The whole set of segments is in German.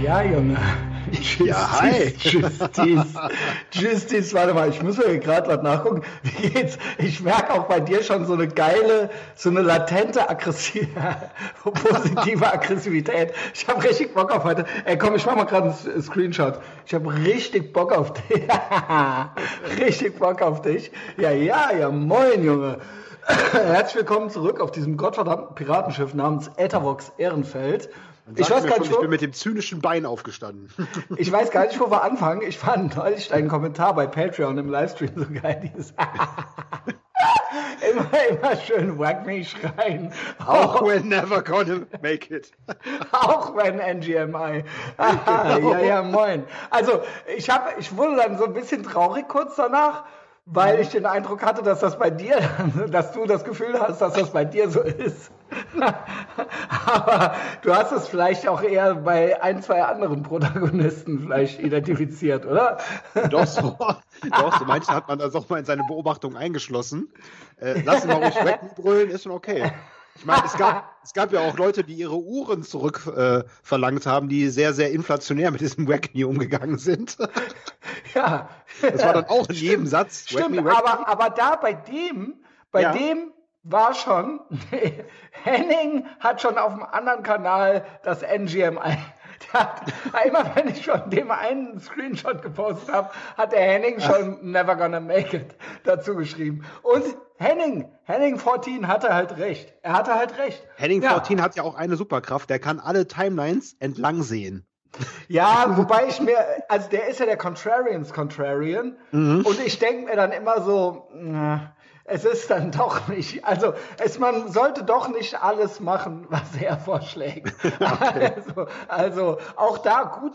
Ja, Junge. Justice, ja, hi. Justice. Justice, warte mal, ich muss mir gerade was nachgucken. Wie geht's? Ich merke auch bei dir schon so eine geile, so eine latente aggressive, positive Aggressivität. Ich habe richtig Bock auf heute. Ey, komm, ich mach mal gerade einen Screenshot. Ich habe richtig Bock auf dich. richtig Bock auf dich. Ja, ja, ja, moin, Junge. Herzlich willkommen zurück auf diesem gottverdammten Piratenschiff namens Ethervox Ehrenfeld. Ich weiß gar nicht, schon, ich bin mit dem zynischen Bein aufgestanden. Ich weiß gar nicht, wo wir anfangen. Ich fand neulich deinen Kommentar bei Patreon im Livestream so geil. Dieses immer, immer schön Wack Me schreien. Auch we're never gonna make it. Auch wenn NGMI. genau. Ja, ja, moin. Also, ich, hab, ich wurde dann so ein bisschen traurig kurz danach weil ich den Eindruck hatte, dass das bei dir, dass du das Gefühl hast, dass das bei dir so ist. Aber du hast es vielleicht auch eher bei ein, zwei anderen Protagonisten vielleicht identifiziert, oder? Doch, so, doch, so manche hat man das auch mal in seine Beobachtung eingeschlossen. Äh, lass ihn mal ruhig wegbrüllen, ist schon okay. Ich meine, es gab, es gab ja auch Leute, die ihre Uhren zurückverlangt äh, haben, die sehr, sehr inflationär mit diesem Wackney umgegangen sind. Ja. Das war dann auch in jedem Satz. Stimmt, Wackney, Wackney. Aber, aber da bei dem, bei ja. dem war schon, Henning hat schon auf dem anderen Kanal das hat, immer wenn ich schon dem einen Screenshot gepostet habe, hat der Henning schon Ach. Never Gonna Make It dazu geschrieben. Und Henning, Henning 14 hatte halt recht. Er hatte halt recht. Henning ja. 14 hat ja auch eine Superkraft, der kann alle Timelines entlang sehen. Ja, wobei ich mir, also der ist ja der Contrarians Contrarian mhm. und ich denke mir dann immer so, na, es ist dann doch nicht, also es, man sollte doch nicht alles machen, was er vorschlägt. Okay. Also, also, auch da gut,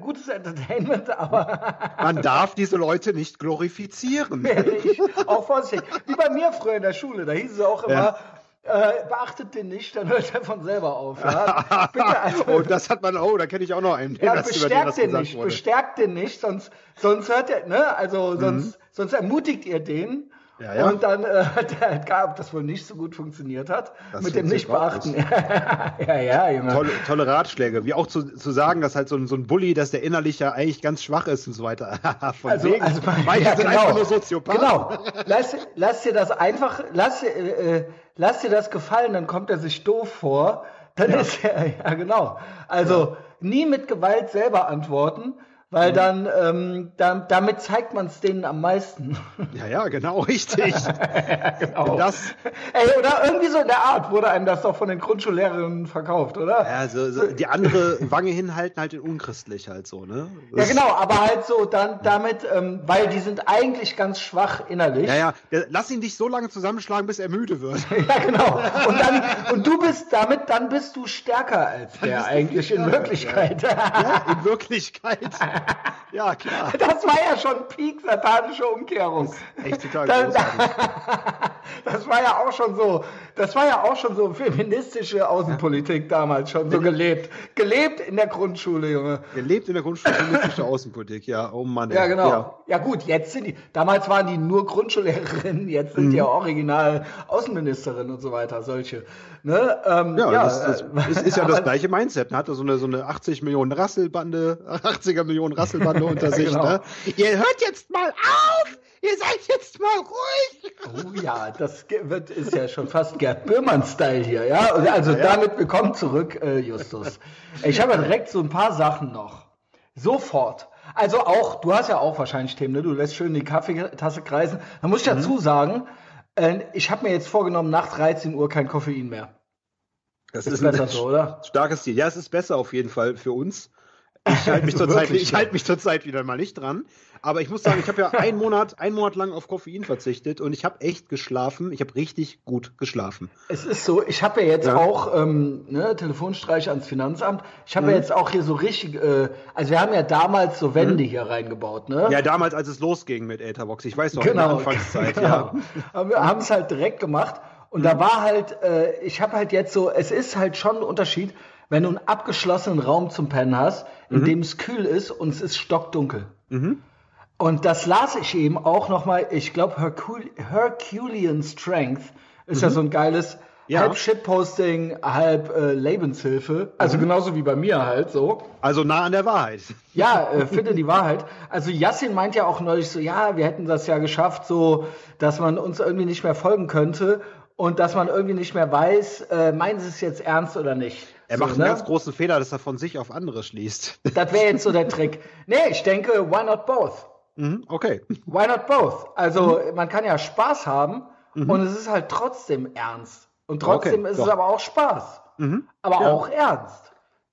gutes Entertainment, aber. Man darf diese Leute nicht glorifizieren. ich, auch vorsichtig. Wie bei mir früher in der Schule, da hieß es auch immer, ja. Äh, beachtet den nicht, dann hört er von selber auf. Ja? Bitte, also, oh, das hat man, oh, da kenne ich auch noch einen. Ja, bestärkt den nicht, wurde. bestärkt den nicht, sonst, sonst hört er, ne, also sonst, mhm. sonst ermutigt ihr den ja, ja. Und dann äh, der gab, das wohl nicht so gut funktioniert hat, das mit dem Nicht-Beachten. ja, ja, Junge. Tolle, tolle, Ratschläge. Wie auch zu, zu sagen, dass halt so ein, so ein Bully, dass der innerlich ja eigentlich ganz schwach ist und so weiter. Von also, wegen. Also, Manche ja, sind genau. einfach nur Soziopath. Genau. Lass, lass dir das einfach, lass, äh, äh, lass dir das gefallen, dann kommt er sich doof vor. Dann ja. ist er, ja genau. Also nie mit Gewalt selber antworten weil dann, ähm, da, damit zeigt man es denen am meisten. Ja, ja, genau, richtig. ja, genau. Das, Ey, oder irgendwie so in der Art wurde einem das doch von den Grundschullehrerinnen verkauft, oder? Ja, so, so die andere Wange hinhalten halt in unchristlich halt so, ne? Das ja, genau, aber halt so dann damit, ähm, weil die sind eigentlich ganz schwach innerlich. Ja, ja, lass ihn dich so lange zusammenschlagen, bis er müde wird. ja, genau. Und dann, und du bist damit, dann bist du stärker als der eigentlich in Wirklichkeit. ja, in Wirklichkeit. ja, klar. Das war ja schon Peak satanische Umkehrung. echt total das, das war ja auch schon so, das war ja auch schon so feministische Außenpolitik damals schon so gelebt. Gelebt in der Grundschule, Junge. Gelebt in der Grundschule feministische Außenpolitik, ja. Oh Mann. Ja, genau. Ja. ja. gut, jetzt sind die, damals waren die nur Grundschullehrerinnen, jetzt sind mhm. die ja original Außenministerinnen und so weiter, solche. Ne? Ähm, ja, ja das, das äh, ist, ist, ja das gleiche Mindset. Man hatte so eine, so eine 80 Millionen Rasselbande, 80er Millionen Rasselbande unter sich. genau. ne? Ihr hört jetzt mal auf! Ihr seid jetzt mal ruhig! Oh ja, das wird, ist ja schon fast Gerd Böhmann-Style hier, ja? Also ja, ja. damit willkommen zurück, äh, Justus. Ich habe ja direkt so ein paar Sachen noch. Sofort. Also auch, du hast ja auch wahrscheinlich Themen, ne? Du lässt schön die Kaffeetasse kreisen. Da muss ich mhm. dazu sagen, äh, ich habe mir jetzt vorgenommen, nach 13 Uhr kein Koffein mehr. Das ist, ist besser so, oder? Starkes Ziel. Ja, es ist besser auf jeden Fall für uns. Ich halte mich zurzeit halt mich zurzeit wieder mal nicht dran. Aber ich muss sagen, ich habe ja einen Monat, einen Monat lang auf Koffein verzichtet und ich habe echt geschlafen. Ich habe richtig gut geschlafen. Es ist so, ich habe ja jetzt ja. auch ähm, ne, Telefonstreich ans Finanzamt. Ich habe mhm. ja jetzt auch hier so richtig, äh, also wir haben ja damals so Wände mhm. hier reingebaut, ne? Ja, damals, als es losging mit Etherbox. Ich weiß noch, genau, in der genau. Anfangszeit, genau. ja. Aber wir haben es halt direkt gemacht. Und mhm. da war halt, äh, ich habe halt jetzt so, es ist halt schon ein Unterschied, wenn du einen abgeschlossenen Raum zum Pennen hast, in mhm. dem es kühl ist und es ist stockdunkel. Mhm. Und das las ich eben auch nochmal, ich glaube, Hercul Herculean Strength ist mhm. ja so ein geiles, ja. halb Shitposting, halb äh, Lebenshilfe. Also mhm. genauso wie bei mir halt so. Also nah an der Wahrheit. Ja, äh, finde die Wahrheit. Also Yassin meint ja auch neulich so, ja, wir hätten das ja geschafft, so, dass man uns irgendwie nicht mehr folgen könnte und dass man irgendwie nicht mehr weiß, äh, meinen sie es jetzt ernst oder nicht. Er so, macht einen ne? ganz großen Fehler, dass er von sich auf andere schließt. Das wäre jetzt so der Trick. Nee, ich denke, why not both? Mhm, okay. Why not both? Also mhm. man kann ja Spaß haben mhm. und es ist halt trotzdem ernst. Und trotzdem okay, ist doch. es aber auch Spaß. Mhm. Aber ja. auch ernst.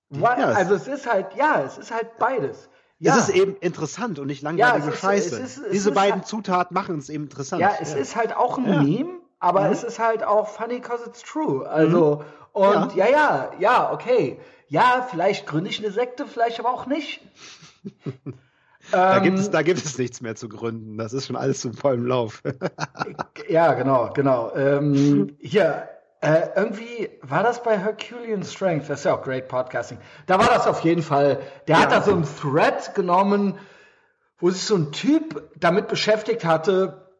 Why, ja, also es ist halt, ja, es ist halt beides. Ja. Es ist eben interessant und nicht langweilige ja, Scheiße. Ist, ist, Diese beiden halt, Zutaten machen es eben interessant. Ja, es ist halt auch ein Meme, aber mhm. es ist halt auch funny because it's true. Also, mhm. und ja. ja, ja, ja, okay. Ja, vielleicht gründe ich eine Sekte, vielleicht aber auch nicht. da, gibt es, ähm, da gibt es nichts mehr zu gründen. Das ist schon alles zum vollen Lauf. ja, genau, genau. Ähm, hier, äh, irgendwie war das bei Herculean Strength, das ist ja auch great Podcasting. Da war das auf jeden Fall. Der ja. hat da so einen Thread genommen, wo sich so ein Typ damit beschäftigt hatte,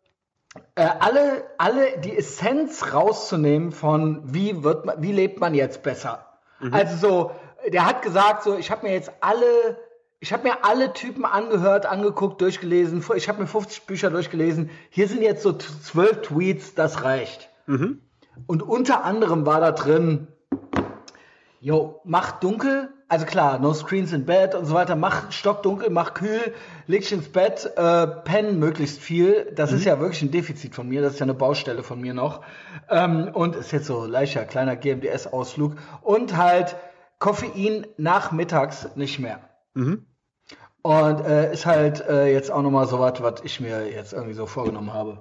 äh, alle, alle die Essenz rauszunehmen von wie wird man, wie lebt man jetzt besser. Mhm. Also so, der hat gesagt so, ich habe mir jetzt alle, ich habe mir alle Typen angehört, angeguckt, durchgelesen. Ich habe mir 50 Bücher durchgelesen. Hier sind jetzt so zwölf Tweets, das reicht. Mhm. Und unter anderem war da drin, Jo, mach dunkel, also klar, no screens in bed und so weiter, mach stockdunkel, mach kühl, leg dich ins Bett, äh, pennen möglichst viel. Das mhm. ist ja wirklich ein Defizit von mir, das ist ja eine Baustelle von mir noch. Ähm, und ist jetzt so leichter, kleiner GMDS-Ausflug. Und halt Koffein nachmittags nicht mehr. Mhm. Und äh, ist halt äh, jetzt auch nochmal so was, was ich mir jetzt irgendwie so vorgenommen habe.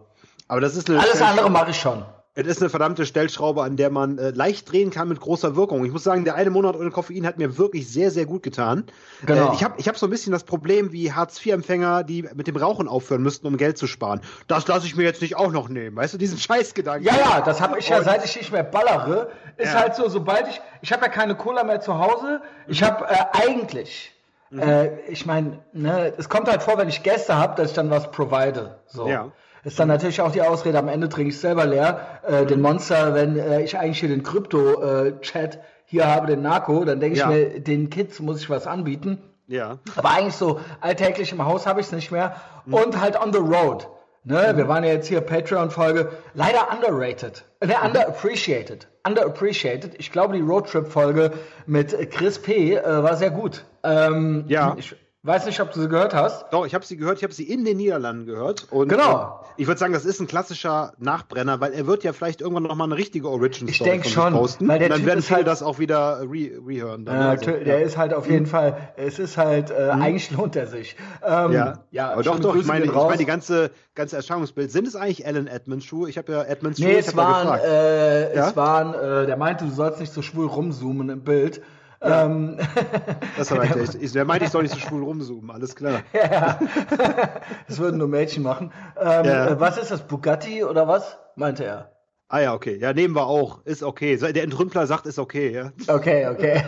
Aber das ist eine Alles andere mache ich schon. Es ist eine verdammte Stellschraube, an der man äh, leicht drehen kann mit großer Wirkung. Ich muss sagen, der eine Monat ohne Koffein hat mir wirklich sehr, sehr gut getan. Genau. Äh, ich habe ich hab so ein bisschen das Problem wie Hartz-IV-Empfänger, die mit dem Rauchen aufhören müssten, um Geld zu sparen. Das lasse ich mir jetzt nicht auch noch nehmen. Weißt du, diesen Scheißgedanken. Ja, ja, das habe ich ja, seit ich nicht mehr ballere. Ist ja. halt so, sobald ich, ich habe ja keine Cola mehr zu Hause. Ich habe äh, eigentlich, mhm. äh, ich meine, ne, es kommt halt vor, wenn ich Gäste habe, dass ich dann was provide. So. Ja. Ist dann natürlich auch die Ausrede, am Ende trinke ich selber leer. Äh, den Monster, wenn äh, ich eigentlich hier den Krypto-Chat hier habe, den Narco, dann denke ich mir, den Kids muss ich was anbieten. Ja. Aber eigentlich so alltäglich im Haus habe ich es nicht mehr. Mhm. Und halt on the road. Ne, mhm. Wir waren ja jetzt hier Patreon-Folge. Leider underrated. Äh, ne, underappreciated. Underappreciated. Ich glaube, die Roadtrip-Folge mit Chris P. Äh, war sehr gut. Ähm, ja. Ich, Weiß nicht, ob du sie gehört hast. Doch, ich habe sie gehört. Ich habe sie in den Niederlanden gehört. Und genau. Äh, ich würde sagen, das ist ein klassischer Nachbrenner, weil er wird ja vielleicht irgendwann noch mal eine richtige Origin Story Ich denke schon, posten. Weil der und dann typ werden viele halt, das auch wieder re rehören. Dann, äh, also, der ja. ist halt auf jeden Fall. Es ist halt äh, mhm. eigentlich lohnt er sich. Ähm, ja. ja, aber doch, doch. Ich meine, ich meine die ganze ganze Erscheinungsbild. Sind es eigentlich Alan Edmonds Schuhe? Ich habe ja Edmonds Schuhe. Nee, es waren, äh, ja? es waren. Äh, der meinte, du sollst nicht so schwul rumzoomen im Bild. Ja. Ähm, das meinte ich. ich. Der meinte, ich soll nicht so schwul rumzoomen, alles klar. ja, das würden nur Mädchen machen. Ähm, ja. Was ist das, Bugatti oder was? Meinte er. Ah ja, okay. Ja, nehmen wir auch. Ist okay. Der Entrümpler sagt, ist okay, ja. Okay, okay.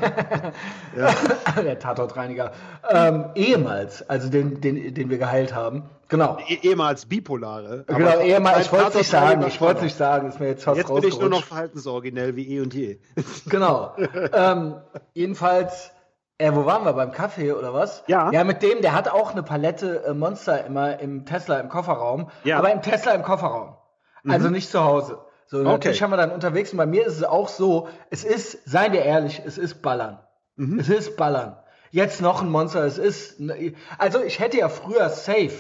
ja. Der Tatortreiniger. Ähm, ehemals, also den, den, den wir geheilt haben. Genau. Eh ehemals bipolare. Genau, ehemals. Ich wollte es nicht sagen. Ich wollte es nicht sagen. Ist mir jetzt fast Jetzt bin ich nur noch verhaltensoriginell wie eh und je. Genau. ähm, jedenfalls, äh, wo waren wir? Beim Kaffee oder was? Ja. Ja, mit dem, der hat auch eine Palette äh, Monster immer im Tesla im Kofferraum. Ja. Aber im Tesla im Kofferraum. Also mhm. nicht zu Hause. So, okay. natürlich haben wir dann unterwegs und bei mir ist es auch so, es ist, seien wir ehrlich, es ist Ballern. Mhm. Es ist Ballern. Jetzt noch ein Monster, es ist, also ich hätte ja früher safe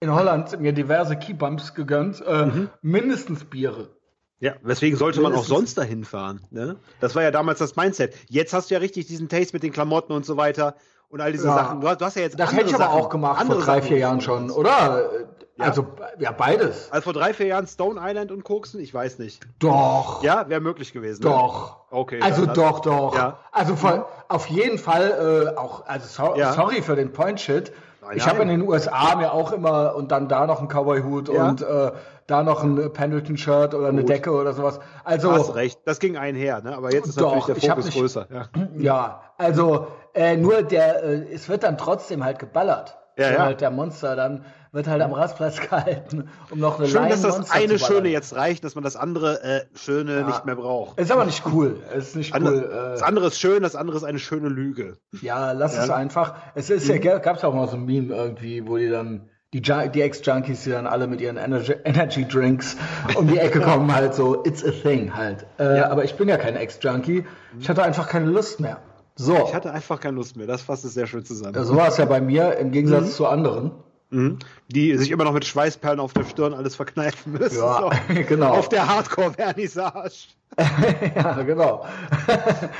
in Holland mir diverse Keybumps gegönnt, äh, mhm. mindestens Biere. Ja, weswegen sollte man auch sonst dahin fahren? Ne? Das war ja damals das Mindset. Jetzt hast du ja richtig diesen Taste mit den Klamotten und so weiter und all diese ja. Sachen. Du hast, du hast, ja jetzt Das hätte ich aber auch gemacht vor drei, vier Jahren schon, oder? Ja. Also, ja, beides. Also vor drei, vier Jahren Stone Island und Koksen? Ich weiß nicht. Doch. Ja, wäre möglich gewesen. Ne? Doch. Ne? Okay. Also doch, doch. Ja. Also voll, auf jeden Fall äh, auch, also so, sorry für den Point-Shit. Ich habe in den USA mir auch immer und dann da noch einen Cowboy-Hut und äh, da noch ein Pendleton-Shirt oder eine Gut. Decke oder sowas. Also hast recht, das ging einher, ne? Aber jetzt ist doch, natürlich der Fokus größer. Ja, ja also äh, nur der, äh, es wird dann trotzdem halt geballert. Ja, ja. Halt der Monster dann wird halt am Rastplatz gehalten, um noch eine Schön, dass das Monster eine Schöne jetzt reicht, dass man das andere äh, Schöne ja. nicht mehr braucht. Ist aber nicht cool. ist nicht andere, cool. Äh. Das andere ist schön, das andere ist eine schöne Lüge. Ja, lass ja. es einfach. Es ist ja, mhm. gab es auch mal so ein Meme irgendwie, wo die dann die, die Ex-Junkies, die dann alle mit ihren Energy, Energy Drinks um die Ecke kommen, halt so, it's a thing halt. Äh, ja. Aber ich bin ja kein Ex-Junkie. Ich hatte einfach keine Lust mehr. So. Ich hatte einfach keine Lust mehr. Das fasst es sehr schön zusammen. Ja, so war es ja bei mir im Gegensatz mhm. zu anderen. Mhm. Die sich immer noch mit Schweißperlen auf der Stirn alles verkneifen müssen. Ja, so. genau. Auf der Hardcore-Vernissage. ja, genau.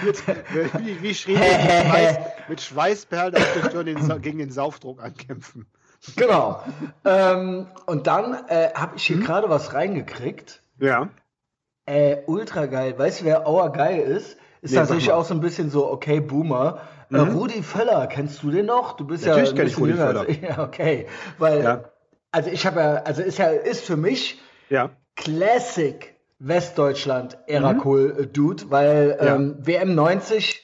mit, wie, wie schrie mit, Schweiß, mit Schweißperlen auf der Stirn den, gegen den Saufdruck ankämpfen. Genau. ähm, und dann äh, habe ich hier mhm. gerade was reingekriegt. Ja. Äh, ultra geil. Weißt du, wer Auer geil ist? Ist nee, natürlich auch so ein bisschen so, okay, Boomer. Äh, mhm. Rudi Völler, kennst du den noch? Du bist natürlich ja. Natürlich kenne ich Rudi Völler. Ja, okay. Weil, ja. also ich habe ja, also ist ja, ist für mich ja. Classic Westdeutschland Ära mhm. cool äh, Dude, weil ja. ähm, WM 90,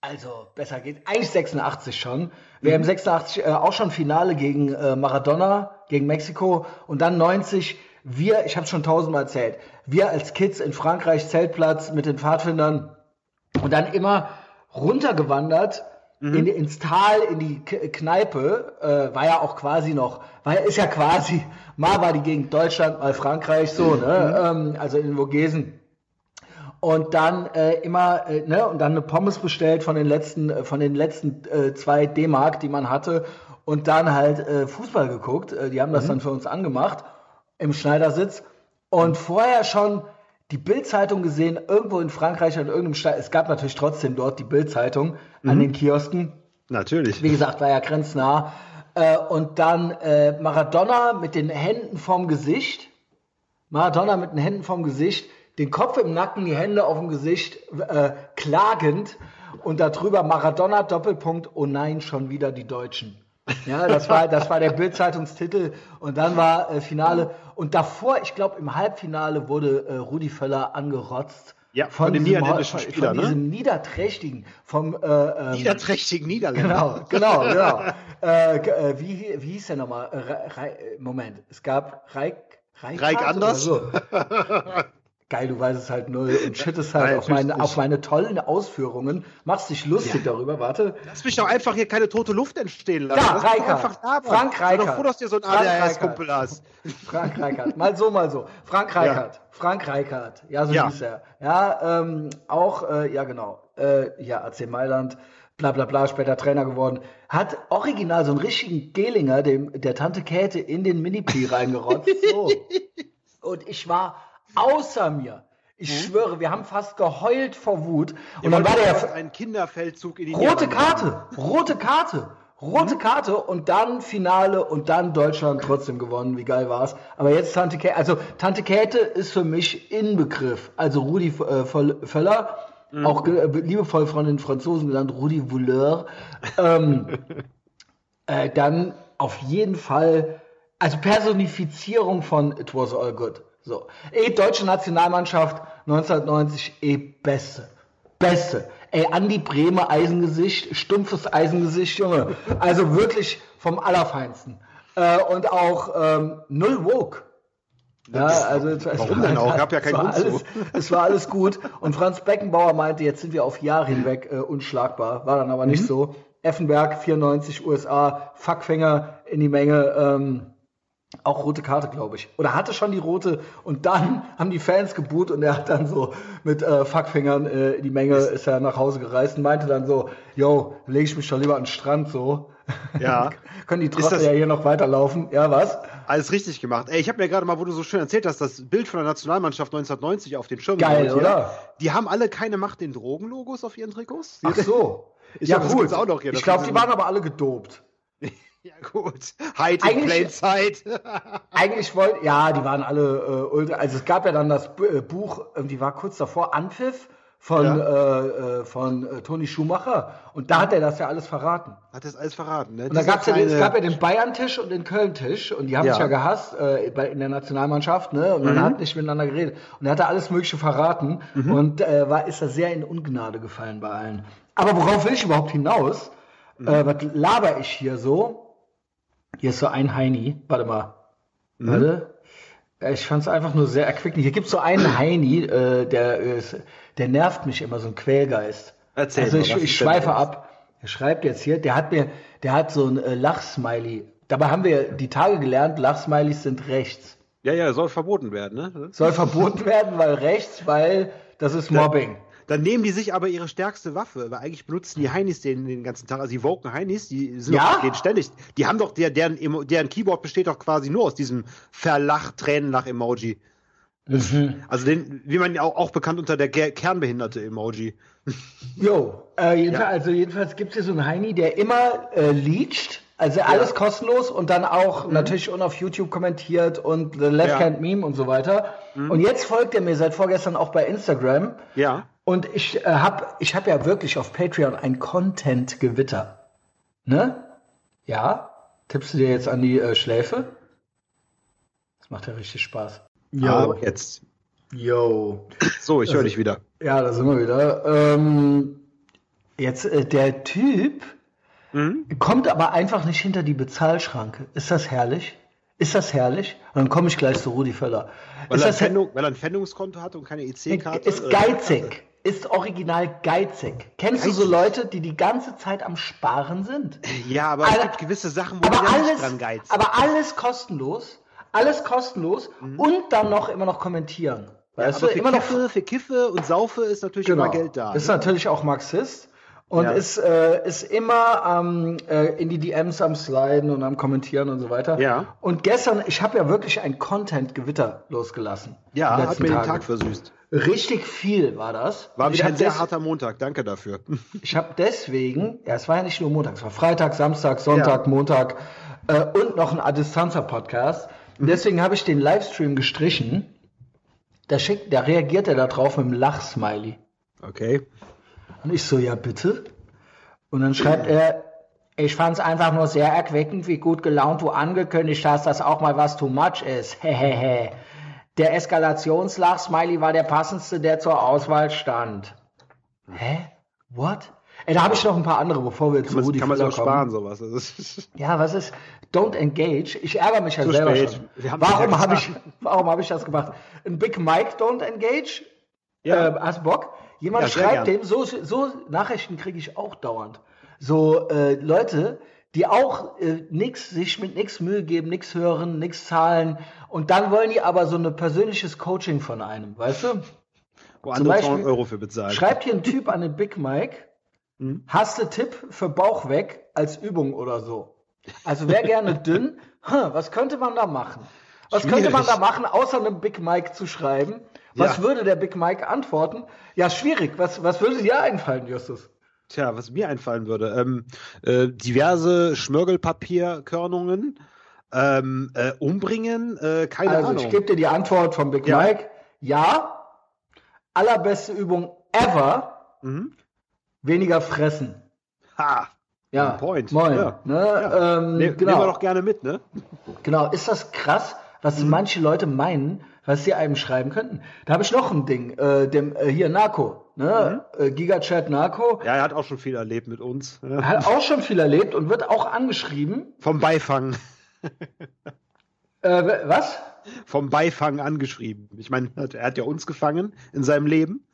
also besser geht, eigentlich 86 schon. Mhm. WM 86 äh, auch schon Finale gegen äh, Maradona, gegen Mexiko und dann 90 wir, ich habe schon tausendmal erzählt, wir als Kids in Frankreich Zeltplatz mit den Pfadfindern und dann immer runtergewandert mhm. in, ins Tal, in die Kneipe, äh, war ja auch quasi noch, war ist ja quasi, mal war die Gegend Deutschland, mal Frankreich, so, ne? Mhm. Ähm, also in den Vogesen. Und dann äh, immer, äh, ne, und dann eine Pommes bestellt von den letzten, äh, von den letzten äh, zwei D-Mark, die man hatte, und dann halt äh, Fußball geguckt. Die haben das mhm. dann für uns angemacht im Schneidersitz. Und vorher schon die Bildzeitung gesehen, irgendwo in Frankreich an irgendeinem Stadt. Es gab natürlich trotzdem dort die Bildzeitung mhm. an den Kiosken. Natürlich. Wie gesagt, war ja grenznah. Äh, und dann äh, Maradona mit den Händen vorm Gesicht. Maradona mit den Händen vorm Gesicht, den Kopf im Nacken, die Hände auf dem Gesicht, äh, klagend. Und darüber Maradona Doppelpunkt, oh nein, schon wieder die Deutschen. Ja, das war, das war der Bildzeitungstitel. Und dann war äh, Finale. Und davor, ich glaube, im Halbfinale wurde äh, Rudi Völler angerotzt. Ja, von, von dem niederländischen Spieler, von, von diesem ne? niederträchtigen, vom äh, ähm, niederträchtigen Niederländer. Genau, genau, genau. äh, äh, wie, wie hieß der nochmal? Re, Moment, es gab Reik, Reik, Reik Anders. So. Geil, du weißt es halt null und shittest halt Nein, auf, meine, auf meine tollen Ausführungen, machst dich lustig ja. darüber, warte. Lass mich doch einfach hier keine tote Luft entstehen lassen. Ja, Reikert. Frank Reikert. Ich bin froh, dass du so ein ADHS-Kumpel hast. Frank Reikert. Mal so, mal so. Frank Reikert. Ja. Frank Reikert. Ja, so ja. hieß er. Ja, ähm, auch, äh, ja genau. Äh, ja, AC Mailand bla bla bla, später Trainer geworden, hat original so einen richtigen Gelinger, dem, der Tante Käthe, in den Mini-P reingerotzt. So. Und ich war außer mir. Ich hm? schwöre, wir haben fast geheult vor Wut. Und dann war der ein Kinderfeldzug in die rote Karte, rote Karte, rote hm? Karte und dann Finale und dann Deutschland trotzdem gewonnen. Wie geil war's? Aber jetzt Tante Käthe, also Tante Käthe ist für mich Inbegriff. Also Rudi äh, Völler, mhm. auch äh, liebevoll von den Franzosen genannt Rudi Vouleur. Ähm, äh, dann auf jeden Fall, also Personifizierung von It Was All Good. So. Ey, deutsche Nationalmannschaft 1990, eh beste. Beste. Ey, Andi Bremer Eisengesicht, stumpfes Eisengesicht, Junge. Also wirklich vom Allerfeinsten. Äh, und auch ähm, null woke. Ja, also Warum denn auch? Gab ja keinen Grund alles, Es war alles gut. Und Franz Beckenbauer meinte, jetzt sind wir auf Jahre hinweg äh, unschlagbar. War dann aber nicht mhm. so. Effenberg, 94, USA, Fuckfinger in die Menge. Ähm, auch rote Karte, glaube ich. Oder hatte schon die rote und dann haben die Fans geboot und er hat dann so mit äh, Fuckfingern äh, die Menge ist er nach Hause gereist und meinte dann so, yo, lege ich mich doch lieber an den Strand so. Ja. Können die Trottel ja hier noch weiterlaufen. Ja, was? Alles richtig gemacht. Ey, ich habe mir gerade mal, wo du so schön erzählt hast, das Bild von der Nationalmannschaft 1990 auf den Schirm. Geil, oder? Die haben alle keine Macht den Drogenlogos auf ihren Trikots. Ach so. Ich ja, gut. Auch noch hier, ich glaube, die waren aber alle gedopt. Ja, gut. Hide in plain sight. eigentlich wollten, ja, die waren alle äh, ultra. Also es gab ja dann das äh, Buch, die war kurz davor, Anpfiff von, ja. äh, äh von äh, Toni Schumacher. Und da hat er das ja alles verraten. Hat er das alles verraten, ne? Und da gab's ja, es gab ja den Bayern-Tisch und den Köln-Tisch. Und die haben ja. sich ja gehasst äh, bei, in der Nationalmannschaft, ne? Und man mhm. hat nicht miteinander geredet. Und er hat da alles Mögliche verraten. Mhm. Und äh, war, ist da sehr in Ungnade gefallen bei allen. Aber worauf will ich überhaupt hinaus? Mhm. Äh, was laber ich hier so? Hier ist so ein Heini. Warte mal. Mhm. Warte. Ich fand es einfach nur sehr erquickend. Hier gibt es so einen Heini, äh, der, der nervt mich immer, so ein Quälgeist. Erzähl also ich, ich schweife ab. Er schreibt jetzt hier, der hat mir, der hat so ein äh, Lachsmiley. Dabei haben wir die Tage gelernt, Lachsmileys sind rechts. Ja, ja, soll verboten werden, ne? Soll verboten werden, weil rechts, weil das ist Mobbing. Dann nehmen die sich aber ihre stärkste Waffe, weil eigentlich benutzen die Heinis den, den ganzen Tag, also die Woken Heinis, die sind ja? doch, ständig. Die haben doch, der, deren, deren Keyboard besteht doch quasi nur aus diesem Verlach, Tränenlach-Emoji. Mhm. Also den, wie man auch, auch bekannt unter der kernbehinderte Emoji. Jo, äh, jedenfalls, ja. also jedenfalls gibt es hier so einen Heini, der immer äh, leacht, also alles ja. kostenlos und dann auch mhm. natürlich und auf YouTube kommentiert und The Left Hand Meme und so weiter. Mhm. Und jetzt folgt er mir seit vorgestern auch bei Instagram. Ja. Und ich äh, habe ich hab ja wirklich auf Patreon ein Content-Gewitter. Ne? Ja? Tippst du dir jetzt an die äh, Schläfe? Das macht ja richtig Spaß. Ja, Aber jetzt. Yo. So, ich höre also, dich wieder. Ja, da sind wir wieder. Ähm, jetzt, äh, der Typ mhm. kommt aber einfach nicht hinter die Bezahlschranke. Ist das herrlich? Ist das herrlich? Und dann komme ich gleich zu Rudi Völler. Weil, er, Fendung, weil er ein Fendungskonto hat und keine EC-Karte? Ist geizig ist original geizig. Kennst geizig. du so Leute, die die ganze Zeit am Sparen sind? Ja, aber Alle, es gibt gewisse Sachen, wo man alles, dran geizt. Aber alles kostenlos, alles kostenlos mhm. und dann noch immer noch kommentieren. Weißt ja, du, immer Kiffe, noch für Kiffe und Saufe ist natürlich genau. immer Geld da. Ist ne? natürlich auch Marxist und ja. ist, äh, ist immer ähm, äh, in die DMs am Sliden und am Kommentieren und so weiter. Ja. Und gestern, ich habe ja wirklich ein Content-Gewitter losgelassen. Ja, hat mir den Tag versüßt. Richtig viel war das. War wieder ein sehr harter Montag, danke dafür. Ich habe deswegen, ja, es war ja nicht nur Montag, es war Freitag, Samstag, Sonntag, ja. Montag äh, und noch ein Adistanza-Podcast. Mhm. Deswegen habe ich den Livestream gestrichen. Da, schickt, da reagiert er darauf mit einem Lachsmiley. Okay. Und ich so, ja bitte. Und dann schreibt er, ich fand es einfach nur sehr erquickend, wie gut gelaunt du angekündigt hast, dass auch mal was too much ist. Hehehe. Der Eskalationslach-Smiley war der passendste, der zur Auswahl stand. Hä? What? Ey, da habe ich noch ein paar andere, bevor wir kann zu Rudi Kann man sich auch sparen, sowas. ja, was ist? Don't engage. Ich ärgere mich ja zu selber spät. schon. Warum habe ich, warum hab ich das gemacht? Ein Big Mike Don't engage? Ja. Äh, hast Bock? Jemand ja, schreibt dem, so, so Nachrichten kriege ich auch dauernd. So äh, Leute, die auch äh, nix, sich mit nichts Mühe geben, nichts hören, nichts zahlen. Und dann wollen die aber so ein persönliches Coaching von einem, weißt du? Wo andere Beispiel, 200 Euro für bezahlen. Schreibt hier ein Typ an den Big Mike, hm? hast du Tipp für Bauch weg als Übung oder so? Also wer gerne dünn, huh, was könnte man da machen? Was Schwierig. könnte man da machen, außer einem Big Mike zu schreiben? Was ja. würde der Big Mike antworten? Ja, schwierig. Was, was würde dir einfallen, Justus? Tja, was mir einfallen würde, ähm, äh, diverse Schmörgelpapierkörnungen ähm, äh, umbringen, äh, keine also, Ahnung. Ich gebe dir die Antwort von Big ja. Mike. Ja, allerbeste Übung ever, mhm. weniger fressen. Ha, ja, Point. Moin. Ja. Ne, ja. Ähm, ne, genau. Nehmen wir doch gerne mit, ne? Genau, ist das krass, was mhm. manche Leute meinen, was sie einem schreiben könnten. Da habe ich noch ein Ding, äh, dem äh, hier Narco, ne? Mhm. Äh, Gigachat Narco. Ja, er hat auch schon viel erlebt mit uns. Er hat auch schon viel erlebt und wird auch angeschrieben. Vom Beifang. äh, was? Vom Beifang angeschrieben. Ich meine, er hat ja uns gefangen in seinem Leben.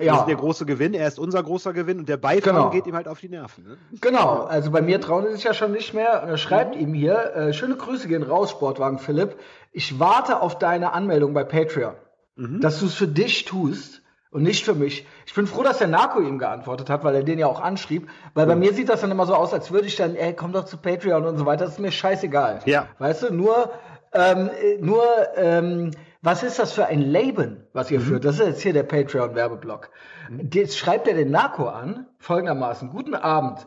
Ja. Wir sind der große Gewinn, er ist unser großer Gewinn und der Beifang genau. geht ihm halt auf die Nerven. Ne? Genau, also bei mir trauen sie sich ja schon nicht mehr. Und er schreibt mhm. ihm hier, äh, schöne Grüße gehen raus, Sportwagen Philipp. Ich warte auf deine Anmeldung bei Patreon, mhm. dass du es für dich tust und nicht für mich. Ich bin froh, dass der Narco ihm geantwortet hat, weil er den ja auch anschrieb. Weil mhm. bei mir sieht das dann immer so aus, als würde ich dann, ey, komm doch zu Patreon und so weiter. Das ist mir scheißegal. Ja. Weißt du, nur, ähm, nur, ähm, was ist das für ein Leben, was ihr mhm. führt? Das ist jetzt hier der Patreon-Werbeblock. Mhm. Jetzt schreibt er den Narco an, folgendermaßen. Guten Abend.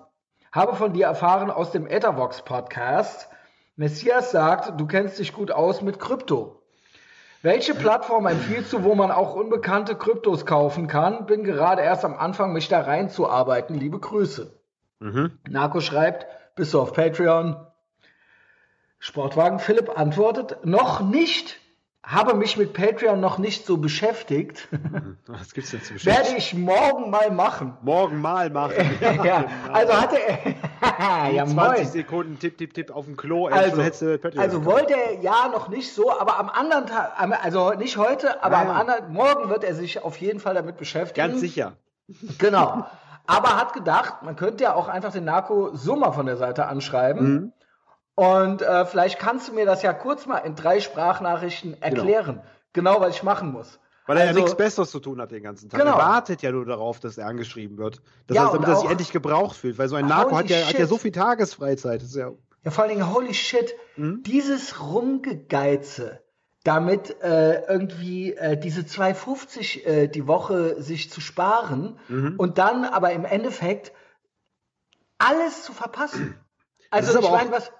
Habe von dir erfahren aus dem Ethervox Podcast. Messias sagt, du kennst dich gut aus mit Krypto. Welche Plattform empfiehlst du, wo man auch unbekannte Kryptos kaufen kann? Bin gerade erst am Anfang, mich da reinzuarbeiten. Liebe Grüße. Mhm. Narco schreibt, bist du auf Patreon? Sportwagen Philipp antwortet, noch nicht habe mich mit Patreon noch nicht so beschäftigt. Was gibt's denn zu beschäftigen? Werde ich morgen mal machen. Morgen mal machen. ja, genau. also hatte er, ja, 20 moin. Sekunden Tipp, Tipp, Tipp auf dem Klo. Also, also bekommen. wollte er ja noch nicht so, aber am anderen Tag, also nicht heute, aber Ja, am ja. anderen, morgen wird er sich auf jeden Fall damit beschäftigen. Ganz sicher. Genau. Aber hat gedacht, man könnte ja auch einfach den Narco mal von der Seite anschreiben. Mhm. Und äh, vielleicht kannst du mir das ja kurz mal in drei Sprachnachrichten erklären. Genau, was ich machen muss. Weil er Also- ja nichts Besseres zu tun hat den ganzen Tag. Genau. Er wartet ja nur darauf, dass er angeschrieben wird. Das Ja, heißt, damit er sich endlich gebraucht fühlt. Weil so ein Narko hat ja, hat ja so viel Tagesfreizeit. Ja, Ja, vor allen Dingen, holy shit, Mhm. dieses Rumgegeize, damit äh, irgendwie äh, diese 2,50 äh, die Woche sich zu sparen Mhm. und dann aber im Endeffekt alles zu verpassen. Also ich meine, was,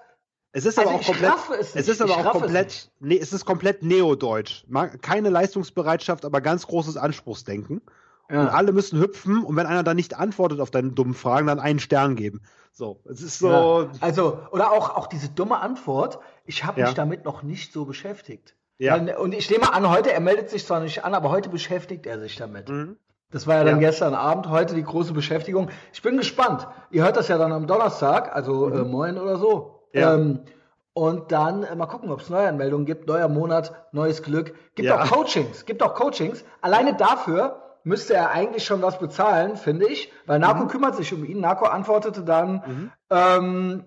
es ist Also aber auch komplett. es Es, ist aber Ich auch raffe es komplett. Nee, es ist komplett neodeutsch. Keine Leistungsbereitschaft, aber ganz großes Anspruchsdenken. Und ja. alle müssen hüpfen und wenn einer dann nicht antwortet auf deine dummen Fragen, dann einen Stern geben. So, es ist so. Ja. Also, oder auch, auch diese dumme Antwort, ich habe Ja. mich damit noch nicht so beschäftigt. Ja. Weil- Und ich nehme an, heute, er meldet sich zwar nicht an, aber heute beschäftigt er sich damit. Mhm. Das war ja dann Ja. gestern Abend, heute die große Beschäftigung. Ich bin gespannt. Ihr hört das ja dann am Donnerstag, also äh, morgen oder so. Mhm. Ja. Ähm, und dann äh, mal gucken, ob es Neuanmeldungen gibt. Neuer Monat, neues Glück. Gibt Ja. auch Coachings. Gibt auch Coachings. Alleine dafür müsste er eigentlich schon was bezahlen, finde ich. Weil Narco kümmert sich um ihn. Narco antwortete dann, ähm,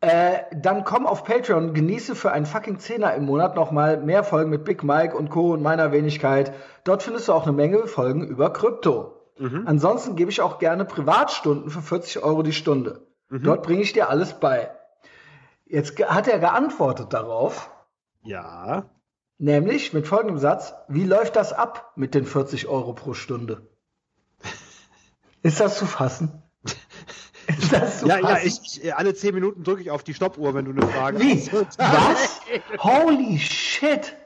äh, dann komm auf Patreon, genieße für einen fucking Zehner im Monat nochmal mehr Folgen mit Big Mike und Co. und meiner Wenigkeit. Dort findest du auch eine Menge Folgen über Krypto. Ansonsten gebe ich auch gerne Privatstunden für 40 Euro die Stunde. Dort bringe ich dir alles bei. Jetzt hat er geantwortet darauf, Ja. nämlich mit folgendem Satz, wie läuft das ab mit den 40 Euro pro Stunde? Ist das zu fassen? Ist das zu Ja, ja, fassen? ich, ich, alle zehn Minuten drücke ich auf die Stoppuhr, wenn du eine Frage Wie? hast. Was? Holy shit!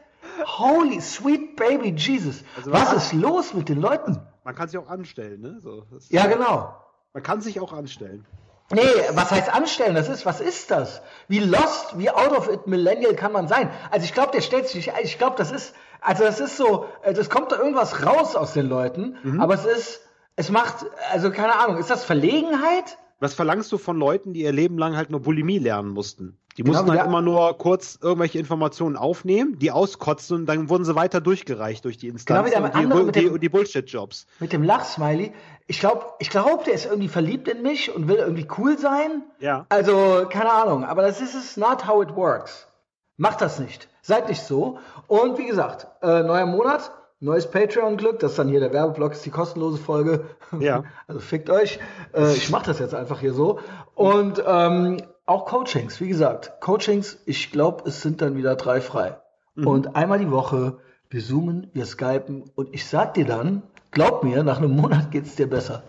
Holy sweet baby Jesus! Also was ist los mit den Leuten? Man kann sich auch anstellen, ne? So, Ja, genau. Man kann sich auch anstellen. Nee, was heißt anstellen? Das ist, was ist das? Wie lost, wie out of it Millennial kann man sein? Also ich glaube, der stellt sich. Ich glaube, das ist, also das ist so, äh, das kommt da irgendwas raus aus den Leuten, Mhm. aber es ist, es macht, also keine Ahnung, ist das Verlegenheit? Was verlangst du von Leuten, die ihr Leben lang halt nur Bulimie lernen mussten? Die Genau, mussten halt immer nur kurz irgendwelche Informationen aufnehmen, die auskotzen und dann wurden sie weiter durchgereicht durch die Instanzen Genau wie der und die, die, dem- die Bullshit-Jobs. Mit dem Lachsmiley. Ich glaube, ich glaub, der ist irgendwie verliebt in mich und will irgendwie cool sein. Ja. Also, keine Ahnung, aber das ist es not how it works. Macht das nicht. Seid nicht so. Und wie gesagt, äh, neuer Monat, neues Patreon-Glück. Das ist dann hier der Werbeblock, ist die kostenlose Folge. Ja. Also fickt euch. Äh, ich mache das jetzt einfach hier so. Und ähm, auch Coachings, wie gesagt, Coachings, ich glaube, es sind dann wieder drei frei. Und einmal die Woche, wir zoomen, wir skypen und ich sag dir dann, glaub mir, nach einem Monat geht's dir besser.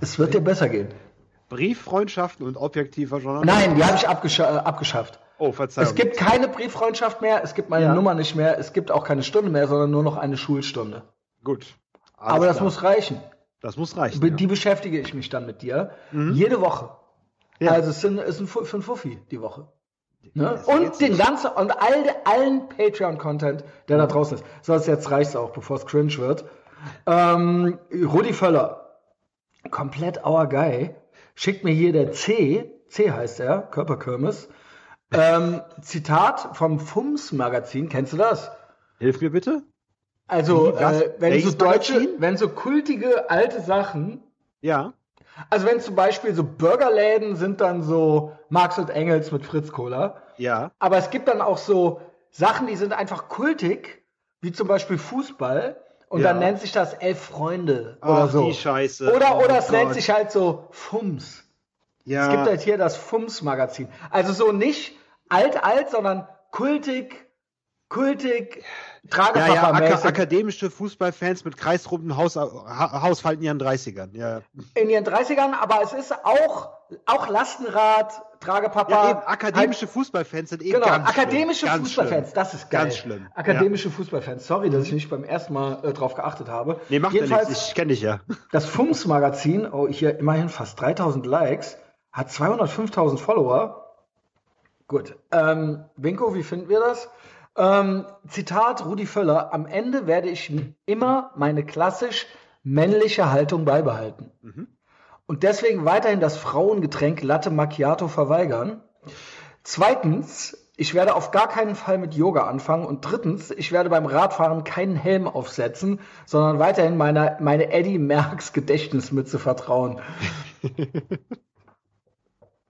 Es wird dir besser gehen. Brieffreundschaften und objektiver Journalismus. Nein, die habe ich abgescha äh, abgeschafft. Oh, Verzeihung. Es gibt keine Brieffreundschaft mehr, es gibt meine Ja. Nummer nicht mehr, es gibt auch keine Stunde mehr, sondern nur noch eine Schulstunde. Gut. Aber das klar. muss reichen. Das muss reichen. Be- Ja. Die beschäftige ich mich dann mit dir. Jede Woche. Ja. Also es sind, es sind fu- fünf Fuffi die Woche. Ne? Und den ganzen und all, allen Patreon-Content, der da draußen ist. So, jetzt reicht's auch, bevor es cringe wird. Ähm, Rudi Völler, komplett our guy, schickt mir hier der C, C heißt er, Körperkirmes, ähm, Zitat vom FUMS-Magazin, kennst du das? Hilf mir bitte. Also, äh, wenn so deutsche, Magazin? wenn so kultige alte Sachen Ja. Also wenn zum Beispiel so Burgerläden sind dann so Marx und Engels mit Fritz Cola. Ja. Aber es gibt dann auch so Sachen, die sind einfach kultig, wie zum Beispiel Fußball. Und Ja. dann nennt sich das Elf Freunde oder Ach, so. die Scheiße. Oder, Oh oder es nennt Gott. sich halt so FUMS. Ja. Es gibt halt hier das FUMS-Magazin. Also so nicht alt-alt, sondern kultig, kultig, ja, ja, Ak akademische Fußballfans mit kreisrunden Haus ha Hausfalten in ihren 30ern. Ja. in ihren 30ern, aber es ist auch, auch Lastenrad, Tragepapa. Ja, eben, akademische Fußballfans sind eben Genau, ganz akademische schlimm. Fußballfans, das ist geil. Ganz schlimm. Akademische Fußballfans. Sorry, dass ich nicht beim ersten Mal äh, drauf geachtet habe. Nee, macht ja Jedenfalls, nichts. Ich kenne dich ja. das FUMS-Magazin, oh, hier immerhin fast 3000 Likes, hat 205.000 Follower. Gut. Ähm, Winko, wie finden wir das? Ähm, Zitat Rudi Völler, am Ende werde ich immer meine klassisch männliche Haltung beibehalten. und deswegen weiterhin das Frauengetränk Latte Macchiato verweigern. Zweitens, ich werde auf gar keinen Fall mit Yoga anfangen. Und drittens, ich werde beim Radfahren keinen Helm aufsetzen, sondern weiterhin meine, meine Eddie Merckx Gedächtnismütze vertrauen.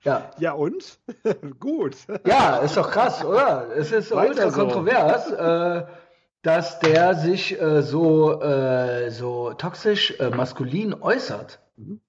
ja. Ja, und? Gut. Ja, ist doch krass, oder? Es ist Weiter ultra so. kontrovers. Äh, dass der sich äh, so, äh, so toxisch äh, maskulin äußert. Mhm.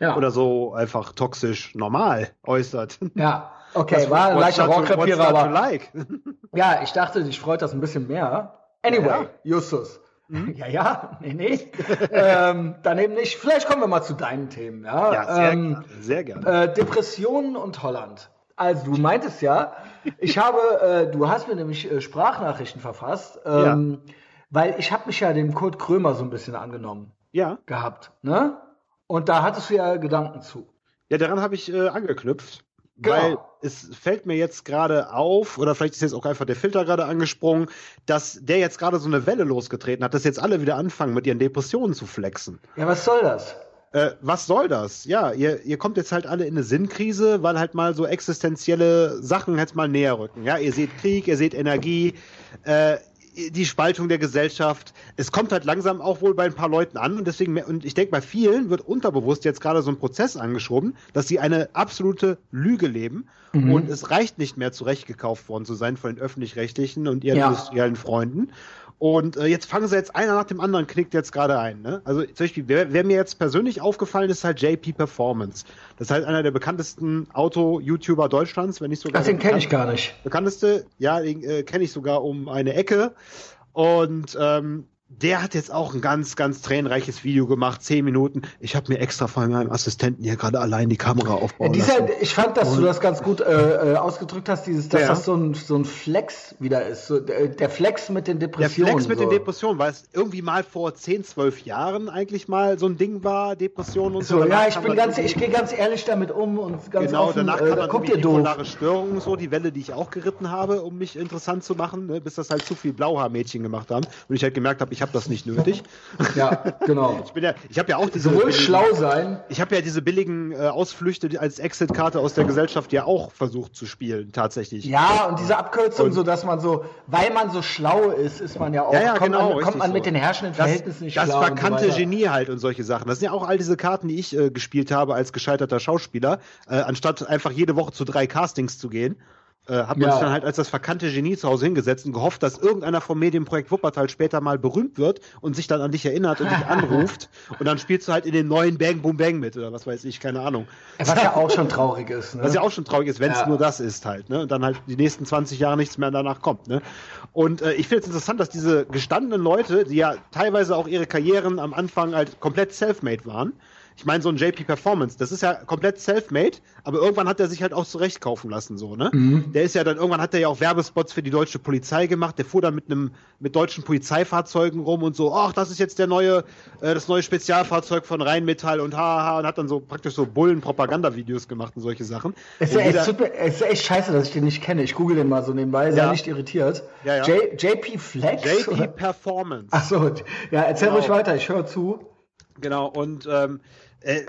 Ja. Oder so einfach toxisch normal äußert. Ja, okay, das war ein leichter Rohrkrepierer, aber. Like? ja, ich dachte, dich freut das ein bisschen mehr. Anyway, ja. Justus. Hm? Ja, ja, nee, nee. ähm, daneben nicht. Vielleicht kommen wir mal zu deinen Themen. Ja, ja sehr, ähm, gerne, sehr gerne. Äh, Depressionen und Holland. Also du meintest ja, ich habe, äh, du hast mir nämlich äh, Sprachnachrichten verfasst, ähm, ja. weil ich habe mich ja dem Kurt Krömer so ein bisschen angenommen ja. gehabt. Ne? Und da hattest du ja Gedanken zu. Ja, daran habe ich äh, angeknüpft. Genau. Weil es fällt mir jetzt gerade auf, oder vielleicht ist jetzt auch einfach der Filter gerade angesprungen, dass der jetzt gerade so eine Welle losgetreten hat, dass jetzt alle wieder anfangen, mit ihren Depressionen zu flexen. Ja, was soll das? Äh, was soll das? Ja, ihr, ihr kommt jetzt halt alle in eine Sinnkrise, weil halt mal so existenzielle Sachen jetzt mal näher rücken. Ja, ihr seht Krieg, ihr seht Energie, äh, die Spaltung der Gesellschaft. Es kommt halt langsam auch wohl bei ein paar Leuten an und deswegen, und ich denke, bei vielen wird unterbewusst jetzt gerade so ein Prozess angeschoben, dass sie eine absolute Lüge leben mhm. und es reicht nicht mehr zurechtgekauft worden zu sein von den öffentlich-rechtlichen und ihren ja. industriellen Freunden. Und äh, jetzt fangen sie jetzt einer nach dem anderen, knickt jetzt gerade ein. Ne? Also zum Beispiel, wer, wer, mir jetzt persönlich aufgefallen ist, halt JP Performance. Das ist halt einer der bekanntesten Auto-YouTuber Deutschlands, wenn nicht sogar. Ach, den kenne ich gar nicht. Bekannteste, ja, den äh, kenne ich sogar um eine Ecke. Und ähm, der hat jetzt auch ein ganz, ganz tränenreiches Video gemacht, zehn Minuten. Ich habe mir extra von meinem Assistenten hier gerade allein die Kamera aufbauen dieser, Ich fand, dass und du das ganz gut äh, äh, ausgedrückt hast, dieses, dass ja. das so ein, so ein Flex wieder ist. So, der, der Flex mit den Depressionen. Der Flex mit so. den Depressionen, weil es irgendwie mal vor zehn, zwölf Jahren eigentlich mal so ein Ding war, Depressionen und so. so ja, ich bin ganz, ich gehe ganz ehrlich damit um und ganz Genau, offen, danach äh, kommt ihr doof. Störungen, so die Welle, die ich auch geritten habe, um mich interessant zu machen, ne, bis das halt zu viel Blauhaarmädchen gemacht haben und ich halt gemerkt habe, ich habe das nicht nötig. Ja, genau. Ich, bin ja, ich habe ja auch diese. Sowohl schlau sein. Ich habe ja diese billigen äh, Ausflüchte als Exit-Karte aus der Gesellschaft ja auch versucht zu spielen, tatsächlich. Ja, und diese Abkürzung, und, so dass man so, weil man so schlau ist, ist man ja auch. Ja, ja, kommt genau, man, kommt man so. mit den herrschenden Verhältnissen nicht das schlau. Das verkannte so Genie halt und solche Sachen. Das sind ja auch all diese Karten, die ich äh, gespielt habe als gescheiterter Schauspieler, äh, anstatt einfach jede Woche zu drei Castings zu gehen äh, hat man ja. sich dann halt als das verkannte Genie zu Hause hingesetzt und gehofft, dass irgendeiner vom Medienprojekt Wuppertal später mal berühmt wird und sich dann an dich erinnert und dich anruft und dann spielst du halt in den neuen Bang Boom Bang mit oder was weiß ich, keine Ahnung. Was ja auch schon traurig ist. Ne? Was ja auch schon traurig ist, wenn es ja. nur das ist halt, ne? Und dann halt die nächsten 20 Jahre nichts mehr danach kommt, ne? Und äh, ich finde es interessant, dass diese gestandenen Leute, die ja teilweise auch ihre Karrieren am Anfang halt komplett self-made waren, ich meine, so ein JP Performance, das ist ja komplett self-made, aber irgendwann hat er sich halt auch zurechtkaufen lassen, so, ne? Mhm. Der ist ja dann, irgendwann hat er ja auch Werbespots für die deutsche Polizei gemacht, der fuhr dann mit einem, mit deutschen Polizeifahrzeugen rum und so, ach, das ist jetzt der neue, äh, das neue Spezialfahrzeug von Rheinmetall und haha, und hat dann so praktisch so Bullen-Propaganda-Videos gemacht und solche Sachen. Es ist, echt super, es ist echt scheiße, dass ich den nicht kenne. Ich google den mal so nebenbei, sei ja. nicht irritiert. Ja, ja. JP Flex? JP? Performance. Ach so, ja, erzähl genau. ruhig weiter, ich höre zu. Genau, und ähm, äh,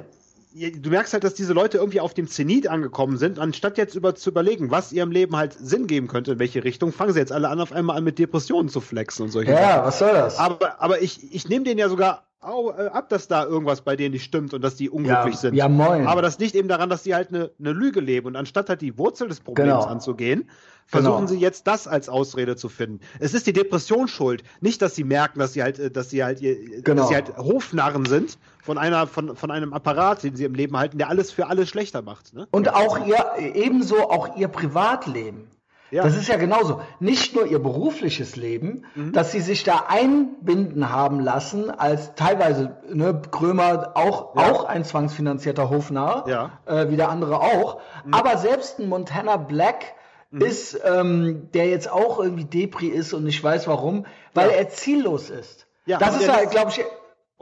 du merkst halt, dass diese Leute irgendwie auf dem Zenit angekommen sind, anstatt jetzt über zu überlegen, was ihrem Leben halt Sinn geben könnte, in welche Richtung, fangen sie jetzt alle an, auf einmal an mit Depressionen zu flexen und solche ja, Sachen. Ja, was soll das? Aber, aber ich, ich nehme denen ja sogar ab, dass da irgendwas bei denen nicht stimmt und dass die unglücklich ja, sind. Ja, moin. Aber das liegt eben daran, dass die halt eine, eine Lüge leben und anstatt halt die Wurzel des Problems genau. anzugehen, versuchen genau. sie jetzt das als Ausrede zu finden. Es ist die Depression schuld, nicht, dass sie merken, dass sie halt, äh, dass sie halt, genau. dass sie halt Hofnarren sind von einer, von, von einem Apparat, den sie im Leben halten, der alles für alle schlechter macht. Ne? Und auch ihr, ebenso auch ihr Privatleben. Ja. Das ist ja genauso. Nicht nur ihr berufliches Leben, mhm. dass sie sich da einbinden haben lassen, als teilweise ne, Krömer auch, ja. auch ein zwangsfinanzierter Hofnarr, ja. äh, wie der andere auch. Mhm. Aber selbst ein Montana Black mhm. ist, ähm, der jetzt auch irgendwie Depri ist und ich weiß warum, weil er ziellos ist. Ja, das ist halt, glaube ich,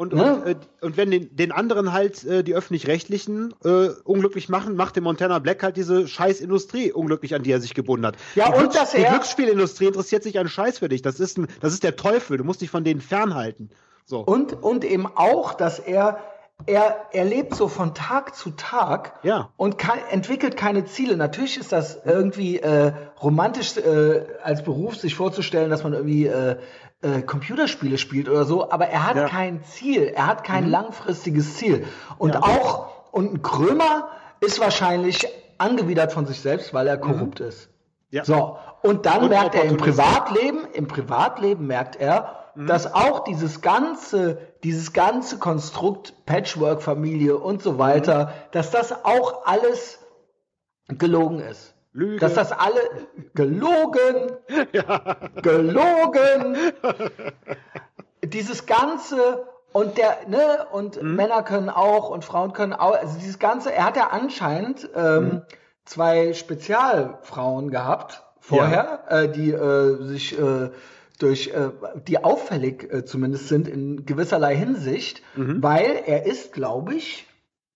und, ne? und, äh, und wenn den, den anderen halt äh, die öffentlich-rechtlichen äh, unglücklich machen, macht der Montana Black halt diese scheiß Industrie unglücklich, an die er sich gebunden hat. Ja, die und Glücks dass er... Die Glücksspielindustrie interessiert sich an Scheiß für dich. Das ist, ein, das ist der Teufel. Du musst dich von denen fernhalten. So. Und, und eben auch, dass er er, er lebt so von Tag zu Tag Ja. und kann, entwickelt keine Ziele. Natürlich ist das irgendwie äh, romantisch äh, als Beruf sich vorzustellen, dass man irgendwie äh, äh, Computerspiele spielt oder so, aber er hat Ja. kein Ziel, er hat kein langfristiges Ziel. Und auch, und ein Krömer ist wahrscheinlich angewidert von sich selbst, weil er korrupt ist. Ja. So, und dann Und merkt er im. Privatleben, im Privatleben merkt er, Mhm. dass auch dieses ganze, dieses ganze Konstrukt Patchwork-Familie und so weiter, Mhm. dass das auch alles gelogen ist. Lüge. Dass das alle gelogen, gelogen, dieses ganze und der, ne, und Mhm. Männer können auch und Frauen können auch, also dieses ganze, er hat ja anscheinend ähm, Mhm. zwei Spezialfrauen gehabt vorher, äh, die äh, sich äh, durch, äh, die auffällig äh, zumindest sind in gewisserlei Hinsicht, Mhm. weil er ist, glaube ich,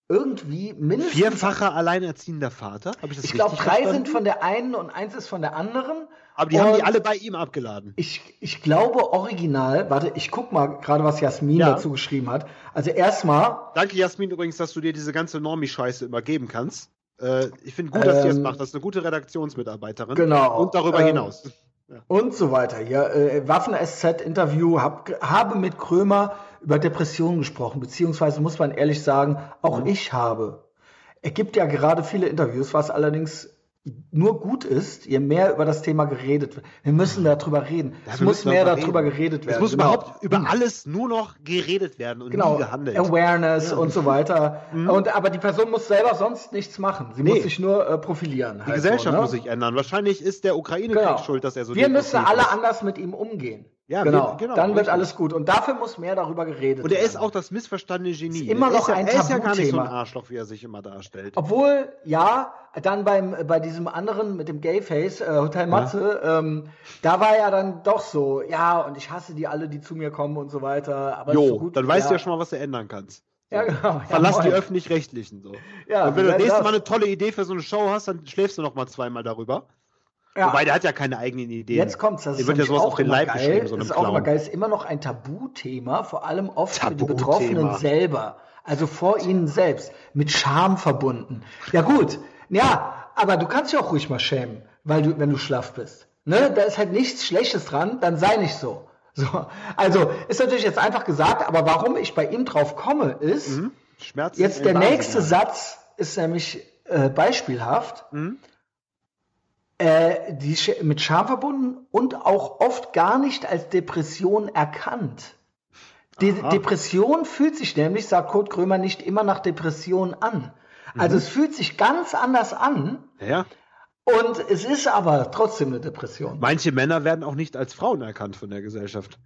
irgendwie mindestens Vierfacher alleinerziehender Vater? Habe ich das ich glaube, drei verstanden? sind von der einen und eins ist von der anderen. Aber die haben die Und alle bei ihm abgeladen. Ich, ich glaube, original, warte, ich guck mal gerade, was Jasmin Ja. dazu geschrieben hat. Also erstmal, Danke, Jasmin, übrigens, dass du dir diese ganze Normie-Scheiße immer geben kannst. Äh, ich finde gut, dass sie das Ähm, macht. Das ist eine gute Redaktionsmitarbeiterin. Genau. Und darüber Ähm, hinaus. und so weiter. Hier, äh, Waffen-SZ-Interview, hab, habe mit Krömer über Depressionen gesprochen, beziehungsweise muss man ehrlich sagen, auch Mhm. ich habe. Er gibt ja gerade viele Interviews, was allerdings nur gut ist, je mehr über das Thema geredet wird. Wir müssen darüber reden. Ja, es muss mehr darüber reden. geredet werden. Es muss genau. überhaupt über alles nur noch geredet werden und genau, nie gehandelt. Awareness und so weiter. Und aber die Person muss selber sonst nichts machen. Sie Nee. muss sich nur äh, profilieren. Die halt Gesellschaft so, ne? muss sich ändern. Wahrscheinlich ist der Ukraine-Krieg Genau. schuld, dass er so Wir müssen alle ist. anders mit ihm umgehen. Ja, genau. wir- genau, Dann wird richtig. alles gut. Und dafür muss mehr darüber geredet Und er werden. ist auch das missverstandene Genie. Ist immer er noch ist ja, ein Er ist ja gar nicht so ein. Arschloch, wie er sich immer darstellt. Obwohl, ja, dann beim, bei diesem anderen mit dem Gayface, äh, Hotel Matze, ähm, da war er dann doch so, ja, und ich hasse die alle, die zu mir kommen und so weiter. Aber ist so Jo, gut, dann weißt ja. du ja schon mal, was du ändern kannst. Ja, genau. Ja, Verlass die moin. Öffentlich-Rechtlichen. So. Ja, und wenn du das das- nächste Mal eine tolle Idee für so eine Show hast, dann schläfst du noch mal zweimal darüber. Ja. Wobei, der hat ja keine eigenen Ideen. Jetzt kommt's, das wird ja sowas auch auf den Leib geil. geschrieben, so das ist auch immer geil, ist immer noch ein Tabuthema, vor allem oft für die. Betroffenen selber. Also vor ihnen selbst, mit Scham verbunden. Ja gut, ja, aber du kannst dich auch ruhig mal schämen, weil du, wenn du schlaff bist. Ne? Da ist halt nichts Schlechtes dran, dann sei nicht so. So, also ist natürlich jetzt einfach gesagt, aber warum ich bei ihm drauf komme, ist, Schmerz Jetzt der nächste. Satz ist nämlich äh, beispielhaft. Mhm. Äh, die mit Scham verbunden und auch oft gar nicht als Depression erkannt. Die Aha. Depression fühlt sich nämlich, sagt Kurt Krömer, nicht immer nach Depression an. Mhm. Also es fühlt sich ganz anders an Ja. und es ist aber trotzdem eine Depression. Manche Männer werden auch nicht als Frauen erkannt von der Gesellschaft.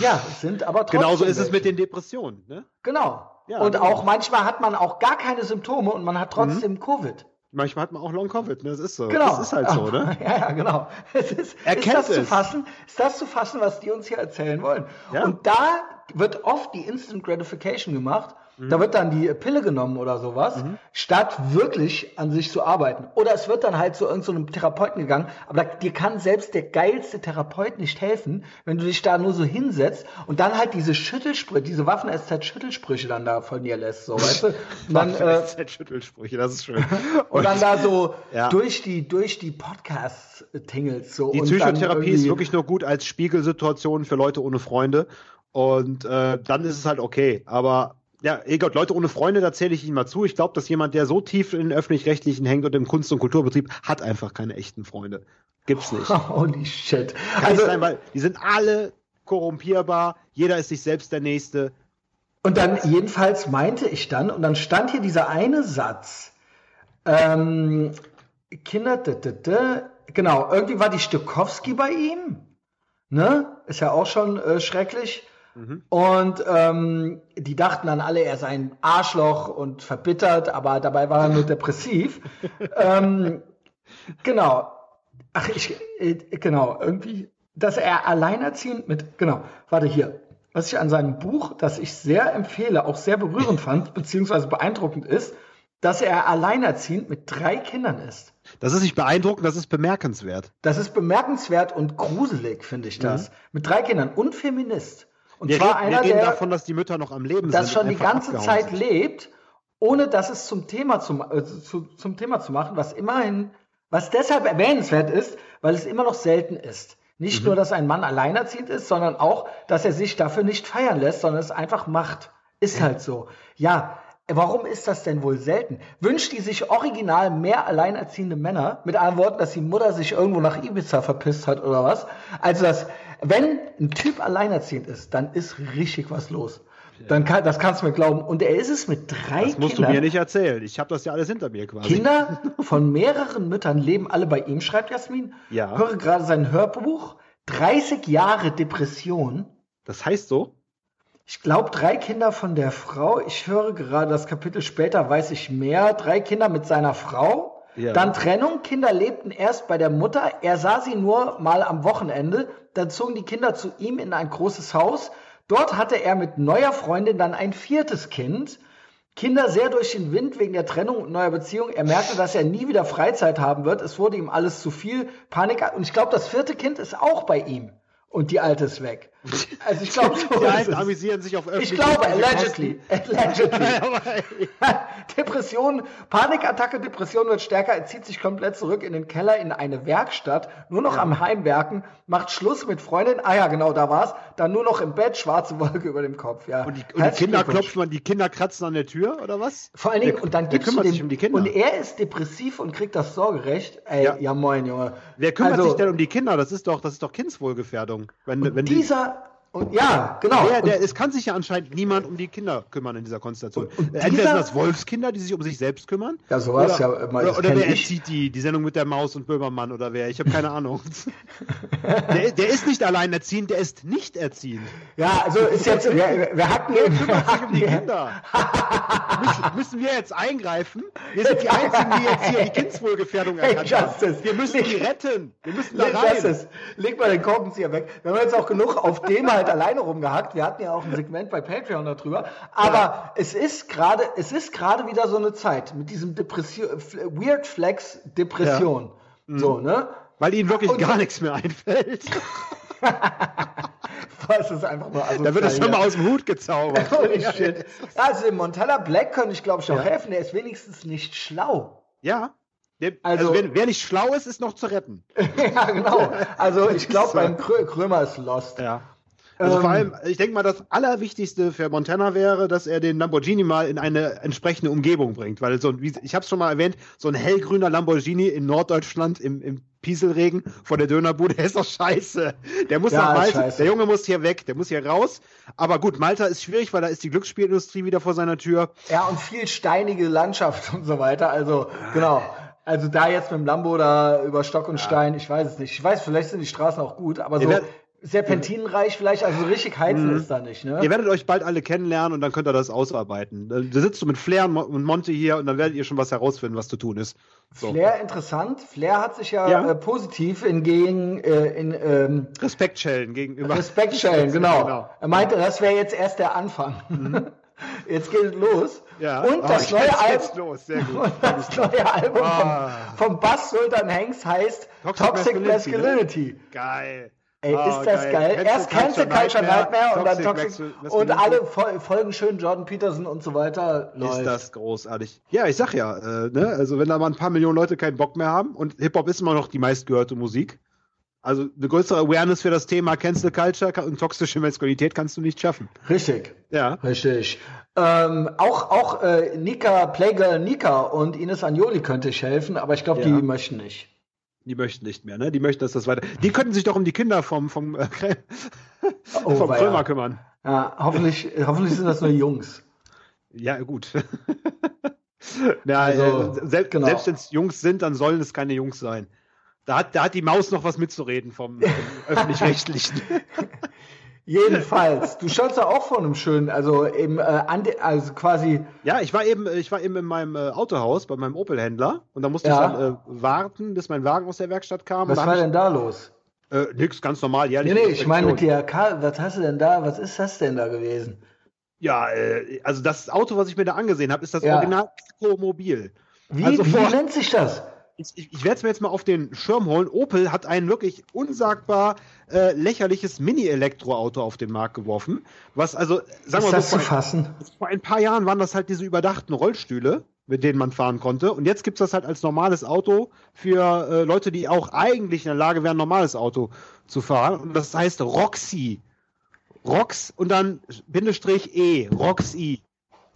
Ja, es sind aber trotzdem Genauso ist es welche. mit den Depressionen. Ne? Genau. Ja, und genau. auch manchmal hat man auch gar keine Symptome und man hat trotzdem Covid. Manchmal hat man auch Long Covid. Ne? Das ist so. Genau. Das ist halt so, ne? Ja, ja, genau. Es ist, Er ist das zu es. fassen, ist das zu fassen, was die uns hier erzählen wollen. Ja. Und da wird oft die Instant Gratification gemacht. Mhm. Da wird dann die Pille genommen oder sowas, statt wirklich an sich zu arbeiten. Oder es wird dann halt zu irgendeinem Therapeuten gegangen, aber da, dir kann selbst der geilste Therapeut nicht helfen, wenn du dich da nur so hinsetzt und dann halt diese Schüttelsprüche, diese Waffen-SZ-Schüttelsprüche dann da von dir lässt, so, weißt du? Dann, äh, das ist schön. und dann da so Ja. durch die, durch die Podcasts tingelt so. Die Psychotherapie ist wirklich nur gut als Spiegelsituation für Leute ohne Freunde. Und äh, dann ist es halt okay. Aber ja, egal, Leute ohne Freunde, da zähle ich Ihnen mal zu. Ich glaube, dass jemand, der so tief in den Öffentlich-Rechtlichen hängt und im Kunst- und Kulturbetrieb, hat einfach keine echten Freunde. Gibt's nicht. Kann Holy shit. nicht Also, sein, weil die sind alle korrumpierbar. Jeder ist sich selbst der Nächste. und dann jedenfalls meinte ich dann, und dann stand hier dieser eine Satz, ähm, Kinder, d -d -d, genau, irgendwie war die Stokowski bei ihm, ne? Ist ja auch schon äh, schrecklich. Und ähm, die dachten dann alle, er sei ein Arschloch und verbittert, aber dabei war er nur depressiv. ähm, genau. Ach, ich, äh, genau, irgendwie, dass er alleinerziehend mit, genau, warte hier. Was ich an seinem Buch, das ich sehr empfehle, auch sehr berührend fand, beziehungsweise beeindruckend ist, dass er alleinerziehend mit drei Kindern ist. Das ist nicht beeindruckend, das ist bemerkenswert. Das ist bemerkenswert und gruselig, finde ich das. Mit drei Kindern und Feminist. Und wir zwar reden, einer, wir reden der davon, dass die Mütter noch am Leben das sind. schon die ganze Zeit sind. lebt, ohne dass es zum Thema zu, äh, zu, zum Thema zu machen, was immerhin, was deshalb erwähnenswert ist, weil es immer noch selten ist. Nicht Mhm. nur, dass ein Mann alleinerziehend ist, sondern auch, dass er sich dafür nicht feiern lässt, sondern es einfach macht. Ist halt so. Ja, warum ist das denn wohl selten? Wünscht die sich original mehr alleinerziehende Männer? Mit anderen Worten, dass die Mutter sich irgendwo nach Ibiza verpisst hat oder was? Also, dass, wenn ein Typ alleinerziehend ist, dann ist richtig was los. Dann kann, das kannst du mir glauben. Und er ist es mit drei Das musst Kindern. du mir nicht erzählen. Ich habe das ja alles hinter mir quasi. Kinder von mehreren Müttern leben alle bei ihm, schreibt Jasmin. Ja. Höre gerade sein Hörbuch. 30 Jahre Depression. Das heißt so? Ich glaube, drei Kinder von der Frau. Ich höre gerade das Kapitel später, weiß ich mehr. Drei Kinder mit seiner Frau. Ja. Dann Trennung. Kinder lebten erst bei der Mutter. Er sah sie nur mal am Wochenende. Dann zogen die Kinder zu ihm in ein großes Haus. Dort hatte er mit neuer Freundin dann ein viertes Kind. Kinder sehr durch den Wind wegen der Trennung und neuer Beziehung. Er merkte, dass er nie wieder Freizeit haben wird. Es wurde ihm alles zu viel. Panik. Und ich glaube, das vierte Kind ist auch bei ihm. Und die alte ist weg. Also ich glaube, so Die es. amüsieren sich auf Ich öffentlichen glaube, allegedly. Allegedly. Depression, Panikattacke, Depression wird stärker, er zieht sich komplett zurück in den Keller in eine Werkstatt, nur noch am Heimwerken, macht Schluss mit Freundin, ah ja, genau, da war's, dann nur noch im Bett, schwarze Wolke über dem Kopf, ja. Und die, und die Kinder klopfen, die Kinder kratzen an der Tür oder was? Vor allen Dingen, Wer- und dann du kümmert dem, sich um die Kinder? und er ist depressiv und kriegt das Sorgerecht. Ey, ja, Ja. moin, Junge. Wer kümmert Also, sich denn um die Kinder? Das ist doch, das ist doch Kindswohlgefährdung. Wenn, wenn die, Dieser, und ja, genau. der, der, es kann sich ja anscheinend niemand um die Kinder kümmern in dieser Konstellation. Und- und Entweder dieser- sind das Wolfskinder, die sich um sich selbst kümmern. Ja, so war's oder, ja immer, Oder, oder wer erzieht die, die Sendung mit der Maus und Böhmermann oder wer? Ich habe keine Ahnung. der, der ist nicht alleinerziehend, der ist nicht erziehend. ja, also ist jetzt, wir, wir hatten wir kümmert sich um die Kinder? müssen, müssen wir jetzt eingreifen? Wir sind die Einzigen, die jetzt hier die Kindswohlgefährdung Hey, erkannt haben. Justice. Wir müssen die retten. Wir müssen da Leg, rein. leg mal den Korkenzieher weg. Wir haben jetzt auch genug auf dem halt alleine rumgehackt. Wir hatten ja auch ein Segment bei Patreon darüber. Aber es ist gerade, es ist gerade wieder so eine Zeit mit diesem Depression, Weird Flex Depression. So, ne? Weil ihnen wirklich Und- gar nichts mehr einfällt. Das ist einfach nur Da wird das schon mal aus dem Hut gezaubert. Holy shit. Also dem Montana Black könnte ich glaube ich auch helfen. Der ist wenigstens nicht schlau. Ja. Der, Also- also, wer, wer nicht schlau ist, ist noch zu retten. ja, genau. Also ich glaube, beim Krö Krömer ist lost. Ja. Also Ähm, vor allem, ich denke mal, das Allerwichtigste für Montana wäre, dass er den Lamborghini mal in eine entsprechende Umgebung bringt. Weil so ein, wie, ich habe es schon mal erwähnt, so ein hellgrüner Lamborghini in Norddeutschland im, im Pieselregen vor der Dönerbude, der ist doch scheiße. Der muss Ja, nach Malta, scheiße. der Junge muss hier weg, der muss hier raus. Aber gut, Malta ist schwierig, weil da ist die Glücksspielindustrie wieder vor seiner Tür. Ja, und viel steinige Landschaft und so weiter. Also, genau. Also da jetzt mit dem Lambo da über Stock und Stein, ich weiß es nicht. Ich weiß, vielleicht sind die Straßen auch gut, aber so werdet- serpentinenreich vielleicht, also so richtig heizen ist da nicht, ne? Ihr werdet euch bald alle kennenlernen und dann könnt ihr das ausarbeiten. Da sitzt du mit Flair und Mo- und Monte hier und dann werdet ihr schon was herausfinden, was zu tun ist. So. Flair interessant. Flair hat sich ja, Ja. Äh, positiv in gegen äh, in ähm, Respektschellen gegenüber. Respekt stellen, genau. Genau. Er meinte, das wäre jetzt erst der Anfang. Jetzt geht es los. Ja. Und Oh, das neue geht's Album. Und das neue Album Ah. vom, vom Bass Sultan Hengst heißt Toxic Toxic, Masculinity, Masculinity. Geil. Ey, Oh, ist das geil. Erst Cancel Culture Nightmare, und dann Toxic und alle Fol Folgen schön Jordan Peterson und so weiter. Ist Läuft. das großartig. Ja, ich sag ja, äh, ne? also wenn da mal ein paar Millionen Leute keinen Bock mehr haben und Hip-Hop ist immer noch die meistgehörte Musik, also eine größere Awareness für das Thema Cancel Culture und toxische Maskulinität kannst du nicht schaffen. Richtig. Ja. Richtig. Ähm, auch auch äh, Nika, Playgirl Nika und Ines Agnoli könnte ich helfen, aber ich glaube, Ja. die möchten nicht. Die möchten nicht mehr, ne? Die möchten, dass das weiter. Die könnten sich doch um die Kinder vom, vom, äh, Oh, vom. Krömer kümmern. Ja, hoffentlich, hoffentlich sind das nur Jungs. Ja, gut. ja, Also, äh, sel genau. Selbst wenn es Jungs sind, dann sollen es keine Jungs sein. Da hat, da hat die Maus noch was mitzureden vom, vom öffentlich-rechtlichen. Jedenfalls, du standst ja auch vor einem schönen, also im, äh, also quasi, Ja, ich war eben, ich war eben in meinem äh, Autohaus bei meinem Opel-Händler und da musste Ja. ich dann äh, warten, bis mein Wagen aus der Werkstatt kam. was war denn da los? äh, nix, ganz normal, jährlich. Nee, nee, ich meine mit dir, Karl, was hast du denn da, was ist das denn da gewesen? Ja, äh, also das Auto, was ich mir da angesehen habe, ist das Ja. Original Mobil. Wie, Also wie vor- nennt sich das? Ich, ich, werde es mir jetzt mal auf den Schirm holen. Opel hat ein wirklich unsagbar äh, lächerliches Mini-Elektroauto auf den Markt geworfen. Was also, sagen wir das so, vor, fassen? vor ein paar Jahren waren das halt diese überdachten Rollstühle, mit denen man fahren konnte. Und jetzt gibt's das halt als normales Auto für äh, Leute, die auch eigentlich in der Lage wären, ein normales Auto zu fahren. Und das heißt Roxy. Rox und dann Bindestrich E, Roxy.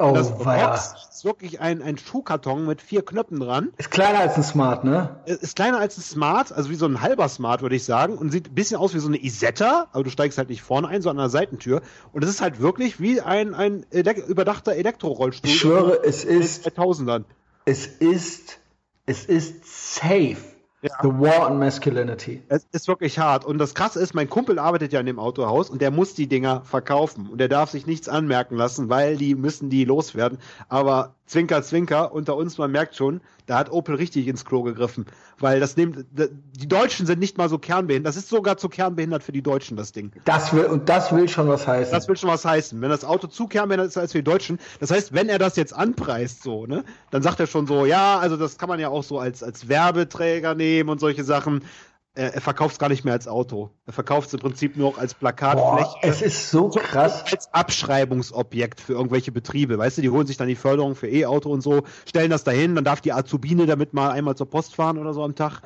Oh, das. Rox ist wirklich ein, ein Schuhkarton mit vier Knöpfen dran. Ist kleiner als ein Smart, ne? Es Ist kleiner als ein Smart, also wie so ein halber Smart, würde ich sagen. Und sieht ein bisschen aus wie so eine Isetta, aber du steigst halt nicht vorne ein, sondern an der Seitentür. Und es ist halt wirklich wie ein, ein elek überdachter Elektrorollstuhl. Ich schwöre, es ist, 2000ern. es ist, es ist safe. Ja. The War on Masculinity. Es ist wirklich hart. Und das Krasse ist, mein Kumpel arbeitet ja in dem Autohaus und der muss die Dinger verkaufen. Und der darf sich nichts anmerken lassen, weil die müssen die loswerden. Aber Zwinker, Zwinker, unter uns, man merkt schon, da hat Opel richtig ins Klo gegriffen. Weil das nimmt, die Deutschen sind nicht mal so kernbehindert. Das ist sogar zu kernbehindert für die Deutschen, das Ding. Das will, und das will schon was heißen. Das will schon was heißen. Wenn das Auto zu kernbehindert ist als für die Deutschen, das heißt, wenn er das jetzt anpreist, so, ne, dann sagt er schon so, ja, also das kann man ja auch so als, als Werbeträger nehmen und solche Sachen. Er, er verkauft es gar nicht mehr als Auto. Er verkauft es im Prinzip nur noch als Plakatfläche. Boah, es ist so krass. Als Abschreibungsobjekt für irgendwelche Betriebe. Weißt du, die holen sich dann die Förderung für E-Auto und so, stellen das dahin, dann darf die Azubine damit mal einmal zur Post fahren oder so am Tag.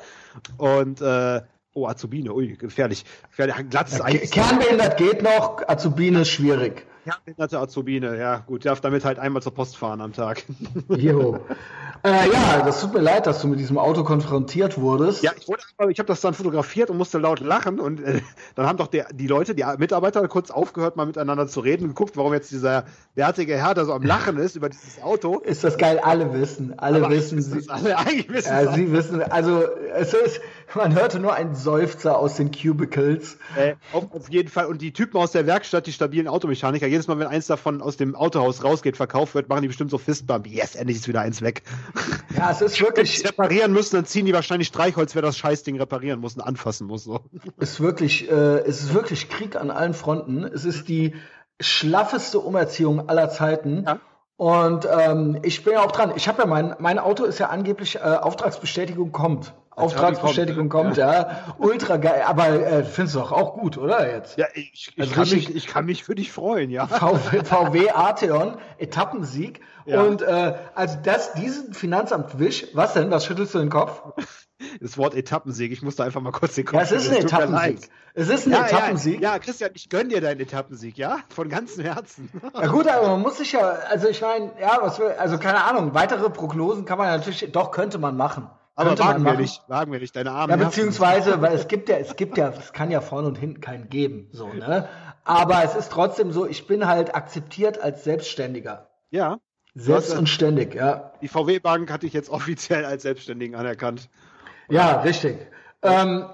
Und, äh, oh, Azubine, ui, gefährlich. gefährlich. Glattes Eis. Kernbehindert geht noch, Azubine ist schwierig. Kernbehinderte Azubine, ja, gut, darf damit halt einmal zur Post fahren am Tag. Jo. Äh, ja, das tut mir leid, dass du mit diesem Auto konfrontiert wurdest. Ja, ich, wurde ich habe das dann fotografiert und musste laut lachen und äh, dann haben doch der, die Leute, die Mitarbeiter kurz aufgehört, mal miteinander zu reden und geguckt, warum jetzt dieser bärtige Herr da so am Lachen ist über dieses Auto. Ist das geil? Alle wissen. Alle Aber wissen. Sie, alle eigentlich wissen ja, sie wissen. Also, es ist, man hörte nur einen Seufzer aus den Cubicles. Äh, auf, auf jeden Fall. Und die Typen aus der Werkstatt, die stabilen Automechaniker, jedes Mal, wenn eins davon aus dem Autohaus rausgeht, verkauft wird, machen die bestimmt so Fistbump. Yes, endlich ist wieder eins weg. Ja, es ist Wenn die wirklich, reparieren müssen, dann ziehen die wahrscheinlich Streichholz, wer das Scheißding reparieren muss und anfassen muss. So. ist wirklich, äh, es ist wirklich Krieg an allen Fronten. Es ist die schlaffeste Umerziehung aller Zeiten. Ja. Und ähm, ich bin ja auch dran. Ich habe ja mein, mein Auto ist ja angeblich äh, Auftragsbestätigung kommt. Auftragsbestätigung kommt, ja. Ultra geil. Aber äh, findest du doch auch gut, oder jetzt? Ja, ich, ich, Also kann richtig- mich, ich kann mich für dich freuen, ja. VW, VW Arteon, Etappensieg. Ja. Und äh, also das, diesen Finanzamtwisch, was denn? Was schüttelst du den Kopf? Das Wort Etappensieg, ich musste einfach mal kurz den Kopf Ja, es ist ein Etappensieg. Es ist ein Ja, Etappensieg. Ja, ja, Christian, ich gönn dir deinen Etappensieg, ja? Von ganzem Herzen. Ja gut, aber man muss sich ja, also ich meine, ja, was will, also keine Ahnung, weitere Prognosen kann man natürlich, doch könnte man machen. Aber wagen wir nicht, wagen wir nicht, deine armen Ja, beziehungsweise, weil es gibt ja, es gibt ja, es kann ja vorne und hinten keinen geben, so, ne? Aber es ist trotzdem so, ich bin halt akzeptiert als Selbstständiger. Ja, Selbst hast- und ständig, ja. die VW-Bank hatte ich jetzt offiziell als Selbstständigen anerkannt. Ja, richtig. Ähm,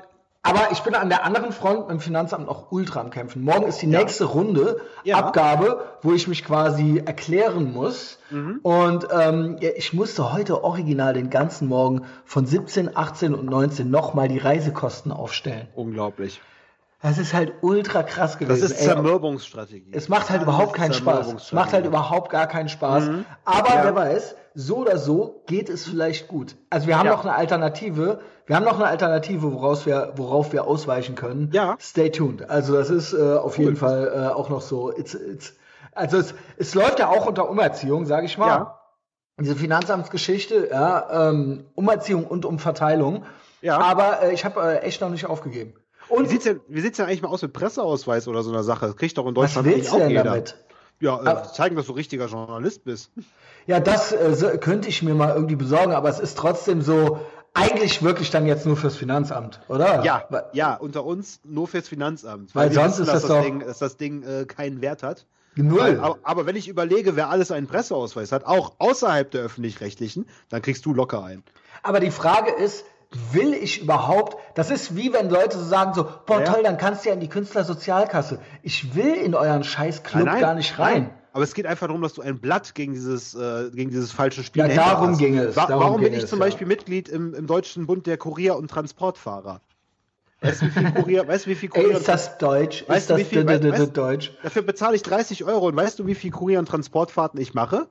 aber ich bin an der anderen Front mit dem Finanzamt noch ultra am Kämpfen. Morgen ist die nächste Runde Ja. Abgabe, wo ich mich quasi erklären muss. Mhm. Und ähm, ich musste heute original den ganzen Morgen von 17, 18 und 19 nochmal die Reisekosten aufstellen. Unglaublich. Das ist halt ultra krass gewesen. Das ist. Zermürbungsstrategie. Es macht halt Das überhaupt keinen Spaß. Es macht halt überhaupt gar keinen Spaß. Aber Ja. wer weiß, so oder so geht es vielleicht gut. Also wir haben Ja. noch eine Alternative. Wir haben noch eine Alternative, woraus wir, worauf wir ausweichen können. Ja. Stay tuned. Also das ist äh, auf jeden Fall äh, auch noch so. It's, it's, also es, es läuft ja auch unter Umerziehung, sage ich mal. Ja. Diese Finanzamtsgeschichte, ja, ähm, Umerziehung und Umverteilung. Ja. Aber äh, ich habe äh, echt noch nicht aufgegeben. Wie Und sieht's denn, wie sieht's denn eigentlich mal aus mit Presseausweis oder so einer Sache? Das kriegt doch in was Deutschland willst du eigentlich denn jeder. damit? Ja, Aber- äh, zeigen, dass du richtiger Journalist bist. Ja, das äh, könnte ich mir mal irgendwie besorgen, aber es ist trotzdem so, eigentlich wirklich dann jetzt nur fürs Finanzamt, oder? Ja, Weil- ja, unter uns nur fürs Finanzamt. Weil wir sonst wissen, ist dass das das doch- Ding, dass das Ding äh, keinen Wert hat. Null. Weil, aber, aber wenn ich überlege, wer alles einen Presseausweis hat, auch außerhalb der öffentlich-rechtlichen, dann kriegst du locker einen. Aber die Frage ist, will ich überhaupt, das ist wie wenn Leute so sagen so, boah Ja. toll, dann kannst du ja in die Künstlersozialkasse. Ich will in euren Scheißclub gar nicht rein. nein. Aber es geht einfach darum, dass du ein Blatt gegen dieses, äh, gegen dieses falsche Spiel Ja, darum hast. ging es, Wa darum warum bin ich es, zum ja. Beispiel Mitglied im, im Deutschen Bund der Kurier- und Transportfahrer? Weißt du, wie viel Kurier, weißt du, wie viel Ey, Kurier ist das Deutsch? Weißt ist du, das wie viel- d- weißt- Deutsch? Dafür bezahle ich 30 Euro und weißt du, wie viel Kurier- und Transportfahrten ich mache?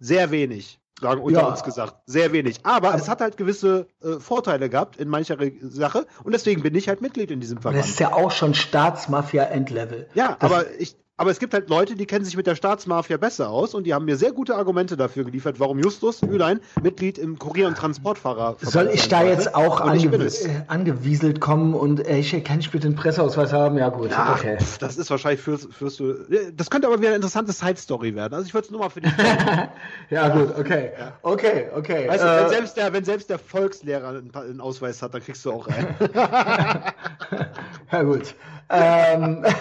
Sehr wenig. Sagen unter Ja. uns gesagt. Sehr wenig. Aber, es hat halt gewisse äh, Vorteile gehabt in mancher Re- Sache und deswegen bin ich halt Mitglied in diesem Das Verband. ist ja auch schon Staatsmafia-Endlevel. Ja, Das- aber ich, aber es gibt halt Leute, die kennen sich mit der Staatsmafia besser aus und die haben mir sehr gute Argumente dafür geliefert, warum Justus Ülein Mitglied im Kurier- und Transportfahrer Soll ich da jetzt auch und ich bin ange es. äh, angewieselt kommen und äh, ich kann ich bitte einen Presseausweis haben? Ja gut, Ja, okay. das ist wahrscheinlich fürs, fürs du. Das könnte aber wieder eine interessante Side-Story werden. Also ich würde es nur mal für dich. Ja gut, okay. Okay, okay. weißt du, wenn Äh, selbst, der, wenn selbst der Volkslehrer einen, einen Ausweis hat, dann kriegst du auch einen. ja gut. Ähm,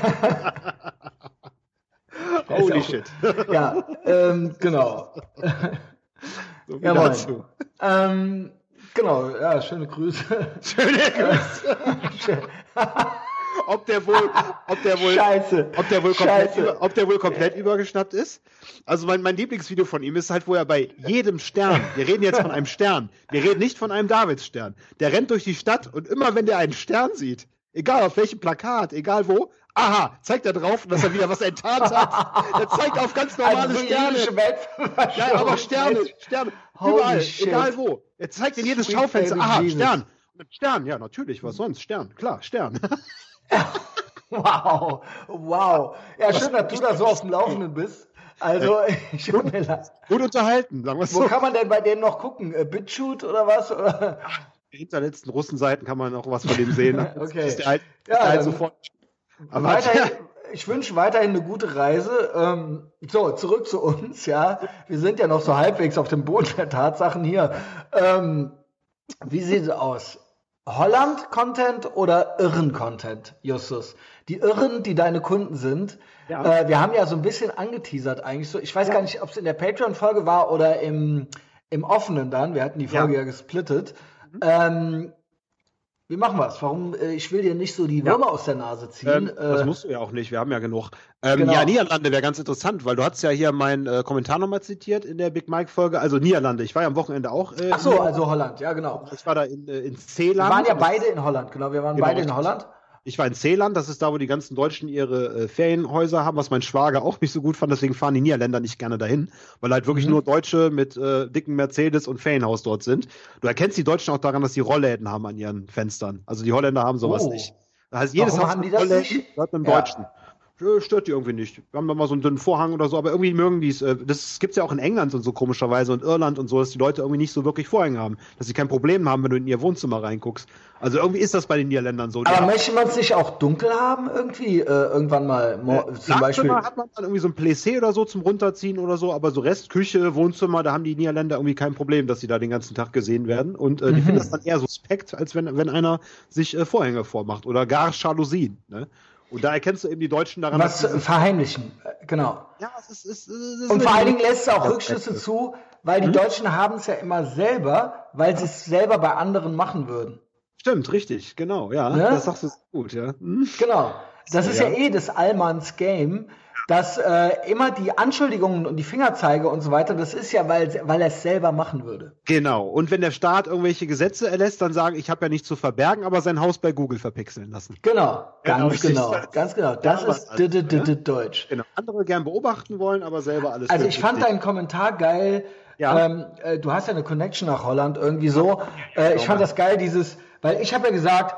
Holy auch- shit. ja, ähm, genau. So Ja, dazu. Ähm, genau, ja, schöne Grüße. Schöne Grüße. ob der wohl, ob der wohl, Scheiße. ob der wohl komplett, über, ob der wohl komplett übergeschnappt ist. Also mein, mein Lieblingsvideo von ihm ist halt, wo er bei jedem Stern, wir reden jetzt von einem Stern, wir reden nicht von einem Davidsstern, der rennt durch die Stadt und immer wenn der einen Stern sieht, egal auf welchem Plakat, egal wo, aha, zeigt er drauf, dass er wieder was enttarnt hat. Er zeigt auf ganz normale Also Sterne. Ja, aber Sterne, Sterne, Holy überall, shit. egal wo. Er zeigt in jedes Sweet Schaufenster, aha, Jesus. Stern. Stern, ja, natürlich, was sonst? Stern, klar, Stern. Wow, wow. Ja, schön, dass du da so auf dem Laufenden bist. Also, ich leid. Gut unterhalten, sagen wir es Wo so. kann man denn bei denen noch gucken? Äh, BitChute oder was? Oder? Hinter letzten Russenseiten kann man auch was von dem sehen. Okay. Das ist der halt, Ja, der halt sofort. Aber Weiterhin, ich wünsche weiterhin eine gute Reise. Ähm, so, zurück zu uns, ja. Wir sind ja noch so halbwegs auf dem Boden der Tatsachen hier. Ähm, wie sieht es aus? Holland-Content oder Irren-Content, Justus? Die Irren, die deine Kunden sind. Ja. Äh, wir haben ja so ein bisschen angeteasert eigentlich so. Ich weiß gar nicht, ob es in der Patreon-Folge war oder im, im offenen dann. Wir hatten die Folge ja, Ja. gesplittet. Ähm, wie machen wir es? Warum? Äh, ich will dir nicht so die Würmer aus der Nase ziehen. Ähm, das äh, musst du ja auch nicht, wir haben ja genug. Ähm, Genau. Ja, Niederlande wäre ganz interessant, weil du hast ja hier meinen äh, Kommentar nochmal zitiert in der Big Mike-Folge. Also Niederlande, ich war ja am Wochenende auch. Äh, Ach so, also Holland, ja genau. Ich war da in, äh, in Wir Zeeland. waren ja beide in Holland, genau. Wir waren Genau, beide in. Holland. Ich war in Zeeland, das ist da, wo die ganzen Deutschen ihre äh, Ferienhäuser haben, was mein Schwager auch nicht so gut fand, deswegen fahren die Niederländer nicht gerne dahin, weil halt wirklich Mhm. nur Deutsche mit äh, dicken Mercedes und Ferienhaus dort sind. Du erkennst die Deutschen auch daran, dass die Rollläden haben an ihren Fenstern. Also die Holländer haben sowas Oh. nicht. Das heißt, jedes Warum Haus haben die mit das Rollläden nicht? gehört einem Ja. Deutschen. Äh, Stört die irgendwie nicht. Wir haben da mal so einen dünnen Vorhang oder so, aber irgendwie mögen die es. äh, Das gibt's ja auch in England und so komischerweise und Irland und so, dass die Leute irgendwie nicht so wirklich Vorhänge haben. Dass sie kein Problem haben, wenn du in ihr Wohnzimmer reinguckst. Also irgendwie ist das bei den Niederländern so. Aber möchte man es nicht auch dunkel haben irgendwie? Äh, irgendwann mal mo- zum Beispiel. hat man dann irgendwie so ein Plissé oder so zum Runterziehen oder so, aber so Rest, Küche, Wohnzimmer, da haben die Niederländer irgendwie kein Problem, dass sie da den ganzen Tag gesehen werden. Und äh, die Mhm. finden das dann eher suspekt, als wenn, wenn einer sich äh, Vorhänge vormacht oder gar Jalousien. Ne? Und da erkennst du eben die Deutschen daran, Was verheimlichen, genau. ja, es ist, es ist, Und vor allen Dingen lässt es auch Rückschlüsse zu, weil Hm? die Deutschen haben es ja immer selber, weil sie es selber bei anderen machen würden. Stimmt, richtig, genau, ja. Ne? Das sagst du gut, ja. Hm? Genau. Das ist ja, Ja. eh das Allmanns Game, dass äh, immer die Anschuldigungen und die Fingerzeige und so weiter, das ist ja, weil, weil er es selber machen würde. Genau. Und wenn der Staat irgendwelche Gesetze erlässt, dann sagen, ich habe ja nichts zu verbergen, aber sein Haus bei Google verpixeln lassen. Genau, ganz richtig. genau, ganz genau. Das Ja, ist also, d- Deutsch. Genau. Andere gern beobachten wollen, aber selber alles. Also ich fand deinen Kommentar geil. Ja. Ähm, äh, du hast ja eine Connection nach Holland irgendwie so. Äh, ich fand das geil, dieses, weil ich habe ja gesagt,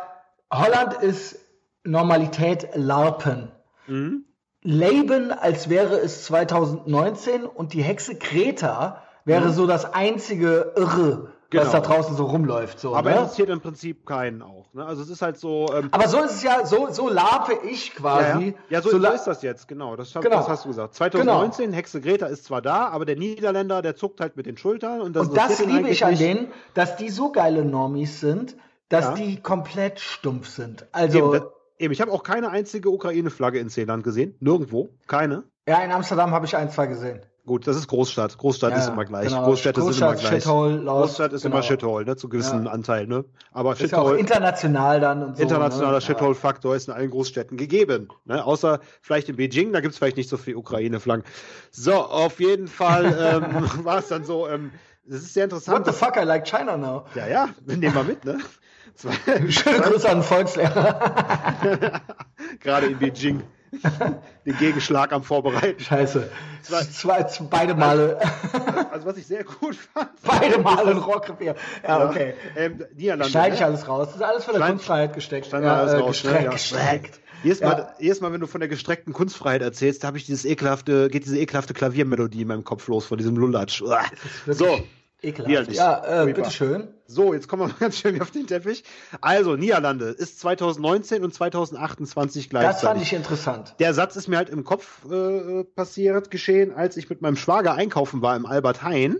Holland ist Normalität LARPen. Mhm. Leben, als wäre es 2019 und die Hexe Kreta wäre so das einzige Irre, was Genau. da draußen so rumläuft. So, Aber ne? interessiert im Prinzip keinen auch. Ne? Also es ist halt so. Ähm, Aber so ist es ja, so, so larpe ich ja, quasi. ja. ja so, so, so ist das jetzt, genau. Das, Genau. das hast du gesagt. 2019, Hexe Greta ist zwar da, aber der Niederländer, der zuckt halt mit den Schultern. Und das, Und das liebe ich an denen, dass die so geile Normis sind, dass Ja. die komplett stumpf sind. Eben, Also, das, eben, ich habe auch keine einzige Ukraine-Flagge in Zeeland gesehen. Nirgendwo. Keine. ja, in Amsterdam habe ich ein, zwei gesehen. Gut, das ist Großstadt. Großstadt Ja, ist immer gleich. genau. Großstädte sind immer Großstadt, gleich. Shithole, Großstadt ist genau. immer Shithole, ne? Zu gewissen Ja. Anteil, ne? Aber Ist ja auch Shithole. international dann und so. Internationaler ne? Shithole-Faktor ist in allen Großstädten gegeben. Ne? Außer vielleicht in Beijing, da gibt es vielleicht nicht so viel Ukraine-Flaggen. So, auf jeden Fall ähm, war es dann so, ähm, es ist sehr What interessant. the fuck, I like China now. ja, ja, nehmen wir mit, ne? Zwei- Schöne Grüße an den Volkslehrer. Gerade in Beijing. den Gegenschlag am Vorbereiten. Scheiße. Zwei, zwei, beide Male. Also was ich sehr gut fand. Beide Male ein Rockrepair. Ja, okay. Ähm, Niederlande. Schneide ich ne? alles raus. Das ist alles von der Schneid- Kunstfreiheit gesteckt. Schneiden wir alles äh, raus, ne? gestreckt, Ja. gestreckt. Jedes Ja. Mal, jedes Mal, wenn du von der gestreckten Kunstfreiheit erzählst, habe ich dieses ekelhafte, geht diese ekelhafte Klaviermelodie in meinem Kopf los von diesem Lulatsch. So, Ekelhaft. Ja, äh, bitteschön. so, jetzt kommen wir mal ganz schön auf den Teppich. Also, Niederlande ist 2019 und 2028 Das fand gleichzeitig. ich interessant. Der Satz ist mir halt im Kopf äh, passiert, geschehen, als ich mit meinem Schwager einkaufen war im Albert Heijn.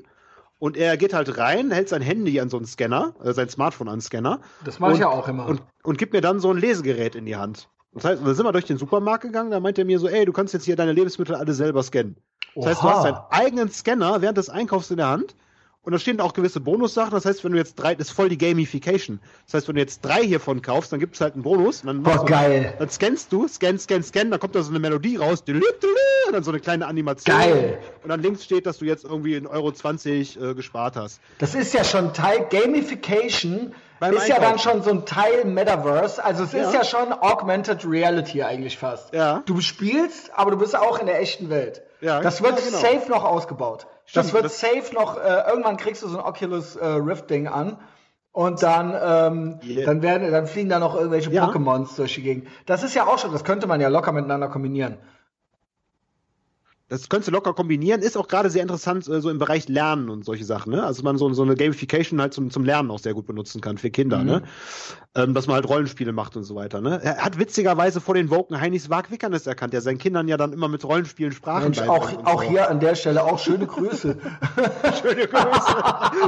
Und er geht halt rein, hält sein Handy an so einen Scanner, äh, sein Smartphone an den Scanner. Das mache ich ja auch immer. Und, und gibt mir dann so ein Lesegerät in die Hand. Das heißt, da sind wir durch den Supermarkt gegangen, da meint er mir so, ey, du kannst jetzt hier deine Lebensmittel alle selber scannen. Das heißt, du Oha. hast deinen eigenen Scanner während des Einkaufs in der Hand. Und da stehen auch gewisse Bonussachen. Das heißt, wenn du jetzt drei, das ist voll die Gamification. Das heißt, wenn du jetzt drei hiervon kaufst, dann gibt es halt einen Bonus. Und dann du- geil. Dann scannst du, scan, scan, scan, dann kommt da so eine Melodie raus, und dann so eine kleine Animation. Geil. Und dann links steht, dass du jetzt irgendwie in Euro 20 äh, gespart hast. Das ist ja schon Teil Gamification. Beim ist ja dann Einkaufen. schon so ein Teil Metaverse. Also es ist Ja. ja schon Augmented Reality eigentlich fast. Ja. Du spielst, aber du bist auch in der echten Welt. Ja, das wird ja, genau. safe noch ausgebaut. das Stimmt, wird das- safe noch, äh, irgendwann kriegst du so ein Oculus äh, Rift Ding an. Und dann, ähm, Yeah. dann werden, dann fliegen da noch irgendwelche Ja. Pokémons durch die Gegend. Das ist ja auch schon, das könnte man ja locker miteinander kombinieren. Das könntest du locker kombinieren, ist auch gerade sehr interessant, äh, so im Bereich Lernen und solche Sachen, ne? Also man so, so eine Gamification halt zum, zum Lernen auch sehr gut benutzen kann für Kinder, Mhm. ne? Ähm, dass man halt Rollenspiele macht und so weiter, ne? Er hat witzigerweise vor den Woken Heinis Wag Wickernes erkannt, der seinen Kindern ja dann immer mit Rollenspielen Sprachen Mensch, auch, auch so. hier an der Stelle auch schöne Grüße. Schöne Grüße.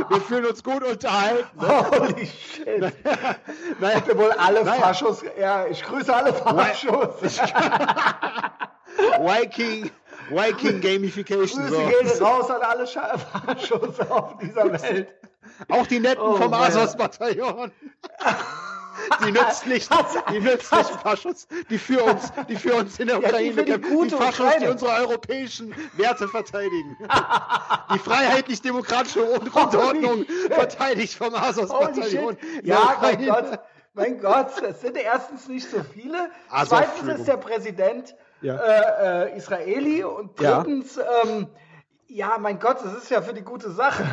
Wir fühlen uns gut unterhalten. Ne? Holy shit. Naja, ihr wohl alle Naja. Faschos? Ja, ich grüße alle Faschos. Viking, Viking Gamification. Grüße So. gehen raus an alle Scha- Faschos auf dieser Welt. Auch die Netten Oh, vom. Asos-Bataillon. Die nützlichen, die nützlichen Faschos, die für uns, die für uns in der Ja, Ukraine die kämpfen. Die Faschos, die unsere europäischen Werte verteidigen. Die freiheitlich-demokratische Grundordnung verteidigt vom Asos-Bataillon. Ja, mein Gott. Mein Gott, es sind erstens nicht so viele. Zweitens ist der Präsident Ja. äh, äh, Israeli und Ja. drittens, ähm, ja, mein Gott, das ist ja für die gute Sache.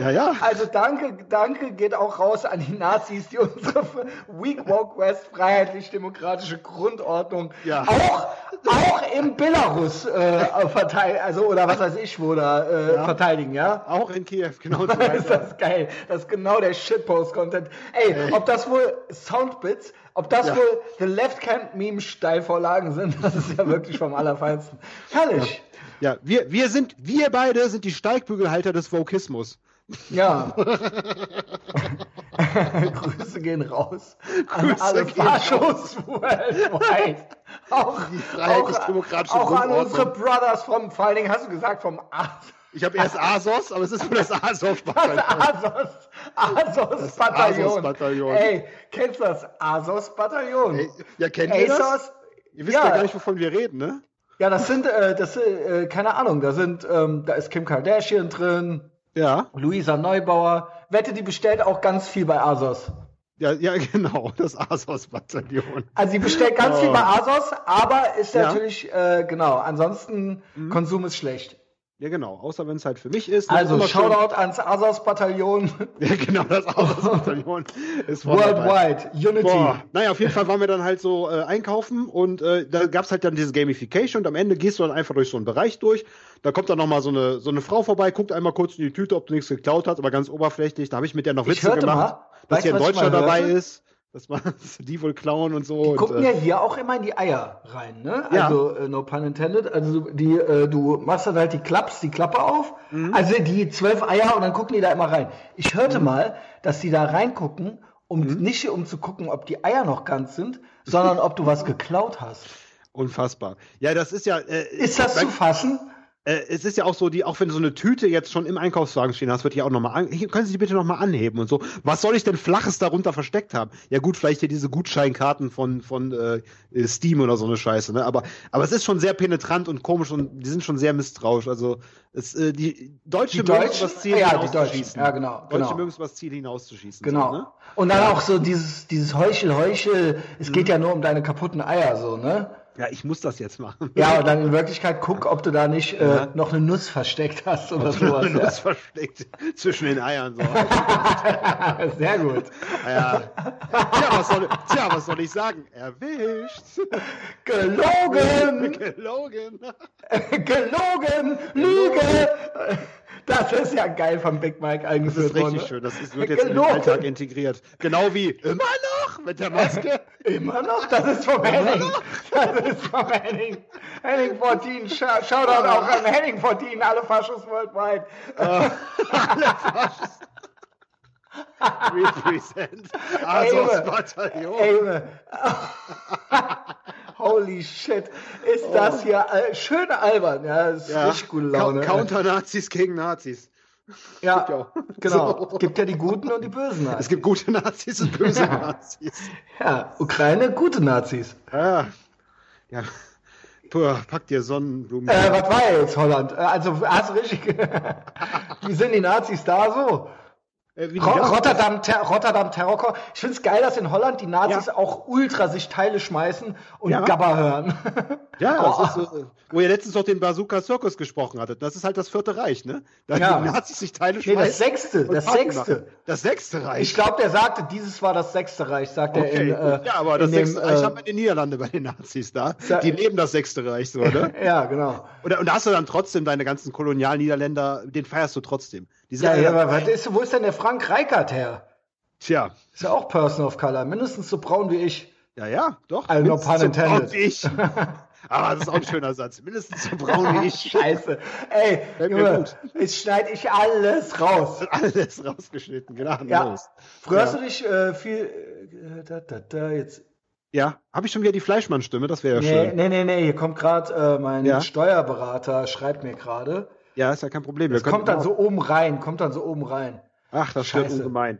Ja, ja. Also danke, danke geht auch raus an die Nazis, die unsere Weak Woke West freiheitlich-demokratische Grundordnung Ja. auch, auch im Belarus äh, verteidigen, also oder was weiß ich wo da äh, Ja. verteidigen, ja? Auch in Kiew, genau so ist das geil. Das ist genau der Shitpost-Content. Ey, ob das wohl Soundbits, ob das Ja. wohl The Left Camp Meme Steilvorlagen sind, das ist ja wirklich vom Allerfeinsten. Herrlich. Ja, wir, wir sind, wir beide sind die Steigbügelhalter des Vokismus. Ja. Grüße gehen raus an Grüße alle gehen Faschos worldwide. Auch, Die auch, auch an unsere Brothers vom, vor allen Dingen hast du gesagt, vom As Ich habe erst Asos, aber es ist nur das das Azov-Bataillon. Asos, Asos Bataillon. Asos-Bataillon. Ey, kennst du das Asos Bataillon? Ey, Ja, kennt ihr das? Ihr wisst ja. Ja. gar nicht, wovon wir reden, ne? Ja, das sind, äh, das äh, keine Ahnung, da sind, ähm, da ist Kim Kardashian drin, Ja. Luisa Neubauer. Wette, die bestellt auch ganz viel bei Asos. Ja, ja, genau, das Asos-Bataillon. Also sie bestellt ganz Oh. viel bei Asos, aber ist Ja. natürlich, äh, genau, ansonsten Konsum ist schlecht. Ja, genau, außer wenn es halt für mich ist. ne? Also Immer schön- Shoutout ans Asos-Bataillon Ja, genau, das ist dabei. worldwide, Unity. Boah, naja, auf jeden Fall waren wir dann halt so äh, einkaufen und äh, da gab's halt dann diese Gamification und am Ende gehst du dann einfach durch so einen Bereich durch. Da kommt dann nochmal so eine, so eine Frau vorbei, guckt einmal kurz in die Tüte, ob du nichts geklaut hast, aber ganz oberflächlich. Da habe ich mit der noch Witze gemacht, mal, dass hier ein Deutscher dabei ist. Das war die wohl klauen und so. Die und, gucken äh, ja hier auch immer in die Eier rein, ne? Ja. Also äh, no pun intended. Also du- die, äh, du machst dann halt die Klaps, die Klappe auf, Mhm. also die zwölf Eier und dann gucken die da immer rein. Ich hörte mal, dass die da reingucken, um Mhm. nicht um zu gucken, ob die Eier noch ganz sind, sondern ob du was geklaut hast. Unfassbar. Ja, das ist ja. Äh, Ist das zu fassen? Äh, es ist ja auch so, die, auch wenn du so eine Tüte jetzt schon im Einkaufswagen stehen hast, wird die auch nochmal an. Hier, können Sie die bitte nochmal anheben und so. Was soll ich denn Flaches darunter versteckt haben? Ja, gut, vielleicht hier diese Gutscheinkarten von, von äh, Steam oder so eine Scheiße, ne? Aber, aber es ist schon sehr penetrant und komisch und die sind schon sehr misstrauisch. Also es, äh, die Deutsche Die mögen Deutschen? es, was Ziel Ja, hinauszuschießen. Ja, genau, Deutsche genau. mögen es, was Ziel hinauszuschießen. Genau. So, ne? Und dann auch so dieses, dieses Heuchel, Heuchel, es geht ja nur um deine kaputten Eier, so, ne? Ja, ich muss das jetzt machen. Ja, und dann in Wirklichkeit guck, ob du da nicht äh, noch eine Nuss versteckt hast oder sowas. Eine ja. Nuss versteckt zwischen den Eiern. So. Sehr gut. Ja. Tja, was soll, tja, was soll ich sagen? Erwischt. Gelogen! Gelogen. Gelogen! Lüge! Das ist ja geil vom Big Mike Das eingeführt ist richtig worden. schön. Das ist, wird jetzt in den Gelogen. Alltag integriert. Genau wie immer noch mit der Maske. Immer noch? Das ist vom Henning. Das ist vom Henning. Henning 14. Scha Shoutout auch an Henning 14, alle Faschos worldwide. Represent. Ey, Also Junge. das Bataillon. Holy shit. Ist das hier äh, schön albern. Ja, das ist Ja. richtig gute Laune. Cou- Counter-Nazis gegen Nazis. ja, ja. genau. So. Gibt ja die Guten und die Bösen. halt. Es gibt gute Nazis und böse Nazis. Ja, Ukraine, gute Nazis. Ja. Ja. Puh, pack dir Sonnenblumen. Äh, was war ja jetzt Holland? Äh, Also hast du richtig. Wie sind die Nazis da so? Rotterdam, Ter Rotterdam Terrorcore. Ich finde es geil, dass in Holland die Nazis Ja. auch ultra sich Teile schmeißen und Ja. Gabba hören. Ja, Oh. ist äh, wo ihr letztens doch den Bazooka Circus gesprochen hattet. Das ist halt das vierte Reich, ne? Da Ja. die Nazis sich Teile Nee, schmeißen. das sechste, das Party sechste. machen. Das sechste Reich. Ich glaube, der sagte, dieses war das sechste Reich, sagt er Okay, in, äh, ja, aber das sechste Reich äh, haben wir in den Niederlande bei den Nazis da. Die leben das sechste Reich so, ne? Ja, genau. Und, und da hast du dann trotzdem deine ganzen Kolonialniederländer, den feierst du trotzdem. Ja, ja, aber was ist, wo ist denn der Frank Reichardt her? Tja, Ist ja auch Person of Color, mindestens so braun wie ich. ja, ja, doch. Also, no pun so intended. braun wie ich. Aber das ist auch ein schöner Satz. Mindestens so braun wie ich. Scheiße. Ey, Junge, gut. jetzt schneide ich alles raus. Alles rausgeschnitten, Ja. gnadenlos. Früher Ja. hast du dich äh, viel. Äh, da, da, da, jetzt. Ja, habe ich schon wieder die Fleischmann-Stimme? Das wäre ja Nee, schön. nee, nee, nee, hier kommt gerade äh, mein Ja. Steuerberater, schreibt mir gerade. Ja, ist ja kein Problem. Das kommt dann auch- so oben rein, kommt dann so oben rein. Ach, das stört Scheiße. ungemein.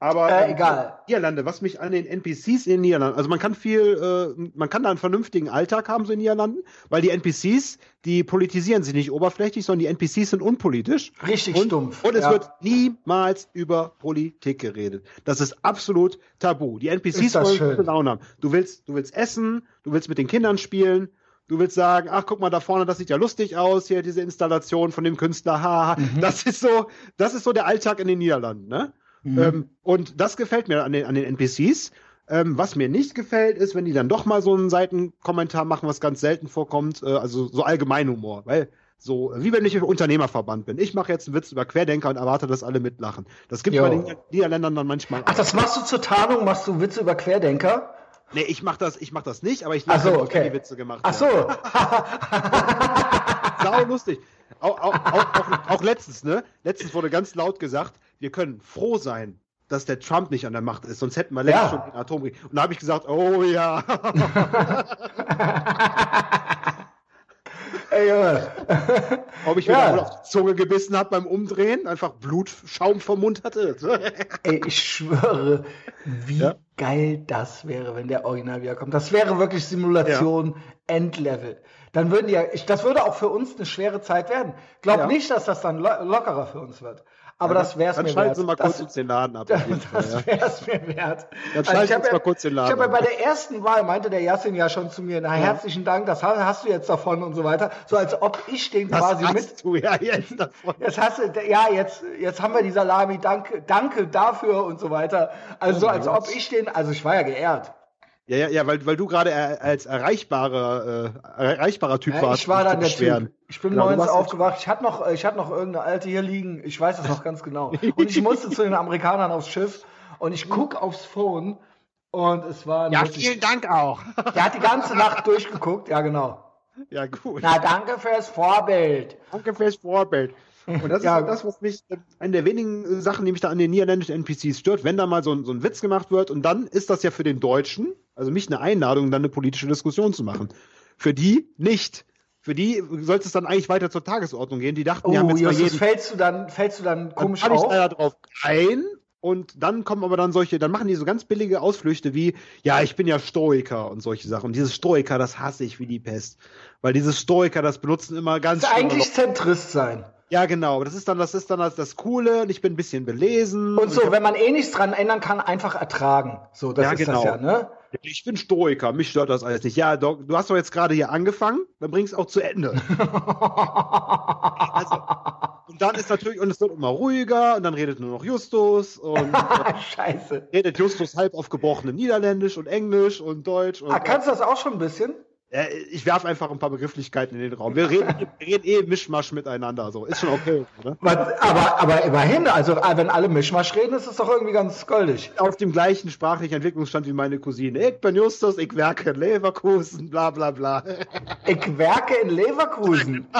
Aber Äh, ähm, egal. Niederlande, was mich an den NPCs in den Niederlanden, also man kann viel, äh, man kann da einen vernünftigen Alltag haben so in den Niederlanden, weil die NPCs, die politisieren sich nicht oberflächlich, sondern die NPCs sind unpolitisch. Richtig und, stumpf. Und es ja. wird niemals über Politik geredet. Das ist absolut tabu. Die NPCs wollen gute Laune haben. Du willst, du willst essen, du willst mit den Kindern spielen, du willst sagen, ach guck mal da vorne, das sieht ja lustig aus, hier diese Installation von dem Künstler, haha. Mhm. Das ist so, das ist so der Alltag in den Niederlanden, ne? Mhm. Ähm, und das gefällt mir an den, an den NPCs. Ähm, was mir nicht gefällt, ist, wenn die dann doch mal so einen Seitenkommentar machen, was ganz selten vorkommt, äh, also so Allgemeinhumor, weil so, wie wenn ich im Unternehmerverband bin. Ich mache jetzt einen Witz über Querdenker und erwarte, dass alle mitlachen. Das gibt Jo. bei den Niederländern dann manchmal. Ach, das machst du zur Tarnung, machst du Witze über Querdenker? Nee, ich mach das, ich mach das nicht, aber ich Ach so, okay. die Witze gemacht Ach so. Sau lustig. Auch, auch, auch, auch, auch letztens, ne? Letztens wurde ganz laut gesagt, wir können froh sein, dass der Trump nicht an der Macht ist, sonst hätten wir längst Ja. schon den Atomkrieg. Und da habe ich gesagt, oh ja. Ey, Junge. Ob ich mir Ja. auf die Zunge gebissen habe beim Umdrehen, einfach Blutschaum vom Mund hatte. Ey, ich schwöre, wie Ja. geil das wäre, wenn der Original wiederkommt. Das wäre wirklich Simulation Endlevel. Dann würden ja, ich, das würde auch für uns eine schwere Zeit werden. Glaub Ja. nicht, dass das dann lo lockerer für uns wird. Aber das wäre es mir schalten wert. Sie mal das, kurz uns den Laden ab. das ja. wäre es mir wert. Dann Also schalten ich Sie habe ja, mal kurz den ich Laden habe ja ab. bei der ersten Wahl meinte der Jasin ja schon zu mir, na herzlichen Dank, das hast, hast du jetzt davon und so weiter. So als ob ich den Was quasi mit hast du ja jetzt davon? Jetzt hast du, ja, jetzt, jetzt haben wir die Salami, danke, danke dafür und so weiter. Also so, Oh mein als Gott. ob ich den, also ich war ja geehrt. Ja, ja, ja, weil, weil du gerade er- als erreichbarer, äh, erreichbarer Typ Ja, warst. ich war dann der. Typ. Ich bin Genau, morgens aufgewacht. Ich hatte noch, ich hatte noch irgendeine alte hier liegen. Ich weiß das noch ganz genau. Und ich musste zu den Amerikanern aufs Schiff und ich guck aufs Phone und es war Ja, wirklich- vielen Dank auch. Der hat die ganze Nacht durchgeguckt. Ja, genau. ja, gut. Na, danke fürs Vorbild. Danke fürs Vorbild. Und das Ja. ist auch das, was mich, eine der wenigen Sachen, die mich da an den niederländischen NPCs stört, wenn da mal so ein, so ein Witz gemacht wird und dann ist das ja für den Deutschen, also mich eine Einladung, dann eine politische Diskussion zu machen. Für die nicht. Für die sollte es dann eigentlich weiter zur Tagesordnung gehen. Die dachten, die haben Oh, jetzt mal Justus, jeden fällst du dann, fällst du dann Dann komisch ich auf? leider drauf ein und dann kommen aber dann solche, dann machen die so ganz billige Ausflüchte wie, ja, ich bin ja Stoiker und solche Sachen. Und dieses Stoiker, das hasse ich wie die Pest. Weil dieses Stoiker, das benutzen immer ganz Das ist eigentlich Zentrist sein. Ja, genau. Das ist dann, das ist dann das, das Coole. Und ich bin ein bisschen belesen. Und so, hab- wenn man eh nichts dran ändern kann, einfach ertragen. So, das Ja, ist genau. das ja, ne? Ich bin Stoiker, mich stört das alles nicht. Ja, Doc, du hast doch jetzt gerade hier angefangen, dann bring es auch zu Ende. also, und dann ist natürlich, und es wird immer ruhiger, und dann redet nur noch Justus und Scheiße. redet Justus halb auf gebrochenem Niederländisch und Englisch und Deutsch. Und, Ah, kannst du das auch schon ein bisschen? Äh, ich werfe einfach ein paar Begrifflichkeiten in den Raum. Wir reden, wir reden eh Mischmasch miteinander, so ist schon okay. Was, aber, aber immerhin, also äh, wenn alle Mischmasch reden, ist es doch irgendwie ganz goldig. Auf dem gleichen sprachlichen Entwicklungsstand wie meine Cousine. Ich bin Justus, ich werke in Leverkusen, bla bla bla. Ich werke in Leverkusen.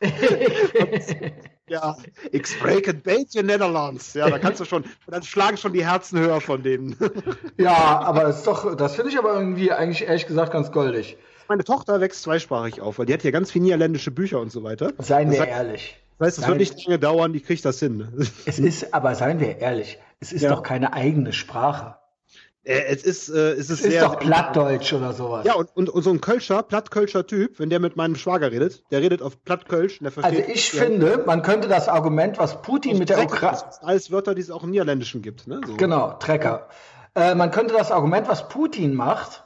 Ja, ich spreche bisschen Netherlands. Ja, da kannst du schon, dann schlagen schon die Herzen höher von denen. ja, aber ist doch, das finde ich aber irgendwie eigentlich ehrlich gesagt ganz goldig. Meine Tochter wächst zweisprachig auf, weil die hat hier ganz viele niederländische Bücher und so weiter. Seien Das wir heißt- ehrlich. Das heißt, es wird nicht lange dauern, ich kriege das hin. Es ist, aber seien wir ehrlich, es ist Ja. doch keine eigene Sprache. Äh, es ist, äh, es ist, Es ist sehr, doch Plattdeutsch oder sowas. Ja, und, und, und so ein Kölscher, Plattkölscher Typ, wenn der mit meinem Schwager redet, der redet auf Plattkölsch und der also versteht. ich ja, finde, man könnte das Argument, was Putin mit der Ukraine... Das sind alles Wörter, die es auch im Niederländischen gibt. Ne? So. Genau, Trecker. Äh, man könnte das Argument, was Putin macht,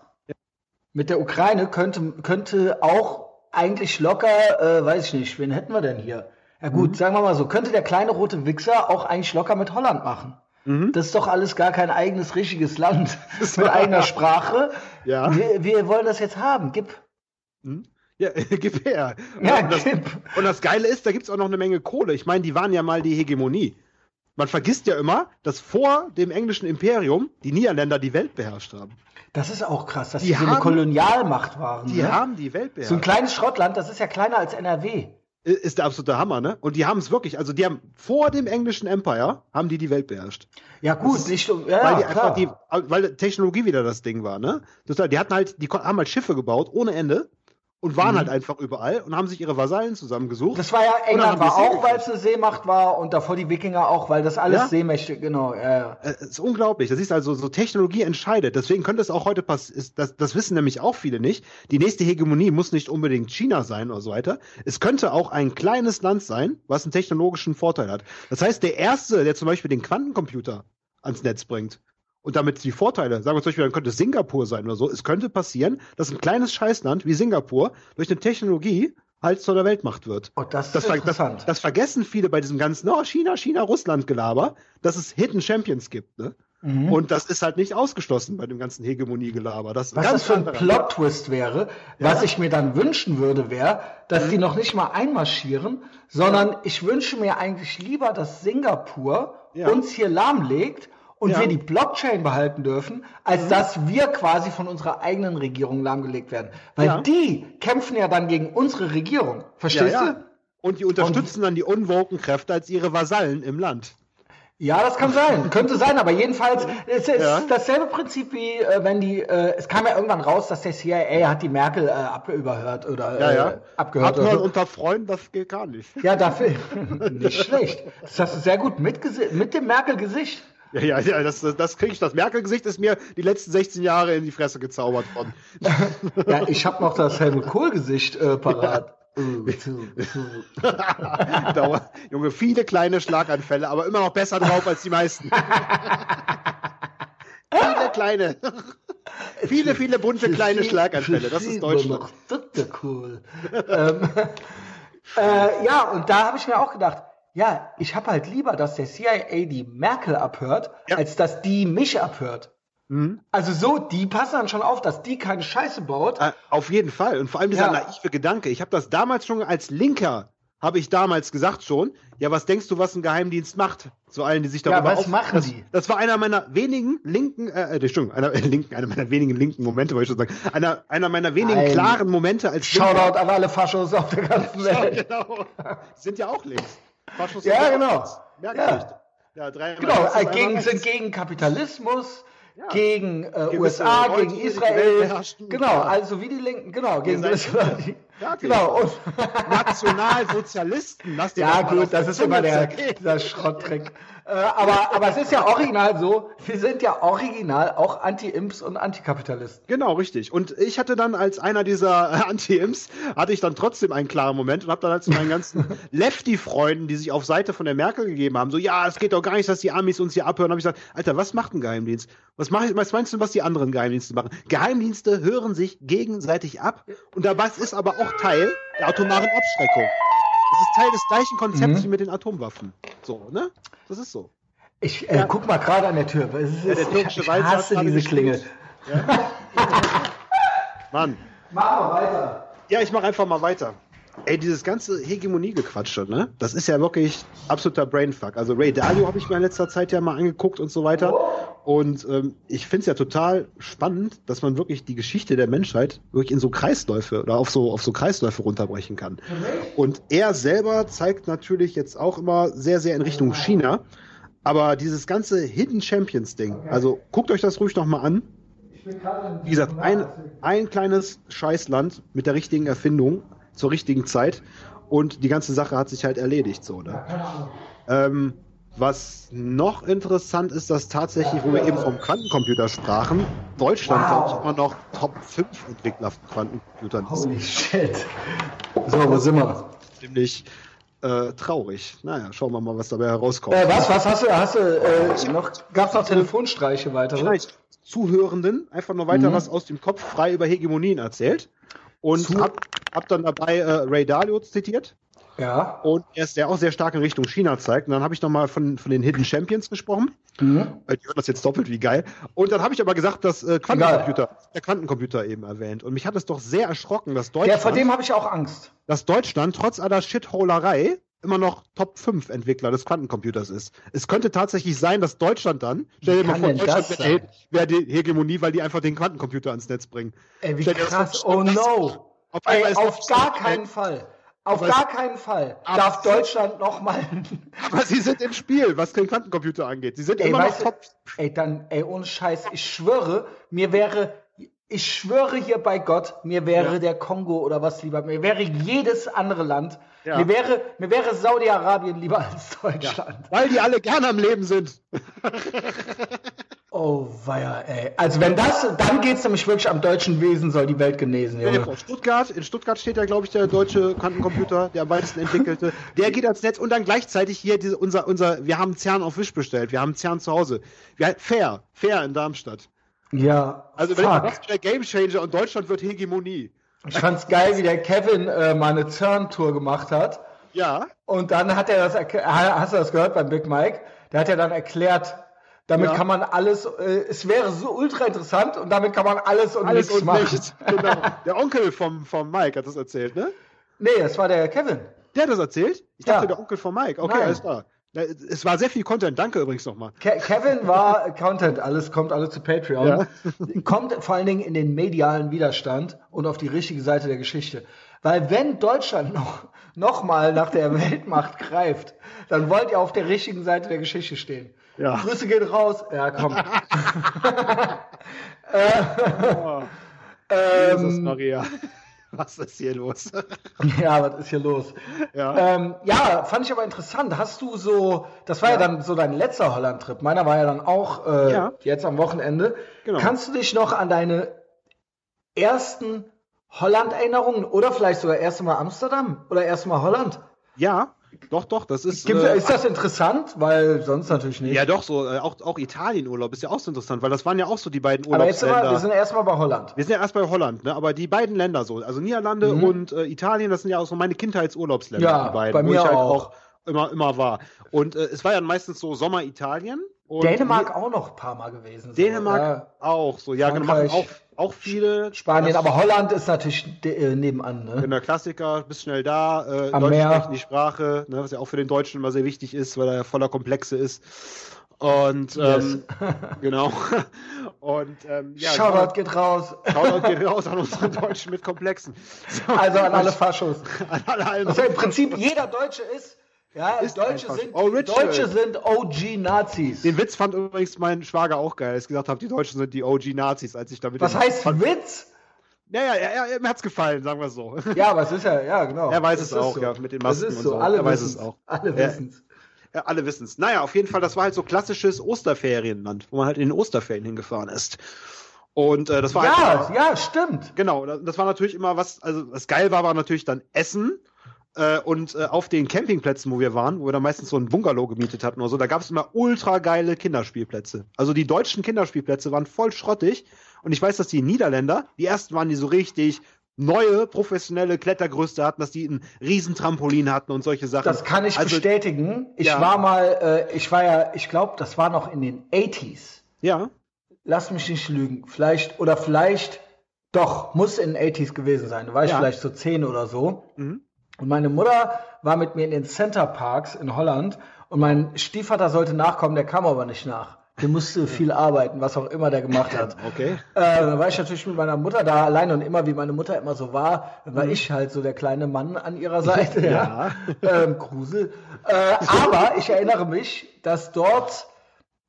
mit der Ukraine, könnte, könnte auch eigentlich locker, äh, weiß ich nicht, wen hätten wir denn hier? Ja Mhm. gut, sagen wir mal so, könnte der kleine rote Wichser auch eigentlich locker mit Holland machen. Mhm. Das ist doch alles gar kein eigenes, richtiges Land mit eigener Sprache. Ja. Wir, wir wollen das jetzt haben. Gib. Ja, gib her. Ja, und, das, gib. und das Geile ist, da gibt's auch noch eine Menge Kohle. Ich meine, die waren ja mal die Hegemonie. Man vergisst ja immer, dass vor dem englischen Imperium die Niederländer die Welt beherrscht haben. Das ist auch krass, dass Die die so eine haben- Kolonialmacht waren. Die ne? haben die Welt so ein beherrscht. kleines Schrottland, das ist ja kleiner als NRW. Ist der absolute Hammer, ne? Und die haben es wirklich, also die haben vor dem englischen Empire, haben die die Welt beherrscht. Ja gut, nicht so, ja, weil die einfach die, weil Technologie wieder das Ding war, ne? Die hatten halt, die haben halt Schiffe gebaut ohne Ende und waren halt einfach überall und haben sich ihre Vasallen zusammengesucht. Mhm. Das war ja, England war auch, weil es eine Seemacht war und davor die Wikinger auch, weil das alles Ja. Seemächte, genau. Äh, Es ist unglaublich. Das ist also so Technologie entscheidet. Deswegen könnte es auch heute passieren. Das, das wissen nämlich auch viele nicht. Die nächste Hegemonie muss nicht unbedingt China sein oder so weiter. Es könnte auch ein kleines Land sein, was einen technologischen Vorteil hat. Das heißt, der erste, der zum Beispiel den Quantencomputer ans Netz bringt und damit die Vorteile, sagen wir zum Beispiel, dann könnte es Singapur sein oder so. Es könnte passieren, dass ein kleines Scheißland wie Singapur durch eine Technologie halt zu einer Weltmacht wird. Oh, das ist Das, ver das, interessant. das vergessen viele bei diesem ganzen oh, China, China, Russland-Gelaber, dass es Hidden Champions gibt. Ne? Mhm. Und das ist halt nicht ausgeschlossen bei dem ganzen Hegemonie-Gelaber. Das was ganz das für ein Plot-Twist wäre, was ich mir dann wünschen würde, wäre, dass die noch nicht mal einmarschieren, sondern ich wünsche mir eigentlich lieber, dass Singapur Ja. uns hier lahmlegt und Ja. wir die Blockchain behalten dürfen, als dass wir quasi von unserer eigenen Regierung lahmgelegt werden. Weil Ja. die kämpfen ja dann gegen unsere Regierung. Verstehst ja, ja. du? Und die unterstützen dann die unwoken Kräfte als ihre Vasallen im Land. Ja, das kann sein. Könnte sein, aber jedenfalls es ist Ja. dasselbe Prinzip wie äh, wenn die, äh, es kam ja irgendwann raus, dass der CIA hat die Merkel äh, abgehört oder Ja, äh, ja. abgehört. Abhören Oder so. unter Freunden, das geht gar nicht. Ja, dafür nicht schlecht. Das hast du sehr gut mitgese- mit dem Merkel-Gesicht. Ja, ja, ja das, das kriege ich. Das Merkel-Gesicht ist mir die letzten 16 Jahre in die Fresse gezaubert worden. Ja, ich habe noch das Helmut Kohl-Gesicht äh, parat. Zu, zu. Dauer, Junge, viele kleine Schlaganfälle, aber immer noch besser drauf als die meisten. viele kleine. viele, viele bunte kleine Schlaganfälle. Das ist Deutschland. Noch. Cool. ähm, äh, ja, und da habe ich mir auch gedacht, ja, ich habe halt lieber, dass der CIA die Merkel abhört, Ja. als dass die mich abhört. Mhm. Also so, die passen dann schon auf, dass die keine Scheiße baut. Äh, Auf jeden Fall. Und vor allem dieser Ja. naive Gedanke. Ich habe das damals schon als Linker, habe ich damals gesagt schon, ja, was denkst du, was ein Geheimdienst macht? Zu allen, die sich Ja, darüber was machen das, die? Das war einer meiner wenigen linken, äh, äh, Entschuldigung, einer, äh, linken, einer meiner wenigen linken Momente, wollte ich schon sagen. Einer, einer meiner wenigen Nein. klaren Momente als Linker. Shoutout an alle Faschos auf der ganzen Ja, Welt. genau. Die sind ja auch links. Faschos Ja, genau. Ja. Ja, Genau, äh, gegen, sind gegen Kapitalismus, Ja. gegen äh, USA, gegen Israel. Genau, also wie die Linken, genau, gegen fertig. Genau, und Nationalsozialisten. Lass dir Ja, gut, das der ist immer der, dieser Schrotttrick. Äh, aber, aber es ist ja original so, wir sind ja original auch Anti-Imps und Antikapitalisten. Genau, richtig. Und ich hatte dann als einer dieser Anti-Imps, hatte ich dann trotzdem einen klaren Moment und habe dann halt zu meinen ganzen Lefty-Freunden, die sich auf Seite von der Merkel gegeben haben, so, ja, es geht doch gar nicht, dass die Amis uns hier abhören, habe ich gesagt, Alter, was macht ein Geheimdienst? Was, mach ich, was meinst du, was die anderen Geheimdienste machen? Geheimdienste hören sich gegenseitig ab und dabei ist aber auch Teil der atomaren Abschreckung. Das ist Teil des gleichen Konzepts Mhm. wie mit den Atomwaffen. So, ne? Das ist so. Ich äh, guck mal gerade an der Tür. Es ist, Ja, der türkische ich, ich hasse gerade diese Klingel. gespielt. Mann. Mach mal weiter. Ja, ich mache einfach mal weiter. Ey, dieses ganze Hegemonie-Gequatsche, ne? Das ist ja wirklich absoluter Brainfuck. Also Ray Dalio habe ich mir in letzter Zeit ja mal angeguckt und so weiter. Und ähm, ich finde es ja total spannend, dass man wirklich die Geschichte der Menschheit wirklich in so Kreisläufe oder auf so, auf so Kreisläufe runterbrechen kann. Und er selber zeigt natürlich jetzt auch immer sehr, sehr in Richtung China. Aber dieses ganze Hidden Champions Ding, also guckt euch das ruhig nochmal an. Wie gesagt, ein, ein kleines Scheißland mit der richtigen Erfindung zur richtigen Zeit und die ganze Sache hat sich halt erledigt, so, ne? Ähm, was noch interessant ist, dass tatsächlich, wo wir eben vom Quantencomputer sprachen, Deutschland, Wow. glaube ich, immer noch Top 5 Entwickler von Quantencomputern ist. Holy shit. So, wo sind wir? Ziemlich äh, traurig. Naja, schauen wir mal, was dabei herauskommt. Äh, was, was hast du, hast du, äh, noch, gab's noch Telefonstreiche weitere? Zuhörenden einfach nur weiter was aus dem Kopf frei über Hegemonien erzählt. Und hab, hab dann dabei äh, Ray Dalio zitiert. Ja. Und er ist der auch sehr stark in Richtung China zeigt. Und dann habe ich nochmal von, von den Hidden Champions gesprochen. Mhm. Die hören das jetzt doppelt, wie geil. Und dann habe ich aber gesagt, dass äh, Quantencomputer, der Quantencomputer eben erwähnt. Und mich hat es doch sehr erschrocken, dass Der, vor Deutschland, dem habe ich auch Angst. dass Deutschland trotz aller Shitholerei immer noch Top 5 Entwickler des Quantencomputers ist. Es könnte tatsächlich sein, dass Deutschland dann, stell dir mal vor, Deutschland wäre wär die Hegemonie, weil die einfach den Quantencomputer ans Netz bringen. Ey, wie krass. Oh no. Auf Ey, auf gar keinen Fall. Auf Aber gar keinen Fall darf Deutschland nochmal. Aber sie sind im Spiel, was den Quantencomputer angeht. Sie sind Ey, immer noch top. ey, dann, ey, ohne Scheiß, ich schwöre, mir wäre, ich schwöre hier bei Gott, mir wäre Ja. der Kongo oder was lieber, mir wäre jedes andere Land, Ja. mir wäre, mir wäre Saudi-Arabien lieber als Deutschland. Weil die alle gerne am Leben sind. Oh, weia, ey. Also wenn das, dann geht's nämlich wirklich am deutschen Wesen, soll die Welt genesen, Junge. vor, Stuttgart, in Stuttgart steht ja, glaube ich, der deutsche Quantencomputer, der am weitesten entwickelte. Der geht ans Netz und dann gleichzeitig hier diese, unser, unser, wir haben CERN auf Wisch bestellt, wir haben CERN zu Hause. Wir, fair, fair in Darmstadt. Ja, Also fuck. das ist der Gamechanger und Deutschland wird Hegemonie. Ich fand's geil, wie der Kevin äh, mal eine CERN-Tour gemacht hat. Ja, Und dann hat er das, ha- hast du das gehört beim Big Mike? Der hat ja dann erklärt, damit Ja. kann man alles, äh, es wäre so ultra interessant und damit kann man alles und alles nichts und machen. nichts. Genau. Der Onkel vom, vom Mike hat das erzählt, ne? Nee, das war der Kevin. Der hat das erzählt? Ich dachte, Ja. der Onkel von Mike. Okay, Nein. alles klar. Es war sehr viel Content. Danke übrigens nochmal. Ke Kevin war Content, alles kommt alles zu Patreon. Kommt vor allen Dingen in den medialen Widerstand und auf die richtige Seite der Geschichte. Weil wenn Deutschland noch, noch mal nach der Weltmacht greift, dann wollt ihr auf der richtigen Seite der Geschichte stehen. Ja. Grüße gehen raus. Ja, komm. Oh, Ähm, Jesus Maria. Was ist hier los? Ja, was ist hier los? Ja. Ähm, ja, fand ich aber interessant. Hast du so, das war ja, dann so dein letzter Holland-Trip. Meiner war ja dann auch äh, Ja. jetzt am Wochenende. Genau. Kannst du dich noch an deine ersten Holland-Erinnerungen oder vielleicht sogar erste Mal Amsterdam oder erste Mal Holland? Ja, doch, doch, das ist. Gibt, äh, ist das interessant? Weil sonst natürlich nicht. ja, doch, so, äh, auch, auch Italienurlaub ist ja auch so interessant, weil das waren ja auch so die beiden aber jetzt sind wir, Urlaubsländer. sind erstmal bei Holland. Wir sind ja erst bei Holland, ne? aber die beiden Länder so, also Niederlande und äh, Italien, das sind ja auch so meine Kindheitsurlaubsländer, Mhm. Ja, die beiden, bei wo mir ich halt auch. auch immer, immer war. Und äh, es war ja meistens so Sommer Italien. Und Dänemark auch noch ein paar Mal gewesen. so. Dänemark Ja. auch, so, ja, genau, machen auch, auch viele. Spanien, aber Holland ist natürlich äh, nebenan. Ne? Genau, Klassiker, bist schnell da, äh, Am Deutsch die Sprache, ne, was ja auch für den Deutschen immer sehr wichtig ist, weil er ja voller Komplexe ist. Und ähm, genau. Und ähm, ja, Shoutout geht raus. Shoutout geht raus an unsere Deutschen mit Komplexen. So, Also an alle Faschos. an alle. Was ja im Prinzip jeder Deutsche ist. Ja, Ist Deutsche, sind. Oh. Deutsche sind OG-Nazis. Den Witz fand übrigens mein Schwager auch geil, als ich gesagt habe, die Deutschen sind die OG-Nazis, als ich damit. Was heißt Witz? Ja, ja, ja, mir hat's gefallen, sagen wir so. Ja, aber es ist ja, ja, genau. Er weiß es ist auch, so. ja, mit den Es Masken ist und so, so. alle Er weiß wissen's. es auch. Alle wissen's. Ja, alle wissen es. Naja, auf jeden Fall, das war halt so klassisches Osterferienland, wo man halt in den Osterferien hingefahren ist. Und äh, das war ja, halt, ja, stimmt. Genau, das war natürlich immer was, also was geil war, war natürlich dann Essen. Äh, und äh, auf den Campingplätzen, wo wir waren, wo wir dann meistens so ein Bungalow gemietet hatten oder so, da gab es immer ultra geile Kinderspielplätze. Also die deutschen Kinderspielplätze waren voll schrottig. Und ich weiß, dass die Niederländer, die ersten waren die so richtig neue professionelle Klettergerüste hatten, dass die ein Riesentrampolin hatten und solche Sachen. Das kann ich also, bestätigen. Ich ja. war mal, äh, ich war ja, ich glaube, das war noch in den 80s. Ja. Lass mich nicht lügen. Vielleicht, oder vielleicht, doch, muss in den 80s gewesen sein. Da war ich Ja. vielleicht so 10 oder so. Mhm. Und meine Mutter war mit mir in den Center Parks in Holland und mein Stiefvater sollte nachkommen, der kam aber nicht nach. Der musste viel arbeiten, was auch immer der gemacht hat. Okay. Äh, dann war ich natürlich mit meiner Mutter da alleine und immer wie meine Mutter immer so war, war ich halt so der kleine Mann an ihrer Seite. ja. Ähm, Grusel. Äh, aber ich erinnere mich, dass dort,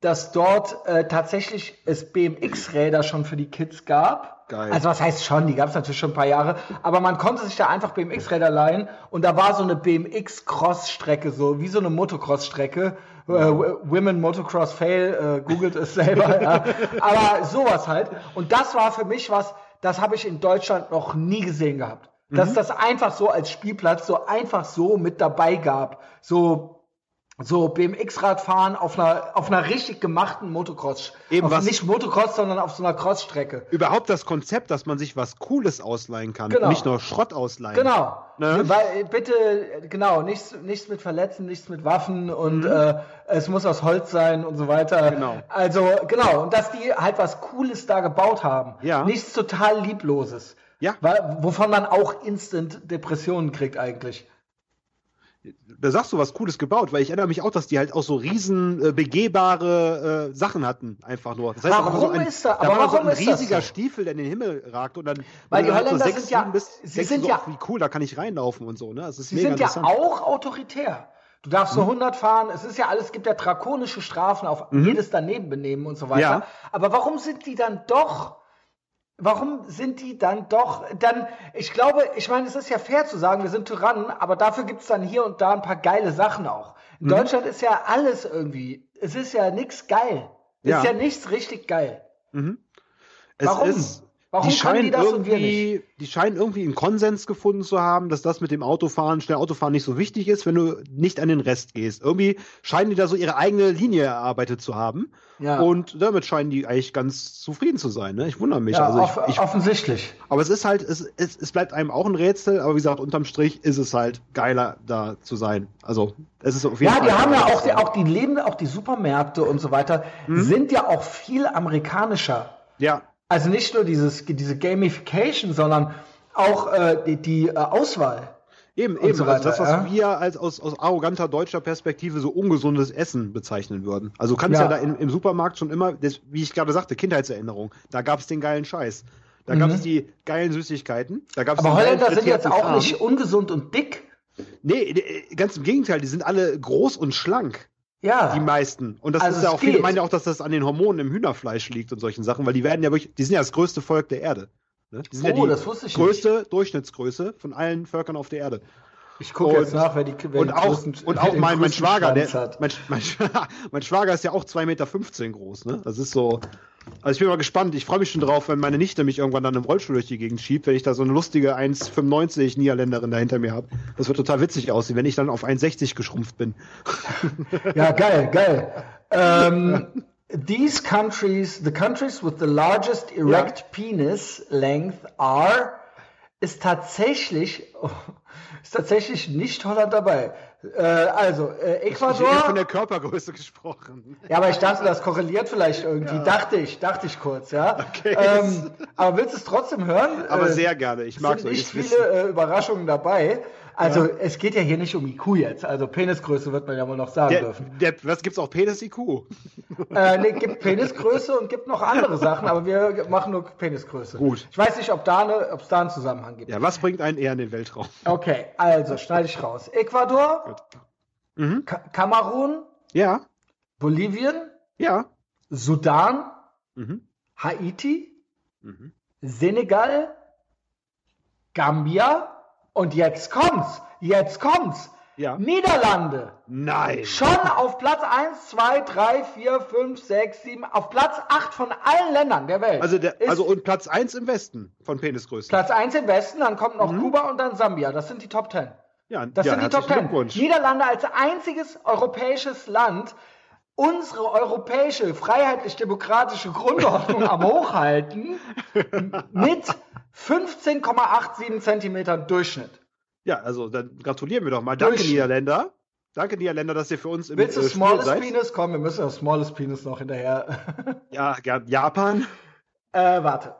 dass dort äh, tatsächlich es BMX-Räder schon für die Kids gab. Geil. Also was heißt schon, die gab es natürlich schon ein paar Jahre, aber man konnte sich da einfach BMX-Räder leihen und da war so eine BMX-Cross-Strecke, so wie so eine Motocross-Strecke. Äh, Women Motocross Fail, äh, googelt es selber. ja. Aber sowas halt. Und das war für mich was, das habe ich in Deutschland noch nie gesehen gehabt. Dass es das einfach so als Spielplatz so einfach so mit dabei gab. So so BMX-Radfahren auf einer, auf einer richtig gemachten Motocross. Eben auf, was- Nicht Motocross, sondern auf so einer Crossstrecke. Überhaupt das Konzept, dass man sich was Cooles ausleihen kann. Genau. Nicht nur Schrott ausleihen. Genau. Ne? Weil, bitte, genau, nichts, nichts mit Verletzen, nichts mit Waffen und Mhm. äh, es muss aus Holz sein und so weiter. Genau. Also, genau. Und dass die halt was Cooles da gebaut haben. Ja. Nichts total Liebloses. Ja. Weil, wovon man auch instant Depressionen kriegt eigentlich. Da sagst du was Cooles gebaut, weil ich erinnere mich auch, dass die halt auch so riesen äh, begehbare äh, Sachen hatten, einfach nur. Das heißt, da war Warum so ein, ist da- da war so ein das riesiger so? Stiefel, der in den Himmel ragt und dann Weil die Holländer sechs, sind ja- bist, sie sind so, ja- wie cool, da kann ich reinlaufen und so, ne? Das ist Sie mega sind ja auch autoritär. Du darfst Mhm. so 100 fahren, es ist ja alles, es gibt ja drakonische Strafen auf jedes Danebenbenehmen und so weiter. Ja. Aber warum sind die dann doch, warum sind die dann doch, dann, ich glaube, ich meine, es ist ja fair zu sagen, wir sind Tyrannen, aber dafür gibt es dann hier und da ein paar geile Sachen auch. In Mhm. Deutschland ist ja alles irgendwie, es ist ja nichts geil. Es Ja. ist ja nichts richtig geil. Es Warum? Ist, Warum die scheinen die das und wir irgendwie, die scheinen irgendwie einen Konsens gefunden zu haben, dass das mit dem Autofahren, schnell Autofahren nicht so wichtig ist, wenn du nicht an den Rest gehst. Irgendwie scheinen die da so ihre eigene Linie erarbeitet zu haben. Ja. Und damit scheinen die eigentlich ganz zufrieden zu sein. Ne? Ich wundere mich. Ja, also off ich, ich, offensichtlich. aber es ist halt, es, es, es bleibt einem auch ein Rätsel, aber wie gesagt, unterm Strich ist es halt geiler, da zu sein. Also es ist auf jeden Ja, Fall. die haben ja auch die, auch die Leben, auch die Supermärkte und so weiter, Mhm. sind ja auch viel amerikanischer. Ja, Also nicht nur dieses, diese Gamification, sondern auch äh, die, die äh, Auswahl. Eben, eben. so also das, was weiter, ja. wir als aus, aus arroganter deutscher Perspektive so ungesundes Essen bezeichnen würden. Also kannst ja, Ja. da im, im Supermarkt schon immer, das, wie ich gerade sagte, Kindheitserinnerung, da gab es den geilen Scheiß. Da gab es die geilen Süßigkeiten. Da gab's Mhm. Aber Holländer sind jetzt auch Kram. nicht ungesund und dick. Nee, ganz im Gegenteil, die sind alle groß und schlank. Ja. Die meisten. Und das Also ist ja auch, viele geht. meinen ja auch, dass das an den Hormonen im Hühnerfleisch liegt und solchen Sachen, weil die werden ja wirklich, die sind ja das größte Volk der Erde. Ne? Die sind Oh, ja die das wusste ich größte Durchschnittsgröße von allen Völkern auf der Erde. Ich gucke jetzt nach, wer die wer und die auch, größten- und auch mein, mein Schwager, der, mein, mein, mein Schwager ist ja auch 2,15 Meter groß, ne? Das ist so. Also ich bin mal gespannt, ich freue mich schon drauf, wenn meine Nichte mich irgendwann dann im Rollstuhl durch die Gegend schiebt, wenn ich da so eine lustige 1,95 Niederländerin da hinter mir habe. Das wird total witzig aussehen, wenn ich dann auf 1,60 geschrumpft bin. Ja, geil, geil. Ähm, these countries, the countries with the largest erect penis length are, ist tatsächlich, ist tatsächlich nicht Holland dabei. Äh, also, äh, Ich hätte von Ecuador. der Körpergröße gesprochen. Ja, aber ich dachte, das korreliert vielleicht irgendwie. Dachte ich, dachte ich kurz, ja. Okay. Ähm, aber willst du es trotzdem hören? Aber Äh, sehr gerne. Ich es mag sind nicht viele äh, Überraschungen dabei. Also es geht ja hier nicht um IQ jetzt. Also Penisgröße wird man ja wohl noch sagen Der, dürfen. der, was gibt's auch Penis-IQ? Äh, nee, gibt Penisgröße und gibt noch andere Sachen, aber wir machen nur Penisgröße. Gut. Ich weiß nicht, ob da eine, ob es da einen Zusammenhang gibt. Ja, was bringt einen eher in den Weltraum? Okay, also schneide ich raus. Ecuador, Mhm. Ka Kamerun, Ja, Bolivien, ja. Sudan, Mhm. Haiti, Mhm. Senegal, Gambia und jetzt kommt's. Jetzt kommt's. Ja. Niederlande. Nein. Schon auf Platz 1, 2, 3, 4, 5, 6, 7, auf Platz 8 von allen Ländern der Welt. Also, der, also und Platz 1 im Westen von Penisgrößen. Platz 1 im Westen, dann kommt noch Kuba und dann Sambia. Das sind die Top 10. Ja, Das ja, sind die Top herzlichen 10. Glückwunsch. Niederlande als einziges europäisches Land unsere europäische freiheitlich-demokratische Grundordnung am Hochhalten mit 15,87 Zentimetern Durchschnitt. Ja, also dann gratulieren wir doch mal. Danke, Niederländer. Danke, Niederländer, dass ihr für uns im Willst du äh, Smallest seid. Penis? Komm, wir müssen das Smallest Penis noch hinterher. Ja, ja, Japan. äh, warte.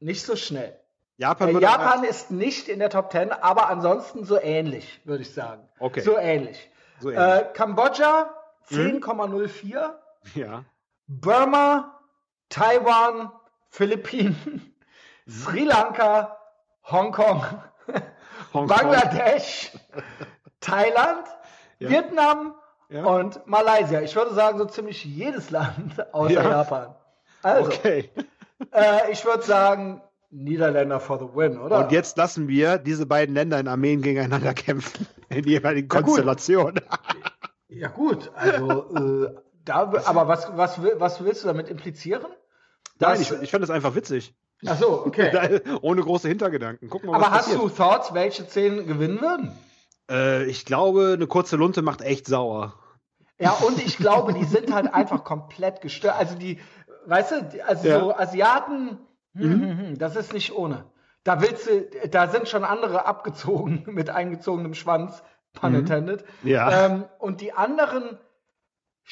Nicht so schnell. Japan, Äh, Japan ist nicht in der Top 10, aber ansonsten so ähnlich, würde ich sagen. Okay. So ähnlich. So ähnlich. Äh, Kambodscha 10,04. ja. Burma, Taiwan, Philippinen, Sri Lanka, Hongkong, Hongkong. Bangladesch, Thailand, Ja. Vietnam Ja. und Malaysia. Ich würde sagen, so ziemlich jedes Land außer Ja. Japan. Also, Okay. äh, ich würde sagen, Niederländer for the win, oder? Und jetzt lassen wir diese beiden Länder in Armeen gegeneinander kämpfen. In jeweiligen. Konstellationen. Ja, gut, also, äh, da, aber was, was, was willst du damit implizieren? Nein, ich, ich fand das einfach witzig. Ach so, okay. Ohne große Hintergedanken. Gucken wir mal, Aber was hast passiert. du Thoughts, welche zehn gewinnen würden? Äh, ich glaube, eine kurze Lunte macht echt sauer. Ja, und ich glaube, die sind halt einfach komplett gestört. Also die, weißt du, also Ja. so Asiaten, hm, hm, hm, das ist nicht ohne. Da willst du, da sind schon andere abgezogen mit eingezogenem Schwanz, pun intended. Ja. Ähm, und die anderen,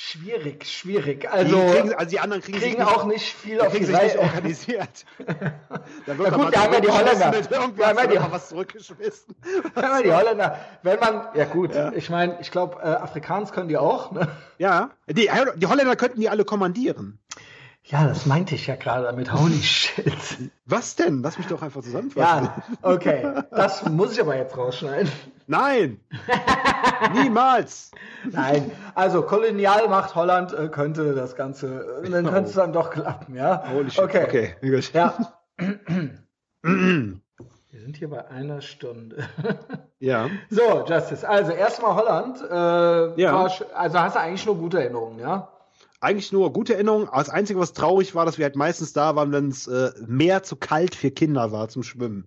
schwierig, schwierig. Die Also kriegen, also die anderen kriegen, kriegen auch nicht viel auf die Reihe. organisiert. Da wird Ja doch gut, da haben wir die Holländer. Da haben wir hast du die- was zurückgeschmissen. Wenn man die Holländer, wenn man, ja gut, ich meine, ich glaube, äh, Afrikaans können die auch, ne? Ja, die, die Holländer könnten die alle kommandieren. Ja, das meinte ich ja gerade damit. Holy shit. Was denn? Lass mich doch einfach zusammenfassen. Ja, okay. Das muss ich aber jetzt rausschneiden. Nein! Niemals! Nein, also Kolonialmacht Holland äh, könnte das Ganze, äh, dann könnte es dann doch klappen, ja? Holy shit. Okay. okay. gut. Ja. Wir sind hier bei einer Stunde. Ja. So, Justice. Also erstmal Holland. Äh, Ja. war also hast du eigentlich nur gute Erinnerungen, ja? Eigentlich nur gute Erinnerungen. Das Einzige, was traurig war, dass wir halt meistens da waren, wenn es äh, mehr zu kalt für Kinder war zum Schwimmen.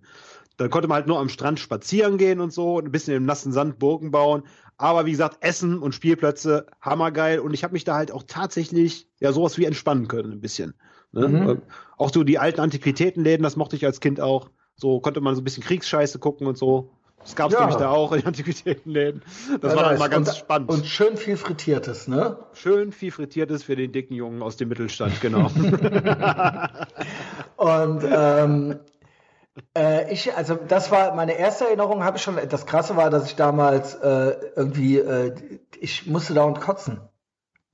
Dann konnte man halt nur am Strand spazieren gehen und so, ein bisschen im nassen Sand Burgen bauen. Aber wie gesagt, Essen und Spielplätze, hammergeil. Und ich habe mich da halt auch tatsächlich ja sowas wie entspannen können, ein bisschen. Ne? Mhm. Äh, Auch so die alten Antiquitätenläden, das mochte ich als Kind auch. So konnte man so ein bisschen Kriegsscheiße gucken und so. Das gab es Ja. nämlich da auch in den Antiquitätenläden. Das Ja, war dann mal ganz und, spannend. Und schön viel Frittiertes, ne? Schön viel Frittiertes für den dicken Jungen aus dem Mittelstand, genau. Und ähm, äh, ich, also das war meine erste Erinnerung, habe ich schon. Das Krasse war, dass ich damals äh, irgendwie, äh, ich musste dauernd kotzen.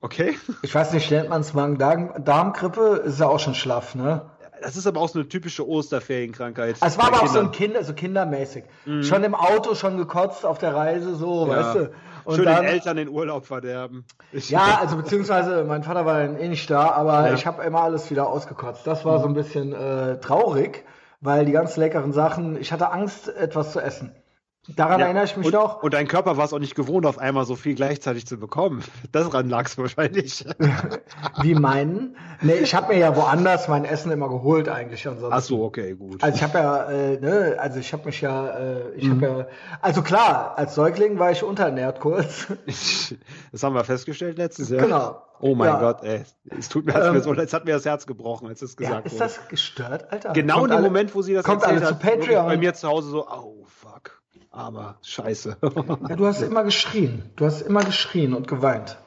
Okay. Ich weiß nicht, nennt man es Magen-Darm-Grippe? Ist ja auch schon schlaff, ne? Das ist aber auch so eine typische Osterferienkrankheit. Es war aber auch so ein Kindern. Kind, so kindermäßig. Schon im Auto, schon gekotzt auf der Reise, so, Ja. weißt du? Und Schön dann, den Eltern den Urlaub verderben. Ich- ja, also beziehungsweise mein Vater war dann eh nicht da, aber Ja. ich habe immer alles wieder ausgekotzt. Das war so ein bisschen äh, traurig, weil die ganz leckeren Sachen, ich hatte Angst, etwas zu essen. Daran Ja. erinnere ich mich und, noch. Und dein Körper war es auch nicht gewohnt, auf einmal so viel gleichzeitig zu bekommen. Daran lag es wahrscheinlich. Wie meinen? Nee, ich habe mir ja woanders mein Essen immer geholt eigentlich ansonsten. Ach so, okay, gut. Also ich habe ja, äh, ne, also ich habe mich ja, äh, ich Mhm. habe ja, also klar, als Säugling war ich unterernährt kurz. Das haben wir festgestellt letztes Jahr. Genau. Oh mein Ja. Gott, ey. Es tut mir, Ähm, mir so, jetzt hat mir das Herz gebrochen, als es Ja, gesagt ist wurde. das gestört, Alter? genau Kommt in dem alle- Moment, wo sie das kommt erzählt alle zu hat, Patreon. bei mir zu Hause so, oh fuck, aber scheiße. Ja, du hast immer geschrien. Du hast immer geschrien und geweint.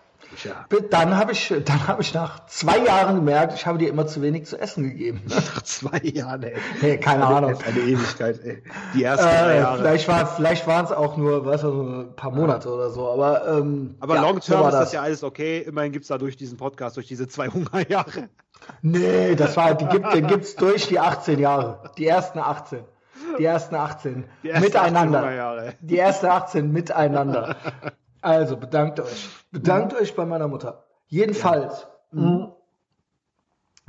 ja. Dann habe ich, dann habe ich nach zwei Jahren gemerkt, ich habe dir immer zu wenig zu essen gegeben. Nach zwei Jahren, ey. Nee, keine Eine- Ahnung. Eine Ewigkeit, ey. Die ersten Äh, Jahre. vielleicht war vielleicht waren es auch nur, weißt du, so ein paar Monate oder so. Aber ähm, Aber ja, long so term war ist das ja alles okay. Immerhin gibt's da durch diesen Podcast, durch diese zwei Hungerjahre. Nee, das war, die gibt, den gibt's durch die 18 Jahre. Die ersten 18. Die ersten 18. Die ersten miteinander. 18 Hungerjahre. Die ersten 18 miteinander. Also, bedankt euch. Bedankt euch bei meiner Mutter. Jedenfalls. mh,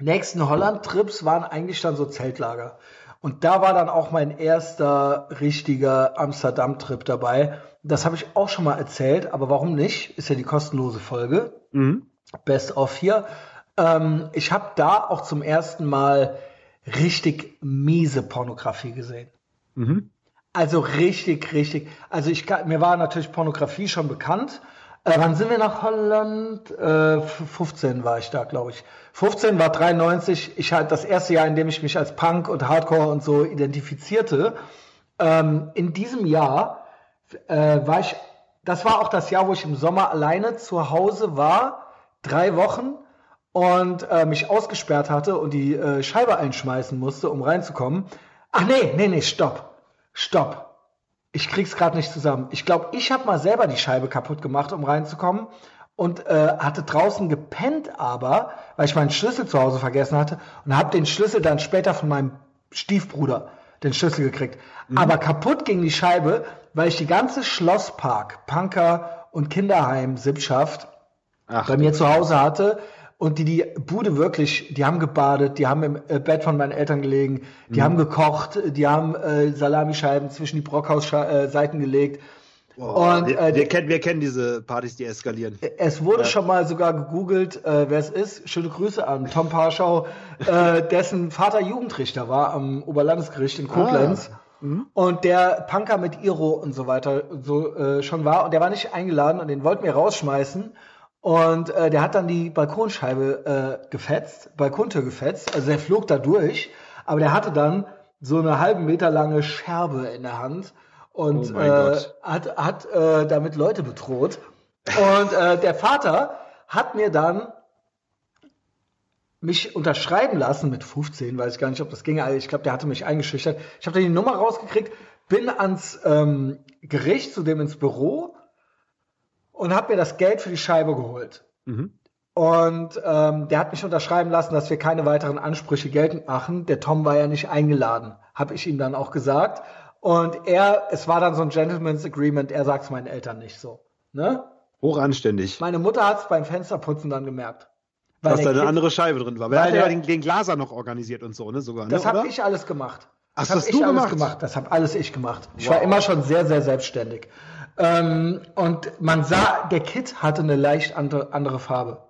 Nächsten Holland-Trips waren eigentlich dann so Zeltlager. Und da war dann auch mein erster richtiger Amsterdam-Trip dabei. Das habe ich auch schon mal erzählt, aber warum nicht? Ist ja die kostenlose Folge. Mhm. Best of hier. Ähm, ich habe da auch zum ersten Mal richtig miese Pornografie gesehen. Mhm. Also richtig, richtig. Also ich mir war natürlich Pornografie schon bekannt. Äh, wann sind wir nach Holland? Äh, 15 war ich da, glaube ich. 15 war 93. Ich halt das erste Jahr, in dem ich mich als Punk und Hardcore und so identifizierte. Ähm, in diesem Jahr äh, war ich, das war auch das Jahr, wo ich im Sommer alleine zu Hause war, drei Wochen und äh, mich ausgesperrt hatte und die äh, Scheibe einschmeißen musste, um reinzukommen. Ach nee, nee, nee, stopp. Stopp. Ich krieg's gerade nicht zusammen. Ich glaube, ich habe mal selber die Scheibe kaputt gemacht, um reinzukommen und äh, hatte draußen gepennt, aber weil ich meinen Schlüssel zu Hause vergessen hatte und habe den Schlüssel dann später von meinem Stiefbruder den Schlüssel gekriegt. Aber kaputt ging die Scheibe, weil ich die ganze Schlosspark, Punker und Kinderheim-Sippschaft Ach, bei mir zu Hause hatte und die die Bude wirklich, die haben gebadet, die haben im äh, Bett von meinen Eltern gelegen, die haben gekocht, die haben äh, Salamischeiben zwischen die Brockhaus-Seiten gelegt. boah, und, wir, äh, wir, kennen, wir kennen diese Partys, die eskalieren. Es wurde schon mal sogar gegoogelt, äh, wer es ist. Schöne Grüße an Tom Parschau, äh, dessen Vater Jugendrichter war am Oberlandesgericht in Koblenz. Und der Punker mit Iro und so weiter so äh, schon war. Und der war nicht eingeladen und den wollten wir rausschmeißen. Und äh, der hat dann die Balkonscheibe äh, gefetzt, Balkontür gefetzt. Also der flog da durch. Aber der hatte dann so eine halben Meter lange Scherbe in der Hand und Oh äh, hat, hat äh, damit Leute bedroht. Und äh, der Vater hat mir dann mich unterschreiben lassen mit 15, weiß ich gar nicht, ob das ging. Also ich glaube, der hatte mich eingeschüchtert. Ich habe dann die Nummer rausgekriegt, bin ans ähm, Gericht, zu dem ins Büro und habe mir das Geld für die Scheibe geholt. Mhm. Und ähm, der hat mich unterschreiben lassen, dass wir keine weiteren Ansprüche geltend machen. Der Tom war ja nicht eingeladen, habe ich ihm dann auch gesagt. Und er, es war dann so ein Gentleman's Agreement, er sagt es meinen Eltern nicht so. Ne? Hochanständig. Meine Mutter hat es beim Fensterputzen dann gemerkt. Dass da eine Kind- andere Scheibe drin war. Weil er hat ja den, den Glaser noch organisiert und so, ne? Sogar, Das ne? habe oder? ich alles gemacht. Ach, Das das habe hast du alles gemacht? gemacht. Das habe alles ich gemacht. Ich Wow. war immer schon sehr, sehr selbstständig. Ähm, und man sah, der Kit hatte eine leicht andere, andere Farbe.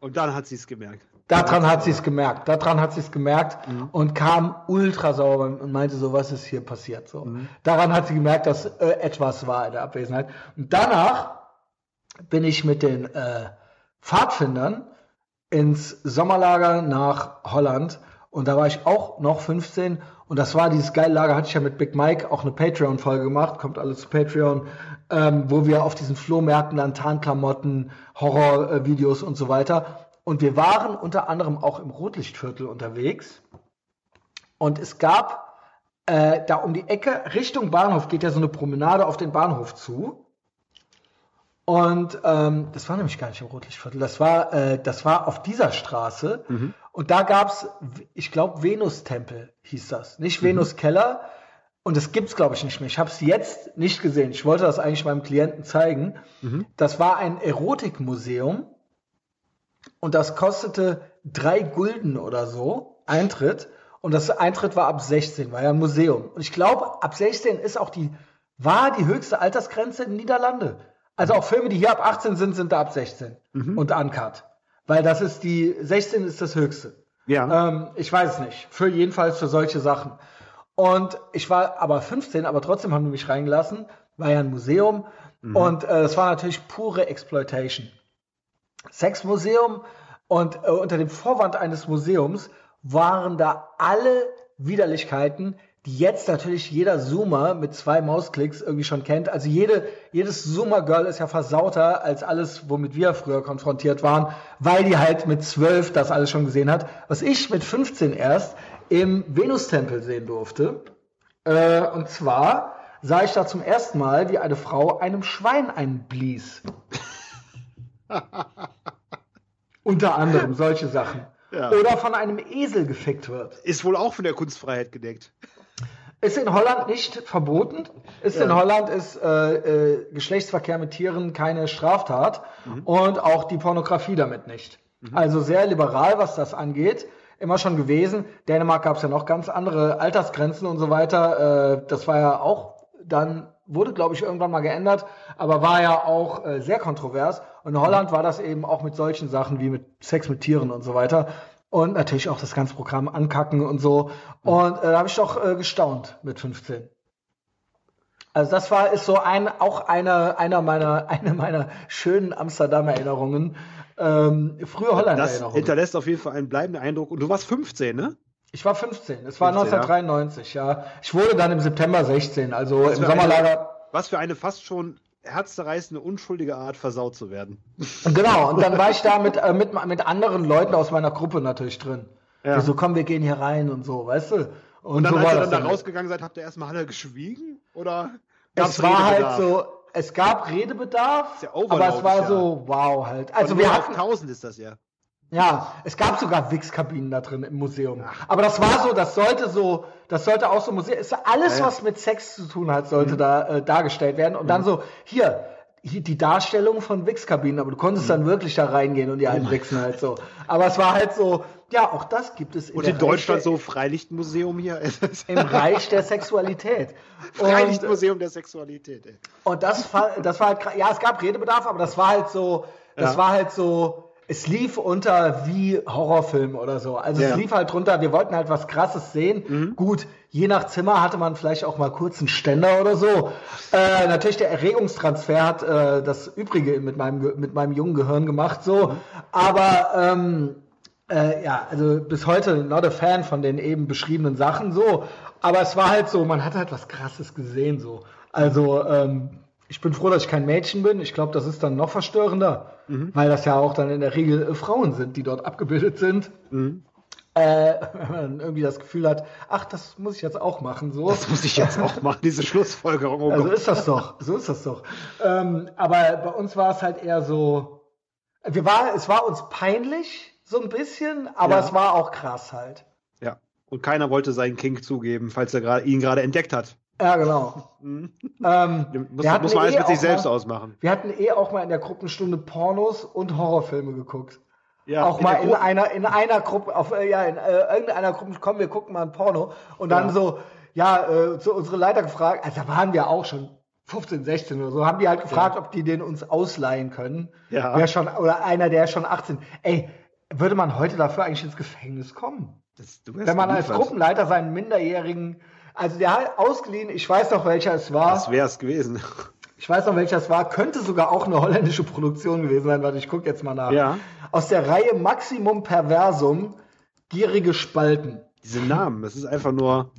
Und dann hat sie es gemerkt. Daran hat sie es gemerkt. Daran hat sie es gemerkt Mhm. und kam ultra sauber und meinte so, was ist hier passiert? So. Mhm. Daran hat sie gemerkt, dass äh, etwas war in der Abwesenheit. Und danach bin ich mit den äh, Pfadfindern ins Sommerlager nach Holland und da war ich auch noch 15 und das war dieses geile Lager, hatte ich ja mit Big Mike auch eine Patreon-Folge gemacht, kommt alles zu Patreon, ähm, wo wir auf diesen Flohmärkten dann Tarnklamotten, Horrorvideos und so weiter und wir waren unter anderem auch im Rotlichtviertel unterwegs und es gab äh, da um die Ecke Richtung Bahnhof geht ja so eine Promenade auf den Bahnhof zu und ähm, das war nämlich gar nicht im Rotlichtviertel. Das war, äh, das war auf dieser Straße. Und da gab's, ich glaube, Venus-Tempel hieß das. Nicht Venus-Keller. Und das gibt's, glaube ich, nicht mehr. Ich habe es jetzt nicht gesehen. Ich wollte das eigentlich meinem Klienten zeigen. Das war ein Erotikmuseum. Und das kostete drei Gulden oder so, Eintritt. Und das Eintritt war ab 16, war ja ein Museum. Und ich glaube, ab 16 ist auch die, war die höchste Altersgrenze in den Niederlande. Also auch Filme, die hier ab 18 sind, sind da ab 16 und uncut. Weil das ist die, 16 ist das höchste. Ja. Ähm, ich weiß es nicht. Für jedenfalls für solche Sachen. Und ich war aber 15, aber trotzdem haben die mich reingelassen. War ja ein Museum. Und äh, es war natürlich pure Exploitation. Sexmuseum und äh, unter dem Vorwand eines Museums waren da alle Widerlichkeiten, die jetzt natürlich jeder Zoomer mit zwei Mausklicks irgendwie schon kennt. Also jede, jedes Zoomer-Girl ist ja versauter als alles, womit wir früher konfrontiert waren, weil die halt mit zwölf das alles schon gesehen hat. Was ich mit 15 erst im Venustempel sehen durfte. Äh, und zwar sah ich da zum ersten Mal, wie eine Frau einem Schwein einblies. Unter anderem solche Sachen. Ja. Oder von einem Esel gefickt wird. Ist wohl auch von der Kunstfreiheit gedeckt. Ist in Holland nicht verboten. Ist in Holland ist äh, äh, Geschlechtsverkehr mit Tieren keine Straftat und auch die Pornografie damit nicht. Also sehr liberal, was das angeht. immer schon gewesen. Dänemark gab es ja noch ganz andere Altersgrenzen und so weiter. Äh, das war ja auch dann wurde, glaube ich, irgendwann mal geändert, aber war ja auch äh, sehr kontrovers. Und in Holland war das eben auch mit solchen Sachen wie mit Sex mit Tieren und so weiter. Und natürlich auch das ganze Programm ankacken und so. Und äh, da habe ich doch äh, gestaunt mit 15. Also das war ist so ein auch einer einer meiner eine meiner schönen Amsterdam Erinnerungen. Ähm, frühe Holland Das hinterlässt auf jeden Fall einen bleibenden Eindruck. Und du warst 15, ne? Ich war 15. Es war 15, 1993, ja. ja. Ich wurde dann im September 16, also was im Sommerlager. Eine, was für eine fast schon herzzerreißende, unschuldige Art, versaut zu werden. Genau, und dann war ich da mit, äh, mit, mit anderen Leuten aus meiner Gruppe natürlich drin. Ja. Die so, komm, wir gehen hier rein und so, weißt du? Und, und dann, so als ihr dann da rausgegangen seid, habt ihr erstmal alle geschwiegen? Oder es war halt so, es gab Redebedarf, ja aber es war ja. so, wow halt. Also wir hatten 1000 ist das ja. Ja, es gab sogar Wix-Kabinen da drin im Museum. Aber das war so, das sollte so, das sollte auch so Museum, ist alles, ja. was mit Sex zu tun hat, sollte mhm. da äh, dargestellt werden. Und mhm. dann so, hier, hier, die Darstellung von Wix-Kabinen, aber du konntest mhm. dann wirklich da reingehen und die einen oh wichsen halt so. Aber es war halt so, ja, auch das gibt es. In und in Deutschland der, so Freilichtmuseum hier. Im Reich der Sexualität. Freilichtmuseum der Sexualität. Ey. Und das war, das war halt, ja, es gab Redebedarf, aber das war halt so, das ja. war halt so, es lief unter wie Horrorfilm oder so. Also ja. es lief halt drunter, wir wollten halt was krasses sehen. Mhm. Gut, je nach Zimmer hatte man vielleicht auch mal kurz einen Ständer oder so. Äh, natürlich der Erregungstransfer hat äh, das Übrige mit meinem, mit meinem jungen Gehirn gemacht, so. Aber ähm, äh, ja, also bis heute not a fan von den eben beschriebenen Sachen, so. Aber es war halt so, man hat halt was krasses gesehen, so. Also, ähm, ich bin froh, dass ich kein Mädchen bin. Ich glaube, das ist dann noch verstörender, mhm. weil das ja auch dann in der Regel äh, Frauen sind, die dort abgebildet sind. Mhm. Äh, wenn man irgendwie das Gefühl hat, ach, das muss ich jetzt auch machen. So. Das muss ich jetzt auch machen, diese Schlussfolgerung. Oh also ist das doch, so ist das doch. Ähm, aber bei uns war es halt eher so, wir war, es war uns peinlich, so ein bisschen, aber ja. es war auch krass halt. Ja. Und keiner wollte seinen King zugeben, falls er ihn gerade entdeckt hat. Ja, genau. Mhm. Ähm, muss, muss man alles eh mit sich selbst mal, ausmachen. Wir hatten eh auch mal in der Gruppenstunde Pornos und Horrorfilme geguckt. Ja, auch in mal in einer, in einer Gruppe, auf, äh, ja, in äh, irgendeiner Gruppe, komm, wir gucken mal ein Porno. Und dann ja. so, ja, äh, zu unsere Leiter gefragt, also da waren wir auch schon 15, 16 oder so, haben die halt gefragt, ja. ob die den uns ausleihen können. Ja. Wer schon, oder einer, der schon 18. Ey, würde man heute dafür eigentlich ins Gefängnis kommen? Das, Wenn man als Gruppenleiter seinen Minderjährigen also der hat ausgeliehen, ich weiß noch welcher es war. Das wäre es gewesen. Ich weiß noch welcher es war, könnte sogar auch eine holländische Produktion gewesen sein, warte, ich gucke jetzt mal nach. Ja. Aus der Reihe Maximum Perversum, gierige Spalten. Diese Namen, das ist einfach nur.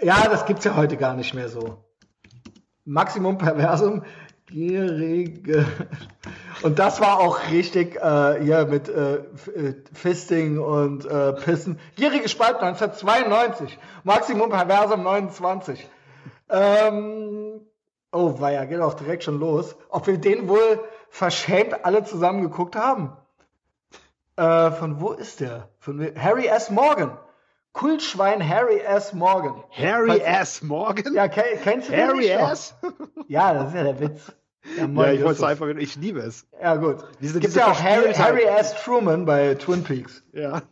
Ja, das gibt's ja heute gar nicht mehr so. Maximum Perversum, gierige. Und das war auch richtig äh, hier mit äh, äh, Fisting und äh, Pissen. Gierige Spalt 1992. Maximum Perversum 29. Ähm, oh, war ja, geht auch direkt schon los. Ob wir den wohl verschämt alle zusammen geguckt haben? Äh, von wo ist der? Von Harry S. Morgan. Kultschwein Harry S. Morgan. Harry S. Morgan? Ja, kennst du den Harry S? Ja, das ist ja der Witz. Ja, ja ich wollte es einfach, ich liebe es. Ja, gut. Diese, Gibt ja auch Harry, Harry S. Truman bei Twin Peaks. Ja.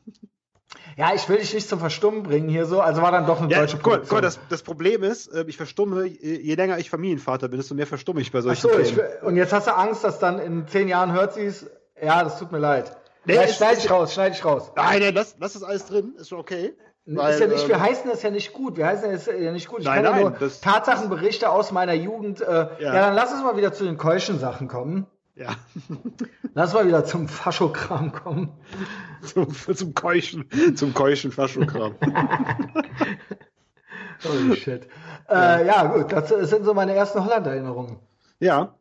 Ja, ich will dich nicht zum Verstummen bringen hier so, also war dann doch eine ja, deutsche Produktion. Guck, guck, das, das Problem ist, äh, ich verstumme, je länger ich Familienvater bin, desto mehr verstumme ich bei solchen Ach so, ich, und jetzt hast du Angst, dass dann in zehn Jahren hört sie es, ja, das tut mir leid. Nee, schneid, schneid ich raus, schneid ich raus. Nein, nein, lass, lass das alles drin, ist schon okay. Weil, ist ja nicht, ähm, wir heißen das ja nicht gut. Wir heißen das ja nicht gut. Ich nein, kann ja nur das, Tatsachenberichte aus meiner Jugend. Äh, ja. ja. dann lass uns mal wieder zu den keuschen Sachen kommen. Ja. lass mal wieder zum Faschokram kommen. zum, zum Keuschen, zum Keuschen Faschokram. Holy shit. Ja. Äh, ja, gut, das sind so meine ersten Holland-Erinnerungen. Ja.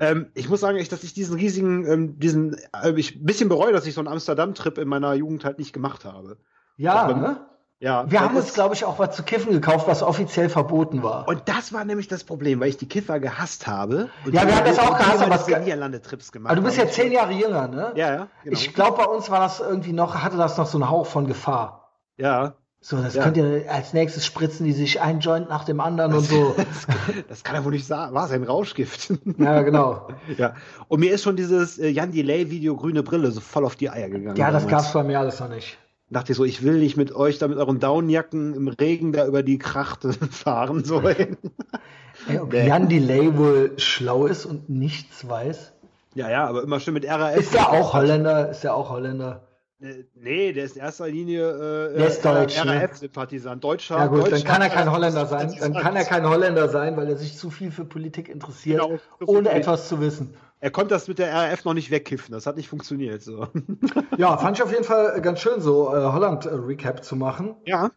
Ähm, ich muss sagen, ich, dass ich diesen riesigen, ähm, diesen, äh, ich ein bisschen bereue, dass ich so einen Amsterdam-Trip in meiner Jugend halt nicht gemacht habe. Ja, man, ne? Ja, wir haben uns, glaube ich, auch was zu kiffen gekauft, was offiziell verboten war. Und das war nämlich das Problem, weil ich die Kiffer gehasst habe. ja, wir haben das auch gehasst, aber wir Niederlande-Trips gemacht. Aber du bist ja zehn Jahre jünger, ne? Ja, ja. Genau. Ich glaube, bei uns war das irgendwie noch, hatte das noch so einen Hauch von Gefahr. Ja. So, das ja. könnt ihr als nächstes spritzen, die sich ein Joint nach dem anderen und so. das, das kann ja wohl nicht sagen. War es ein Rauschgift? Ja, genau. ja. Und mir ist schon dieses äh, Jan Delay Video Grüne Brille so voll auf die Eier gegangen. Ja, das damals. gab's bei mir alles noch nicht. Dachte ich so, ich will nicht mit euch da mit euren Downjacken im Regen da über die Krachte fahren. So. Ey, ob Jan Delay wohl schlau ist und nichts weiß. Ja, ja, aber immer schön mit RAF. Ist der auch Holländer? Ist der auch Holländer? Äh, nee, der ist in erster Linie äh, der ist Deutsch, ne? RAF-Sympathisant. Deutscher. Ja gut, Deutscher dann kann er kein Holländer sein. Dann kann er kein Holländer sein, weil er sich zu viel für Politik interessiert, genau, so ohne etwas zu wissen. Er konnte das mit der RAF noch nicht wegkiffen. Das hat nicht funktioniert. So. Ja, fand ich auf jeden Fall ganz schön, so äh, Holland-Recap zu machen. Ja.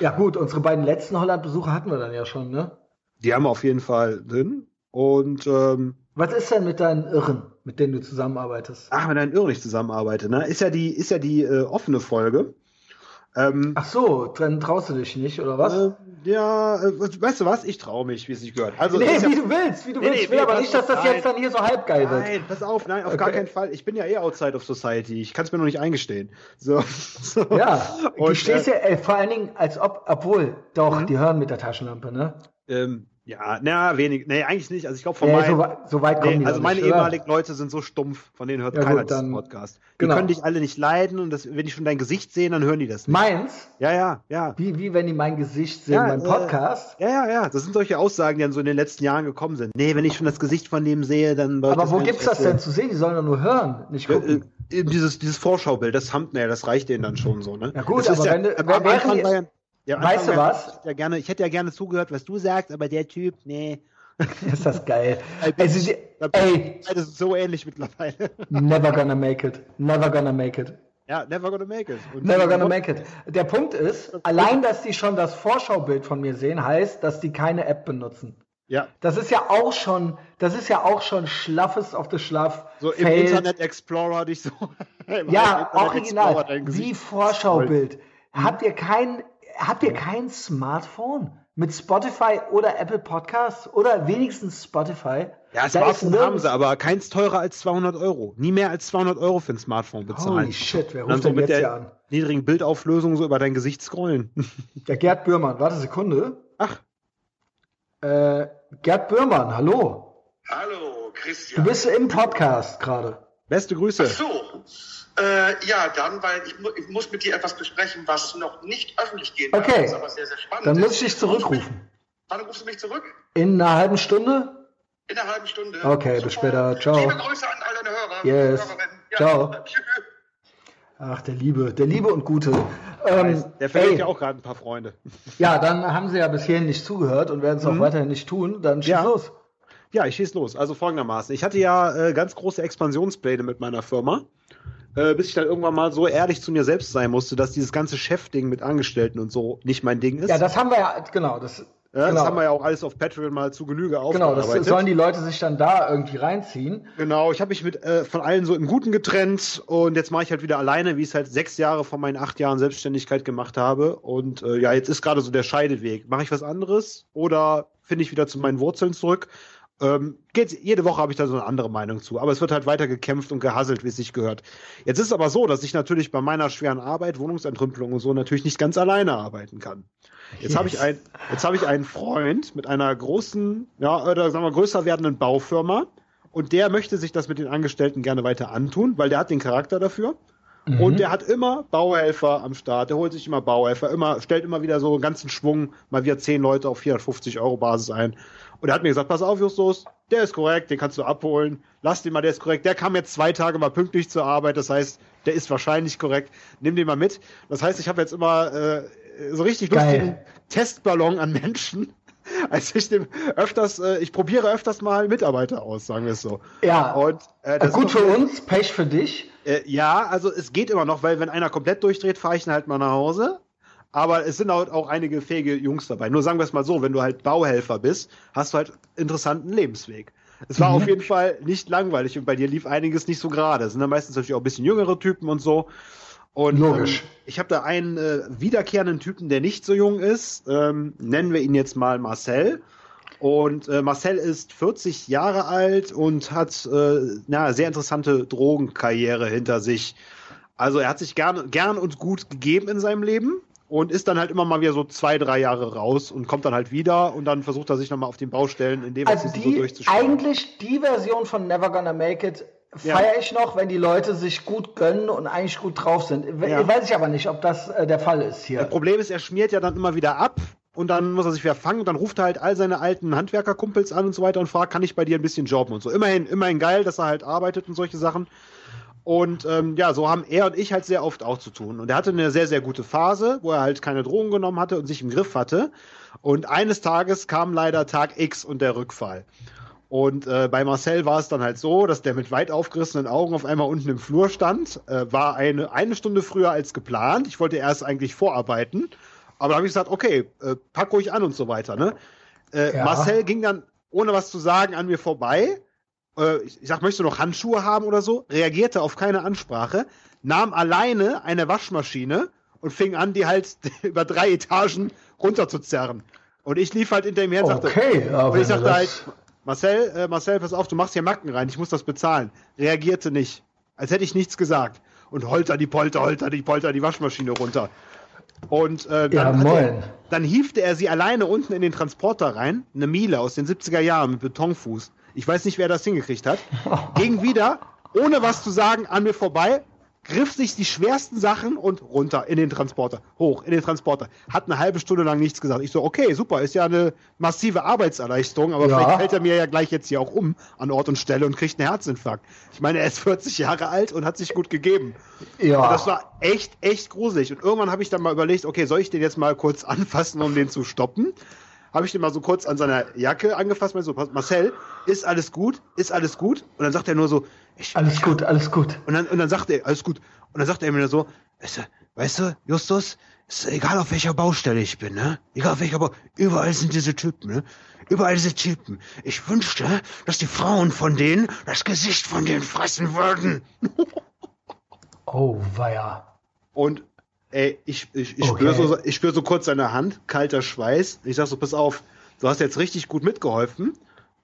Ja gut, unsere beiden letzten Holland-Besuche hatten wir dann ja schon, ne? Die haben wir auf jeden Fall drin. Und ähm, was ist denn mit deinen Irren, mit denen du zusammenarbeitest? Ach, mit deinen Irren nicht zusammenarbeite, ne? Ist ja die, ist ja die äh, offene Folge. Ähm, Ach so, dann traust du dich nicht, oder was? Äh, ja, äh, weißt du was? Ich traue mich, wie es sich gehört. Also, nee, wie ja, du willst, wie du nee, willst. ich will aber nicht, dass das nein, jetzt dann hier so halb geil wird. Nein, pass auf, nein, auf okay. gar keinen Fall. Ich bin ja eh outside of society. Ich kann es mir noch nicht eingestehen. So, so. Ja, Und, du stehst äh, ja äh, vor allen Dingen, als ob, obwohl, doch, mhm. die hören mit der Taschenlampe, ne? Ähm, ja, na, wenig. Nee, eigentlich nicht. Also ich glaube von ja, meinen. So, so weit kommen nee, die Also meine nicht, ehemaligen oder? Leute sind so stumpf, von denen hört ja, keiner gut, diesen Podcast. Die genau. können dich alle nicht leiden und das, wenn die schon dein Gesicht sehen, dann hören die das nicht. Meins? Ja, ja, ja. Wie, wie wenn die mein Gesicht sehen ja, beim äh, Podcast? Äh, ja, ja, ja. Das sind solche Aussagen, die dann so in den letzten Jahren gekommen sind. Nee, wenn ich schon das Gesicht von dem sehe, dann. Aber wo gibt's das denn zu sehen? Die sollen doch nur hören, nicht gucken. Äh, dieses, dieses Vorschaubild, das Thumbnail, das reicht denen dann schon so, ne? Ja gut, das aber wenn, ja, wenn, wenn, ja, weißt du was? Ich hätte, ja gerne, ich hätte ja gerne zugehört, was du sagst, aber der Typ, nee. ist das geil. Also, ey, das ist so ähnlich mittlerweile. Never gonna make it. Never gonna make it. Ja, never gonna make it. Und never gonna make it. Der Punkt ist, allein, dass die schon das Vorschaubild von mir sehen, heißt, dass die keine App benutzen. Ja. Das ist ja auch schon, das ist ja auch schon schlaffes auf das Schlaff. So im Fail. Internet Explorer dich so. ja, original. Wie Vorschaubild. Habt ihr kein, habt ihr kein Smartphone? mit Spotify oder Apple Podcasts oder wenigstens Spotify. Ja, Smartphone haben sie, aber keins teurer als 200 Euro. Nie mehr als 200 Euro für ein Smartphone bezahlen. Holy shit, wer ruft denn so jetzt hier an? Niedrigen Bildauflösung so über dein Gesicht scrollen. Der Gerd Bührmann, warte Sekunde. Ach. Äh, Gerd Bührmann, hallo. Hallo, Christian. Du bist im Podcast gerade. Beste Grüße. Ach so. Äh, ja, dann, weil ich, mu ich, muss mit dir etwas besprechen, was noch nicht öffentlich geht. Okay. Das ist aber sehr, sehr spannend. Dann muss ich dich zurückrufen. Wann rufst du mich zurück? In einer halben Stunde? In einer halben Stunde. Okay, Super. bis später. Ciao. Liebe Grüße an all deine Hörer. Yes. Ja. Ciao. Ach, der Liebe, der Liebe und Gute. Ähm, der verliert ja auch gerade ein paar Freunde. Ja, dann haben sie ja bis hierhin nicht zugehört und werden es auch mhm. weiterhin nicht tun. Dann schieß ja. los. Ja, ich schieß los. Also folgendermaßen. Ich hatte ja äh, ganz große Expansionspläne mit meiner Firma äh, bis ich dann irgendwann mal so ehrlich zu mir selbst sein musste, dass dieses ganze Chefding mit Angestellten und so nicht mein Ding ist. Ja, das haben wir ja, genau. Das, ja, genau. das haben wir ja auch alles auf Patreon mal zu Genüge aufgearbeitet. Genau, das sollen die Leute sich dann da irgendwie reinziehen. Genau, ich habe mich mit äh, von allen so im Guten getrennt und jetzt mache ich halt wieder alleine, wie ich es halt sechs Jahre von meinen acht Jahren Selbstständigkeit gemacht habe. Und äh, ja, jetzt ist gerade so der Scheideweg. Mache ich was anderes oder finde ich wieder zu meinen Wurzeln zurück? Ähm, geht, jede Woche habe ich da so eine andere Meinung zu, aber es wird halt weiter gekämpft und gehasselt, wie es sich gehört. Jetzt ist es aber so, dass ich natürlich bei meiner schweren Arbeit, Wohnungsentrümpelung und so, natürlich nicht ganz alleine arbeiten kann. Jetzt yes. habe ich ein, jetzt habe ich einen Freund mit einer großen, ja, oder sagen wir größer werdenden Baufirma und der möchte sich das mit den Angestellten gerne weiter antun, weil der hat den Charakter dafür. Mhm. Und der hat immer Bauhelfer am Start, der holt sich immer Bauhelfer, immer, stellt immer wieder so einen ganzen Schwung, mal wieder zehn Leute auf 450 Euro Basis ein. Und er hat mir gesagt, pass auf, Justus, der ist korrekt, den kannst du abholen. Lass den mal, der ist korrekt. Der kam jetzt zwei Tage mal pünktlich zur Arbeit, das heißt, der ist wahrscheinlich korrekt. Nimm den mal mit. Das heißt, ich habe jetzt immer äh, so richtig Geil. lustigen Testballon an Menschen. Also ich dem öfters, äh, ich probiere öfters mal Mitarbeiter aus, sagen wir es so. Ja. Und äh, das gut für uns, Pech für dich. Äh, ja, also es geht immer noch, weil wenn einer komplett durchdreht, fahre ich ihn halt mal nach Hause. Aber es sind auch, auch einige fähige Jungs dabei. Nur sagen wir es mal so, wenn du halt Bauhelfer bist, hast du halt interessanten Lebensweg. Es war mhm. auf jeden Fall nicht langweilig und bei dir lief einiges nicht so gerade. Es sind dann meistens natürlich auch ein bisschen jüngere Typen und so. Und Logisch. Ähm, ich habe da einen äh, wiederkehrenden Typen, der nicht so jung ist. Ähm, nennen wir ihn jetzt mal Marcel. Und äh, Marcel ist 40 Jahre alt und hat äh, eine sehr interessante Drogenkarriere hinter sich. Also er hat sich gern, gern und gut gegeben in seinem Leben und ist dann halt immer mal wieder so zwei, drei Jahre raus und kommt dann halt wieder und dann versucht er sich nochmal auf den Baustellen in dem also die, so Eigentlich die Version von Never Gonna Make It Ja. feiere ich noch, wenn die Leute sich gut gönnen und eigentlich gut drauf sind. Ja. Weiß ich aber nicht, ob das äh, der Fall ist hier. Das Problem ist, er schmiert ja dann immer wieder ab und dann muss er sich wieder fangen und dann ruft er halt all seine alten Handwerkerkumpels an und so weiter und fragt, kann ich bei dir ein bisschen jobben und so. Immerhin, immerhin geil, dass er halt arbeitet und solche Sachen. Und ähm, ja, so haben er und ich halt sehr oft auch zu tun. Und er hatte eine sehr, sehr gute Phase, wo er halt keine Drogen genommen hatte und sich im Griff hatte. Und eines Tages kam leider Tag X und der Rückfall. Und äh, bei Marcel war es dann halt so, dass der mit weit aufgerissenen Augen auf einmal unten im Flur stand. Äh, war eine, eine Stunde früher als geplant. Ich wollte erst eigentlich vorarbeiten. Aber da habe ich gesagt, okay, äh, pack ruhig an und so weiter. Ne? Äh, Ja. Marcel ging dann, ohne was zu sagen, an mir vorbei. Äh, ich, ich sag, möchtest du noch Handschuhe haben oder so? Reagierte auf keine Ansprache, nahm alleine eine Waschmaschine und fing an, die halt über drei Etagen runterzuzerren. Und ich lief halt hinter ihm her und sagte, Okay, aber und ich sagte halt, Marcel, äh, Marcel, pass auf, du machst hier Macken rein, ich muss das bezahlen. Reagierte nicht. Als hätte ich nichts gesagt. Und holter die Polter, holter die Polter, die Waschmaschine runter. Und äh, dann, Ja, er, dann hiefte er sie alleine unten in den Transporter rein, eine Miele aus den 70er Jahren mit Betonfuß. Ich weiß nicht, wer das hingekriegt hat. Ging wieder, ohne was zu sagen, an mir vorbei, griff sich die schwersten Sachen und runter in den Transporter, hoch in den Transporter. Hat eine halbe Stunde lang nichts gesagt. Ich so, okay, super, ist ja eine massive Arbeitserleichterung, aber Ja. vielleicht fällt er mir ja gleich jetzt hier auch um an Ort und Stelle und kriegt einen Herzinfarkt. Ich meine, er ist 40 Jahre alt und hat sich gut gegeben. Ja. Und das war echt, echt gruselig. Und irgendwann habe ich dann mal überlegt, okay, soll ich den jetzt mal kurz anfassen, um den zu stoppen? Habe ich den mal so kurz an seiner Jacke angefasst, mal so, Marcel, ist alles gut? Ist alles gut? Und dann sagt er nur so, ich, Alles ich, gut, alles gut. und dann, und dann sagt er, alles gut. Und dann sagt er mir so, weißt du, weißt du, Justus, ist egal auf welcher Baustelle ich bin, ne? Egal auf welcher Baustelle, überall sind diese Typen, ne? Überall diese Typen. Ich wünschte, dass die Frauen von denen das Gesicht von denen fressen würden. Oh, weia. Und ey, ich, ich, ich Okay. spüre so, ich spür so kurz seine Hand, kalter Schweiß. Ich sag so, pass auf, du hast jetzt richtig gut mitgeholfen.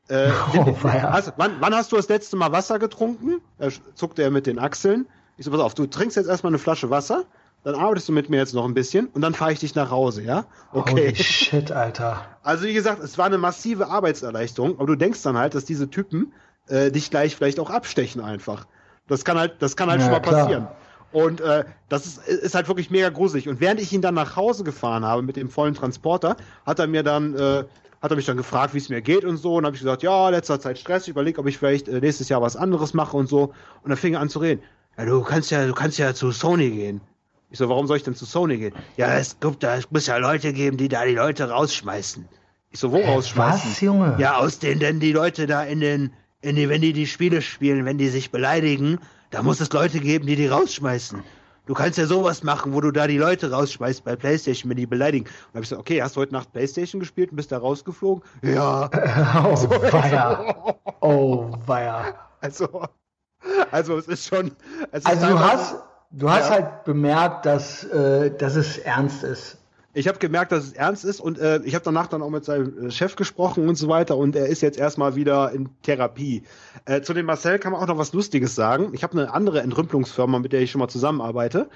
Äh, Oh, hast, wann, wann hast du das letzte Mal Wasser getrunken? Da zuckte er mit den Achseln. Ich so, pass auf, du trinkst jetzt erstmal eine Flasche Wasser, dann arbeitest du mit mir jetzt noch ein bisschen und dann fahre ich dich nach Hause, ja? Okay. Holy shit, Alter. Also wie gesagt, es war eine massive Arbeitserleichterung, aber du denkst dann halt, dass diese Typen äh, dich gleich vielleicht auch abstechen einfach. Das kann halt, das kann halt Ja, schon mal klar. passieren. Und äh, das ist, ist halt wirklich mega gruselig. Und während ich ihn dann nach Hause gefahren habe mit dem vollen Transporter, hat er mir dann, äh, hat er mich dann gefragt, wie es mir geht und so. Und habe ich gesagt, ja, letzter Zeit Stress, ich überlege, ob ich vielleicht äh, nächstes Jahr was anderes mache und so. Und dann fing er an zu reden. Ja, du kannst ja, du kannst ja zu Sony gehen. Ich so, warum soll ich denn zu Sony gehen? Ja, es gibt da, es muss ja Leute geben, die da die Leute rausschmeißen. Ich so, wo rausschmeißen? Was, Junge? Ja, aus denen denn die Leute da in den, in die, wenn die die Spiele spielen, wenn die sich beleidigen, da muss es Leute geben, die die rausschmeißen. Du kannst ja sowas machen, wo du da die Leute rausschmeißt bei Playstation, wenn die beleidigen. Und dann hab ich gesagt, okay, hast du heute Nacht Playstation gespielt und bist da rausgeflogen? Ja. Oh, weia. Oh, weia. Also, also es ist schon. Es ist Also du teilweise- hast, du hast Ja. halt bemerkt, dass, äh, dass es ernst ist. Ich habe gemerkt, dass es ernst ist und äh, ich habe danach dann auch mit seinem äh, Chef gesprochen und so weiter und er ist jetzt erstmal wieder in Therapie. Äh, zu dem Marcel kann man auch noch was Lustiges sagen. Ich habe eine andere Entrümpelungsfirma, mit der ich schon mal zusammenarbeite.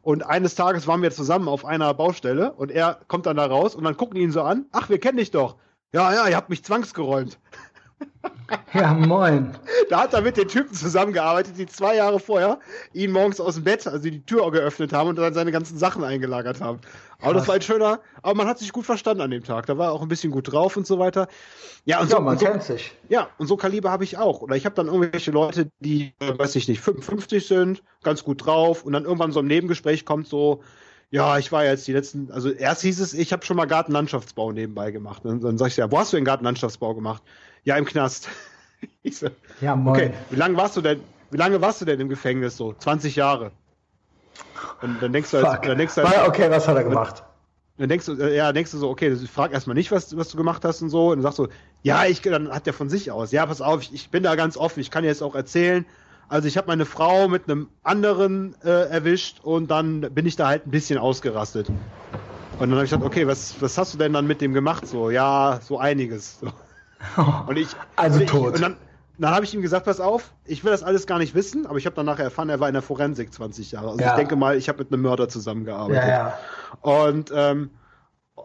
Und eines Tages waren wir zusammen auf einer Baustelle und er kommt dann da raus und dann gucken ihn so an. Ach, wir kennen dich doch. Ja, ja, ihr habt mich zwangsgeräumt. Ja, moin. Da hat er mit den Typen zusammengearbeitet, die zwei Jahre vorher ihn morgens aus dem Bett, also die Tür geöffnet haben und dann seine ganzen Sachen eingelagert haben. Aber das Krass. war ein schöner, aber man hat sich gut verstanden an dem Tag. Da war er auch ein bisschen gut drauf und so weiter. Ja, und Ja, so, man und so, kennt sich. ja, und so Kaliber habe ich auch. Oder ich habe dann irgendwelche Leute, die, weiß ich nicht, 55 sind, ganz gut drauf und dann irgendwann so im Nebengespräch kommt so, ja, ich war jetzt die letzten, also erst hieß es, ich habe schon mal Gartenlandschaftsbau nebenbei gemacht. Und dann sag ich, ja, wo hast du den Gartenlandschaftsbau gemacht? Ja, im Knast. So, Ja, moin. okay, wie lange warst du denn, wie lange warst du denn im Gefängnis so? 20 Jahre. Und dann denkst du, als, dann denkst du, als, okay, was hat er gemacht? dann denkst du, äh, ja, denkst du so, okay, ich frag erstmal nicht, was, was du gemacht hast und so. Und dann sagst du, ja, ich, dann hat der von sich aus, ja, pass auf, ich, ich bin da ganz offen, ich kann dir jetzt auch erzählen. Also ich habe meine Frau mit einem anderen äh, erwischt und dann bin ich da halt ein bisschen ausgerastet. Und dann habe ich gesagt, okay, was, was hast du denn dann mit dem gemacht? So, ja, so einiges. So. Und ich, Also ich, tot. Und dann, dann habe ich ihm gesagt, pass auf, ich will das alles gar nicht wissen, aber ich habe dann nachher erfahren, er war in der Forensik 20 Jahre. Also Ja. ich denke mal, ich habe mit einem Mörder zusammengearbeitet. Ja, ja. Und ähm,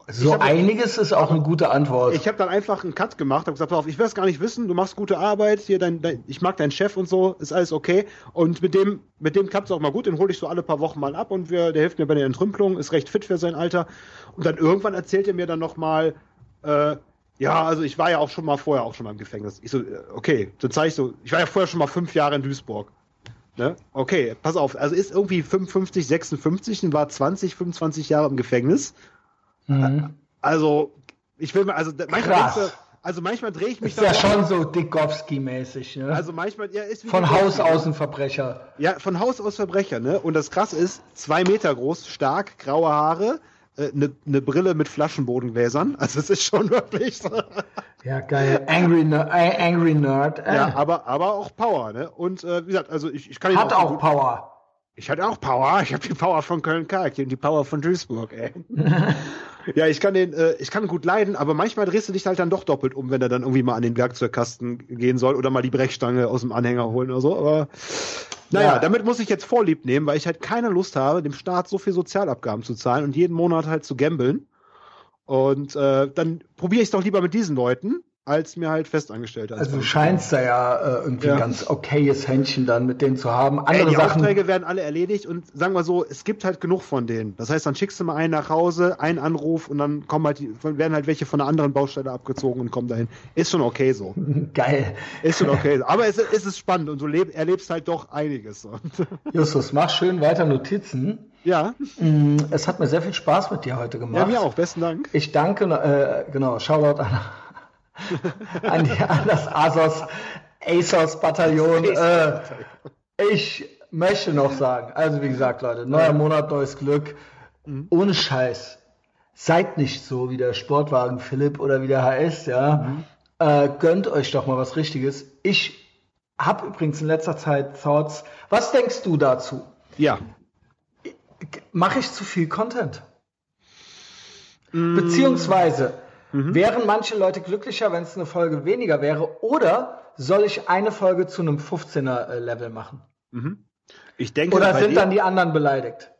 So einiges ist auch eine gute Antwort. Ich habe dann einfach einen Cut gemacht, habe gesagt, pass auf, ich will es gar nicht wissen, du machst gute Arbeit, hier dein, dein, ich mag deinen Chef und so, ist alles okay. Und mit dem, mit dem klappt es auch mal gut, den hole ich so alle paar Wochen mal ab und wir, der hilft mir bei der Entrümpelung, ist recht fit für sein Alter. Und dann irgendwann erzählt er mir dann nochmal, äh, ja, also ich war ja auch schon mal vorher auch schon mal im Gefängnis. Ich so, äh, okay, dann zeige ich so, ich war ja vorher schon mal fünf Jahre in Duisburg. Ne? Okay, pass auf, also ist irgendwie 55, 56 und war 20, 25 Jahre im Gefängnis. Mhm. Also, ich will mal, also manchmal, Krass. du, also manchmal drehe ich mich Ist ja schon so Dikowski-mäßig, ne? Also manchmal, ja, ist wie Von Haus aus ein Verbrecher. Ja, von Haus aus Verbrecher, ne? Und das krasse ist, zwei Meter groß, stark, graue Haare, eine ne ne Brille mit Flaschenbodengläsern. Also es ist schon wirklich so. Ja, geil. Angry, Ner äh, Angry Nerd. Äh, Ja, aber, aber auch Power, ne? Und äh, wie gesagt, also ich, ich kann ihn hat auch gut- Power. Ich hatte auch Power. Ich habe die Power von Köln-Kalk und die Power von Duisburg, ey. ja, ich kann den, äh, ich kann gut leiden, aber manchmal drehst du dich halt dann doch doppelt um, wenn er dann irgendwie mal an den Werkzeugkasten gehen soll oder mal die Brechstange aus dem Anhänger holen oder so. Aber naja, Ja. damit muss ich jetzt Vorlieb nehmen, weil ich halt keine Lust habe, dem Staat so viel Sozialabgaben zu zahlen und jeden Monat halt zu gambeln. Und äh, dann probiere ich es doch lieber mit diesen Leuten, als mir halt Festangestellte. Also du scheinst da ja äh, irgendwie Ja. ein ganz okayes Händchen dann mit denen zu haben. Ey, Andere die Sachen. Aufträge werden alle erledigt und sagen wir so, es gibt halt genug von denen. Das heißt, dann schickst du mal einen nach Hause, einen Anruf und dann kommen halt die, werden halt welche von einer anderen Baustelle abgezogen und kommen dahin. Ist schon okay so. Geil. Ist schon okay. so. Aber es, es ist spannend und du leb, erlebst halt doch einiges. Justus, mach schön weiter Notizen. ja, Mm, Es hat mir sehr viel Spaß mit dir heute gemacht. ja, mir auch. Besten Dank. Ich danke, äh, genau, Shoutout an, an, die, an das ASOS, ASOS-Bataillon. Äh, ich möchte noch sagen, also wie gesagt, Leute, neuer Monat, neues Glück. Ohne Scheiß. Seid nicht so wie der Sportwagen Philipp oder wie der HS, ja. Äh, gönnt euch doch mal was Richtiges. Ich habe übrigens in letzter Zeit Thoughts. Was denkst du dazu? Ja. mache ich zu viel Content? Beziehungsweise wären manche Leute glücklicher, wenn es eine Folge weniger wäre, oder soll ich eine Folge zu einem 15er äh, Level machen? Ich denke, Oder sind dann die anderen beleidigt?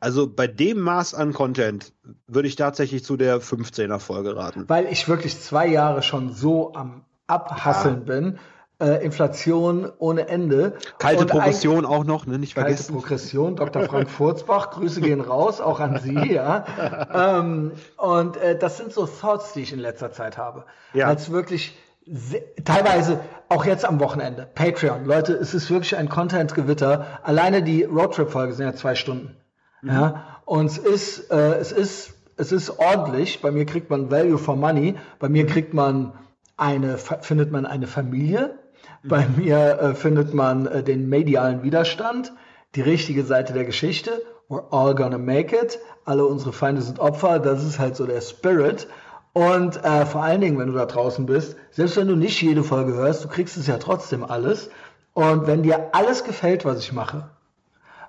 also bei dem Maß an Content würde ich tatsächlich zu der 15er Folge raten. Weil ich wirklich zwei Jahre schon so am Abhasseln bin. Äh, Inflation ohne Ende. Kalte Und Progression auch noch, ne? Nicht Kalte vergessen. Progression, Dr. Frank Furzbach, Grüße gehen raus, auch an Sie, ja. ähm, und äh, das sind so Thoughts, die ich in letzter Zeit habe. Ja. Als wirklich se- teilweise auch jetzt am Wochenende. Patreon, Leute, es ist wirklich ein Content-Gewitter. Alleine die Roadtrip-Folge sind ja zwei Stunden. Ja. Und es ist, äh, es ist, es ist ordentlich. Bei mir kriegt man Value for Money. Bei mir kriegt man eine, findet man eine Familie. Bei mir äh, findet man äh, den medialen Widerstand, die richtige Seite der Geschichte. We're all gonna make it. Alle unsere Feinde sind Opfer. Das ist halt so der Spirit. Und äh, vor allen Dingen, wenn du da draußen bist, selbst wenn du nicht jede Folge hörst, du kriegst es ja trotzdem alles. Und wenn dir alles gefällt, was ich mache,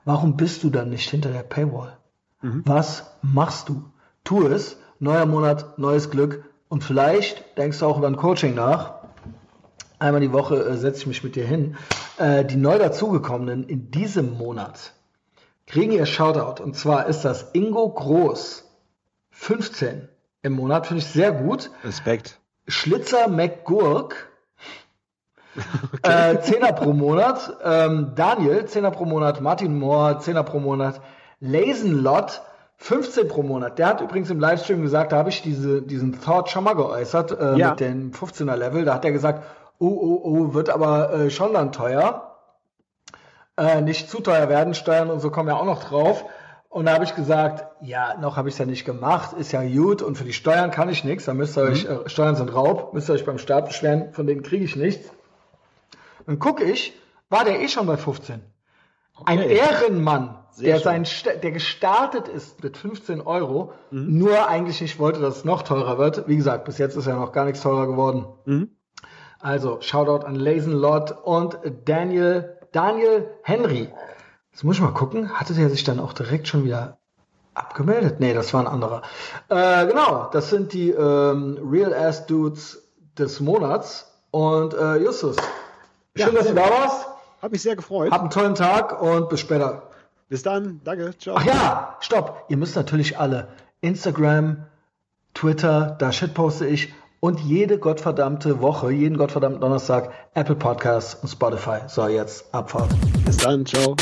warum bist du dann nicht hinter der Paywall? Was machst du? Tu es. Neuer Monat, neues Glück. Und vielleicht denkst du auch über ein Coaching nach. Einmal die Woche äh, setze ich mich mit dir hin. Äh, die neu dazugekommenen in diesem Monat kriegen ihr Shoutout. Und zwar ist das Ingo Groß. 15 im Monat, finde ich sehr gut. Respekt. Schlitzer McGurk. Äh, Zehner pro Monat. Ähm, Daniel, Zehner pro Monat. Martin Moore, Zehner pro Monat. Lasenlot, 15 pro Monat. Der hat übrigens im Livestream gesagt, da habe ich diese, diesen Thought schon mal geäußert, äh, Ja. mit dem 15er Level. Da hat er gesagt, oh, oh, oh, wird aber äh, schon dann teuer. Äh, nicht zu teuer werden, Steuern und so kommen ja auch noch drauf. Und da habe ich gesagt, ja, noch habe ich es ja nicht gemacht, ist ja gut und für die Steuern kann ich nichts, da müsst ihr euch, äh, Steuern sind Raub, müsst ihr euch beim Staat beschweren, von denen kriege ich nichts. Dann gucke ich, war der eh schon bei 15. Ein Okay. Ehrenmann, Sehr der, schön. sein, der gestartet ist mit 15 Euro, nur eigentlich nicht wollte, dass es noch teurer wird. Wie gesagt, bis jetzt ist ja noch gar nichts teurer geworden. Mhm. Also, Shoutout an Lasenlot und Daniel, Daniel Henry. Jetzt muss ich mal gucken, hatte der sich dann auch direkt schon wieder abgemeldet? Nee, das war ein anderer. Äh, genau, das sind die ähm, Real Ass Dudes des Monats. Und äh, Justus, schön, dass du da warst. Hab mich sehr gefreut. Hab einen tollen Tag und bis später. Bis dann. Danke. Ciao. Ach ja, stopp. Ihr müsst natürlich alle Instagram, Twitter, da shitposte ich und jede gottverdammte Woche, jeden gottverdammten Donnerstag Apple Podcasts und Spotify. So, jetzt Abfahrt. Bis dann, ciao.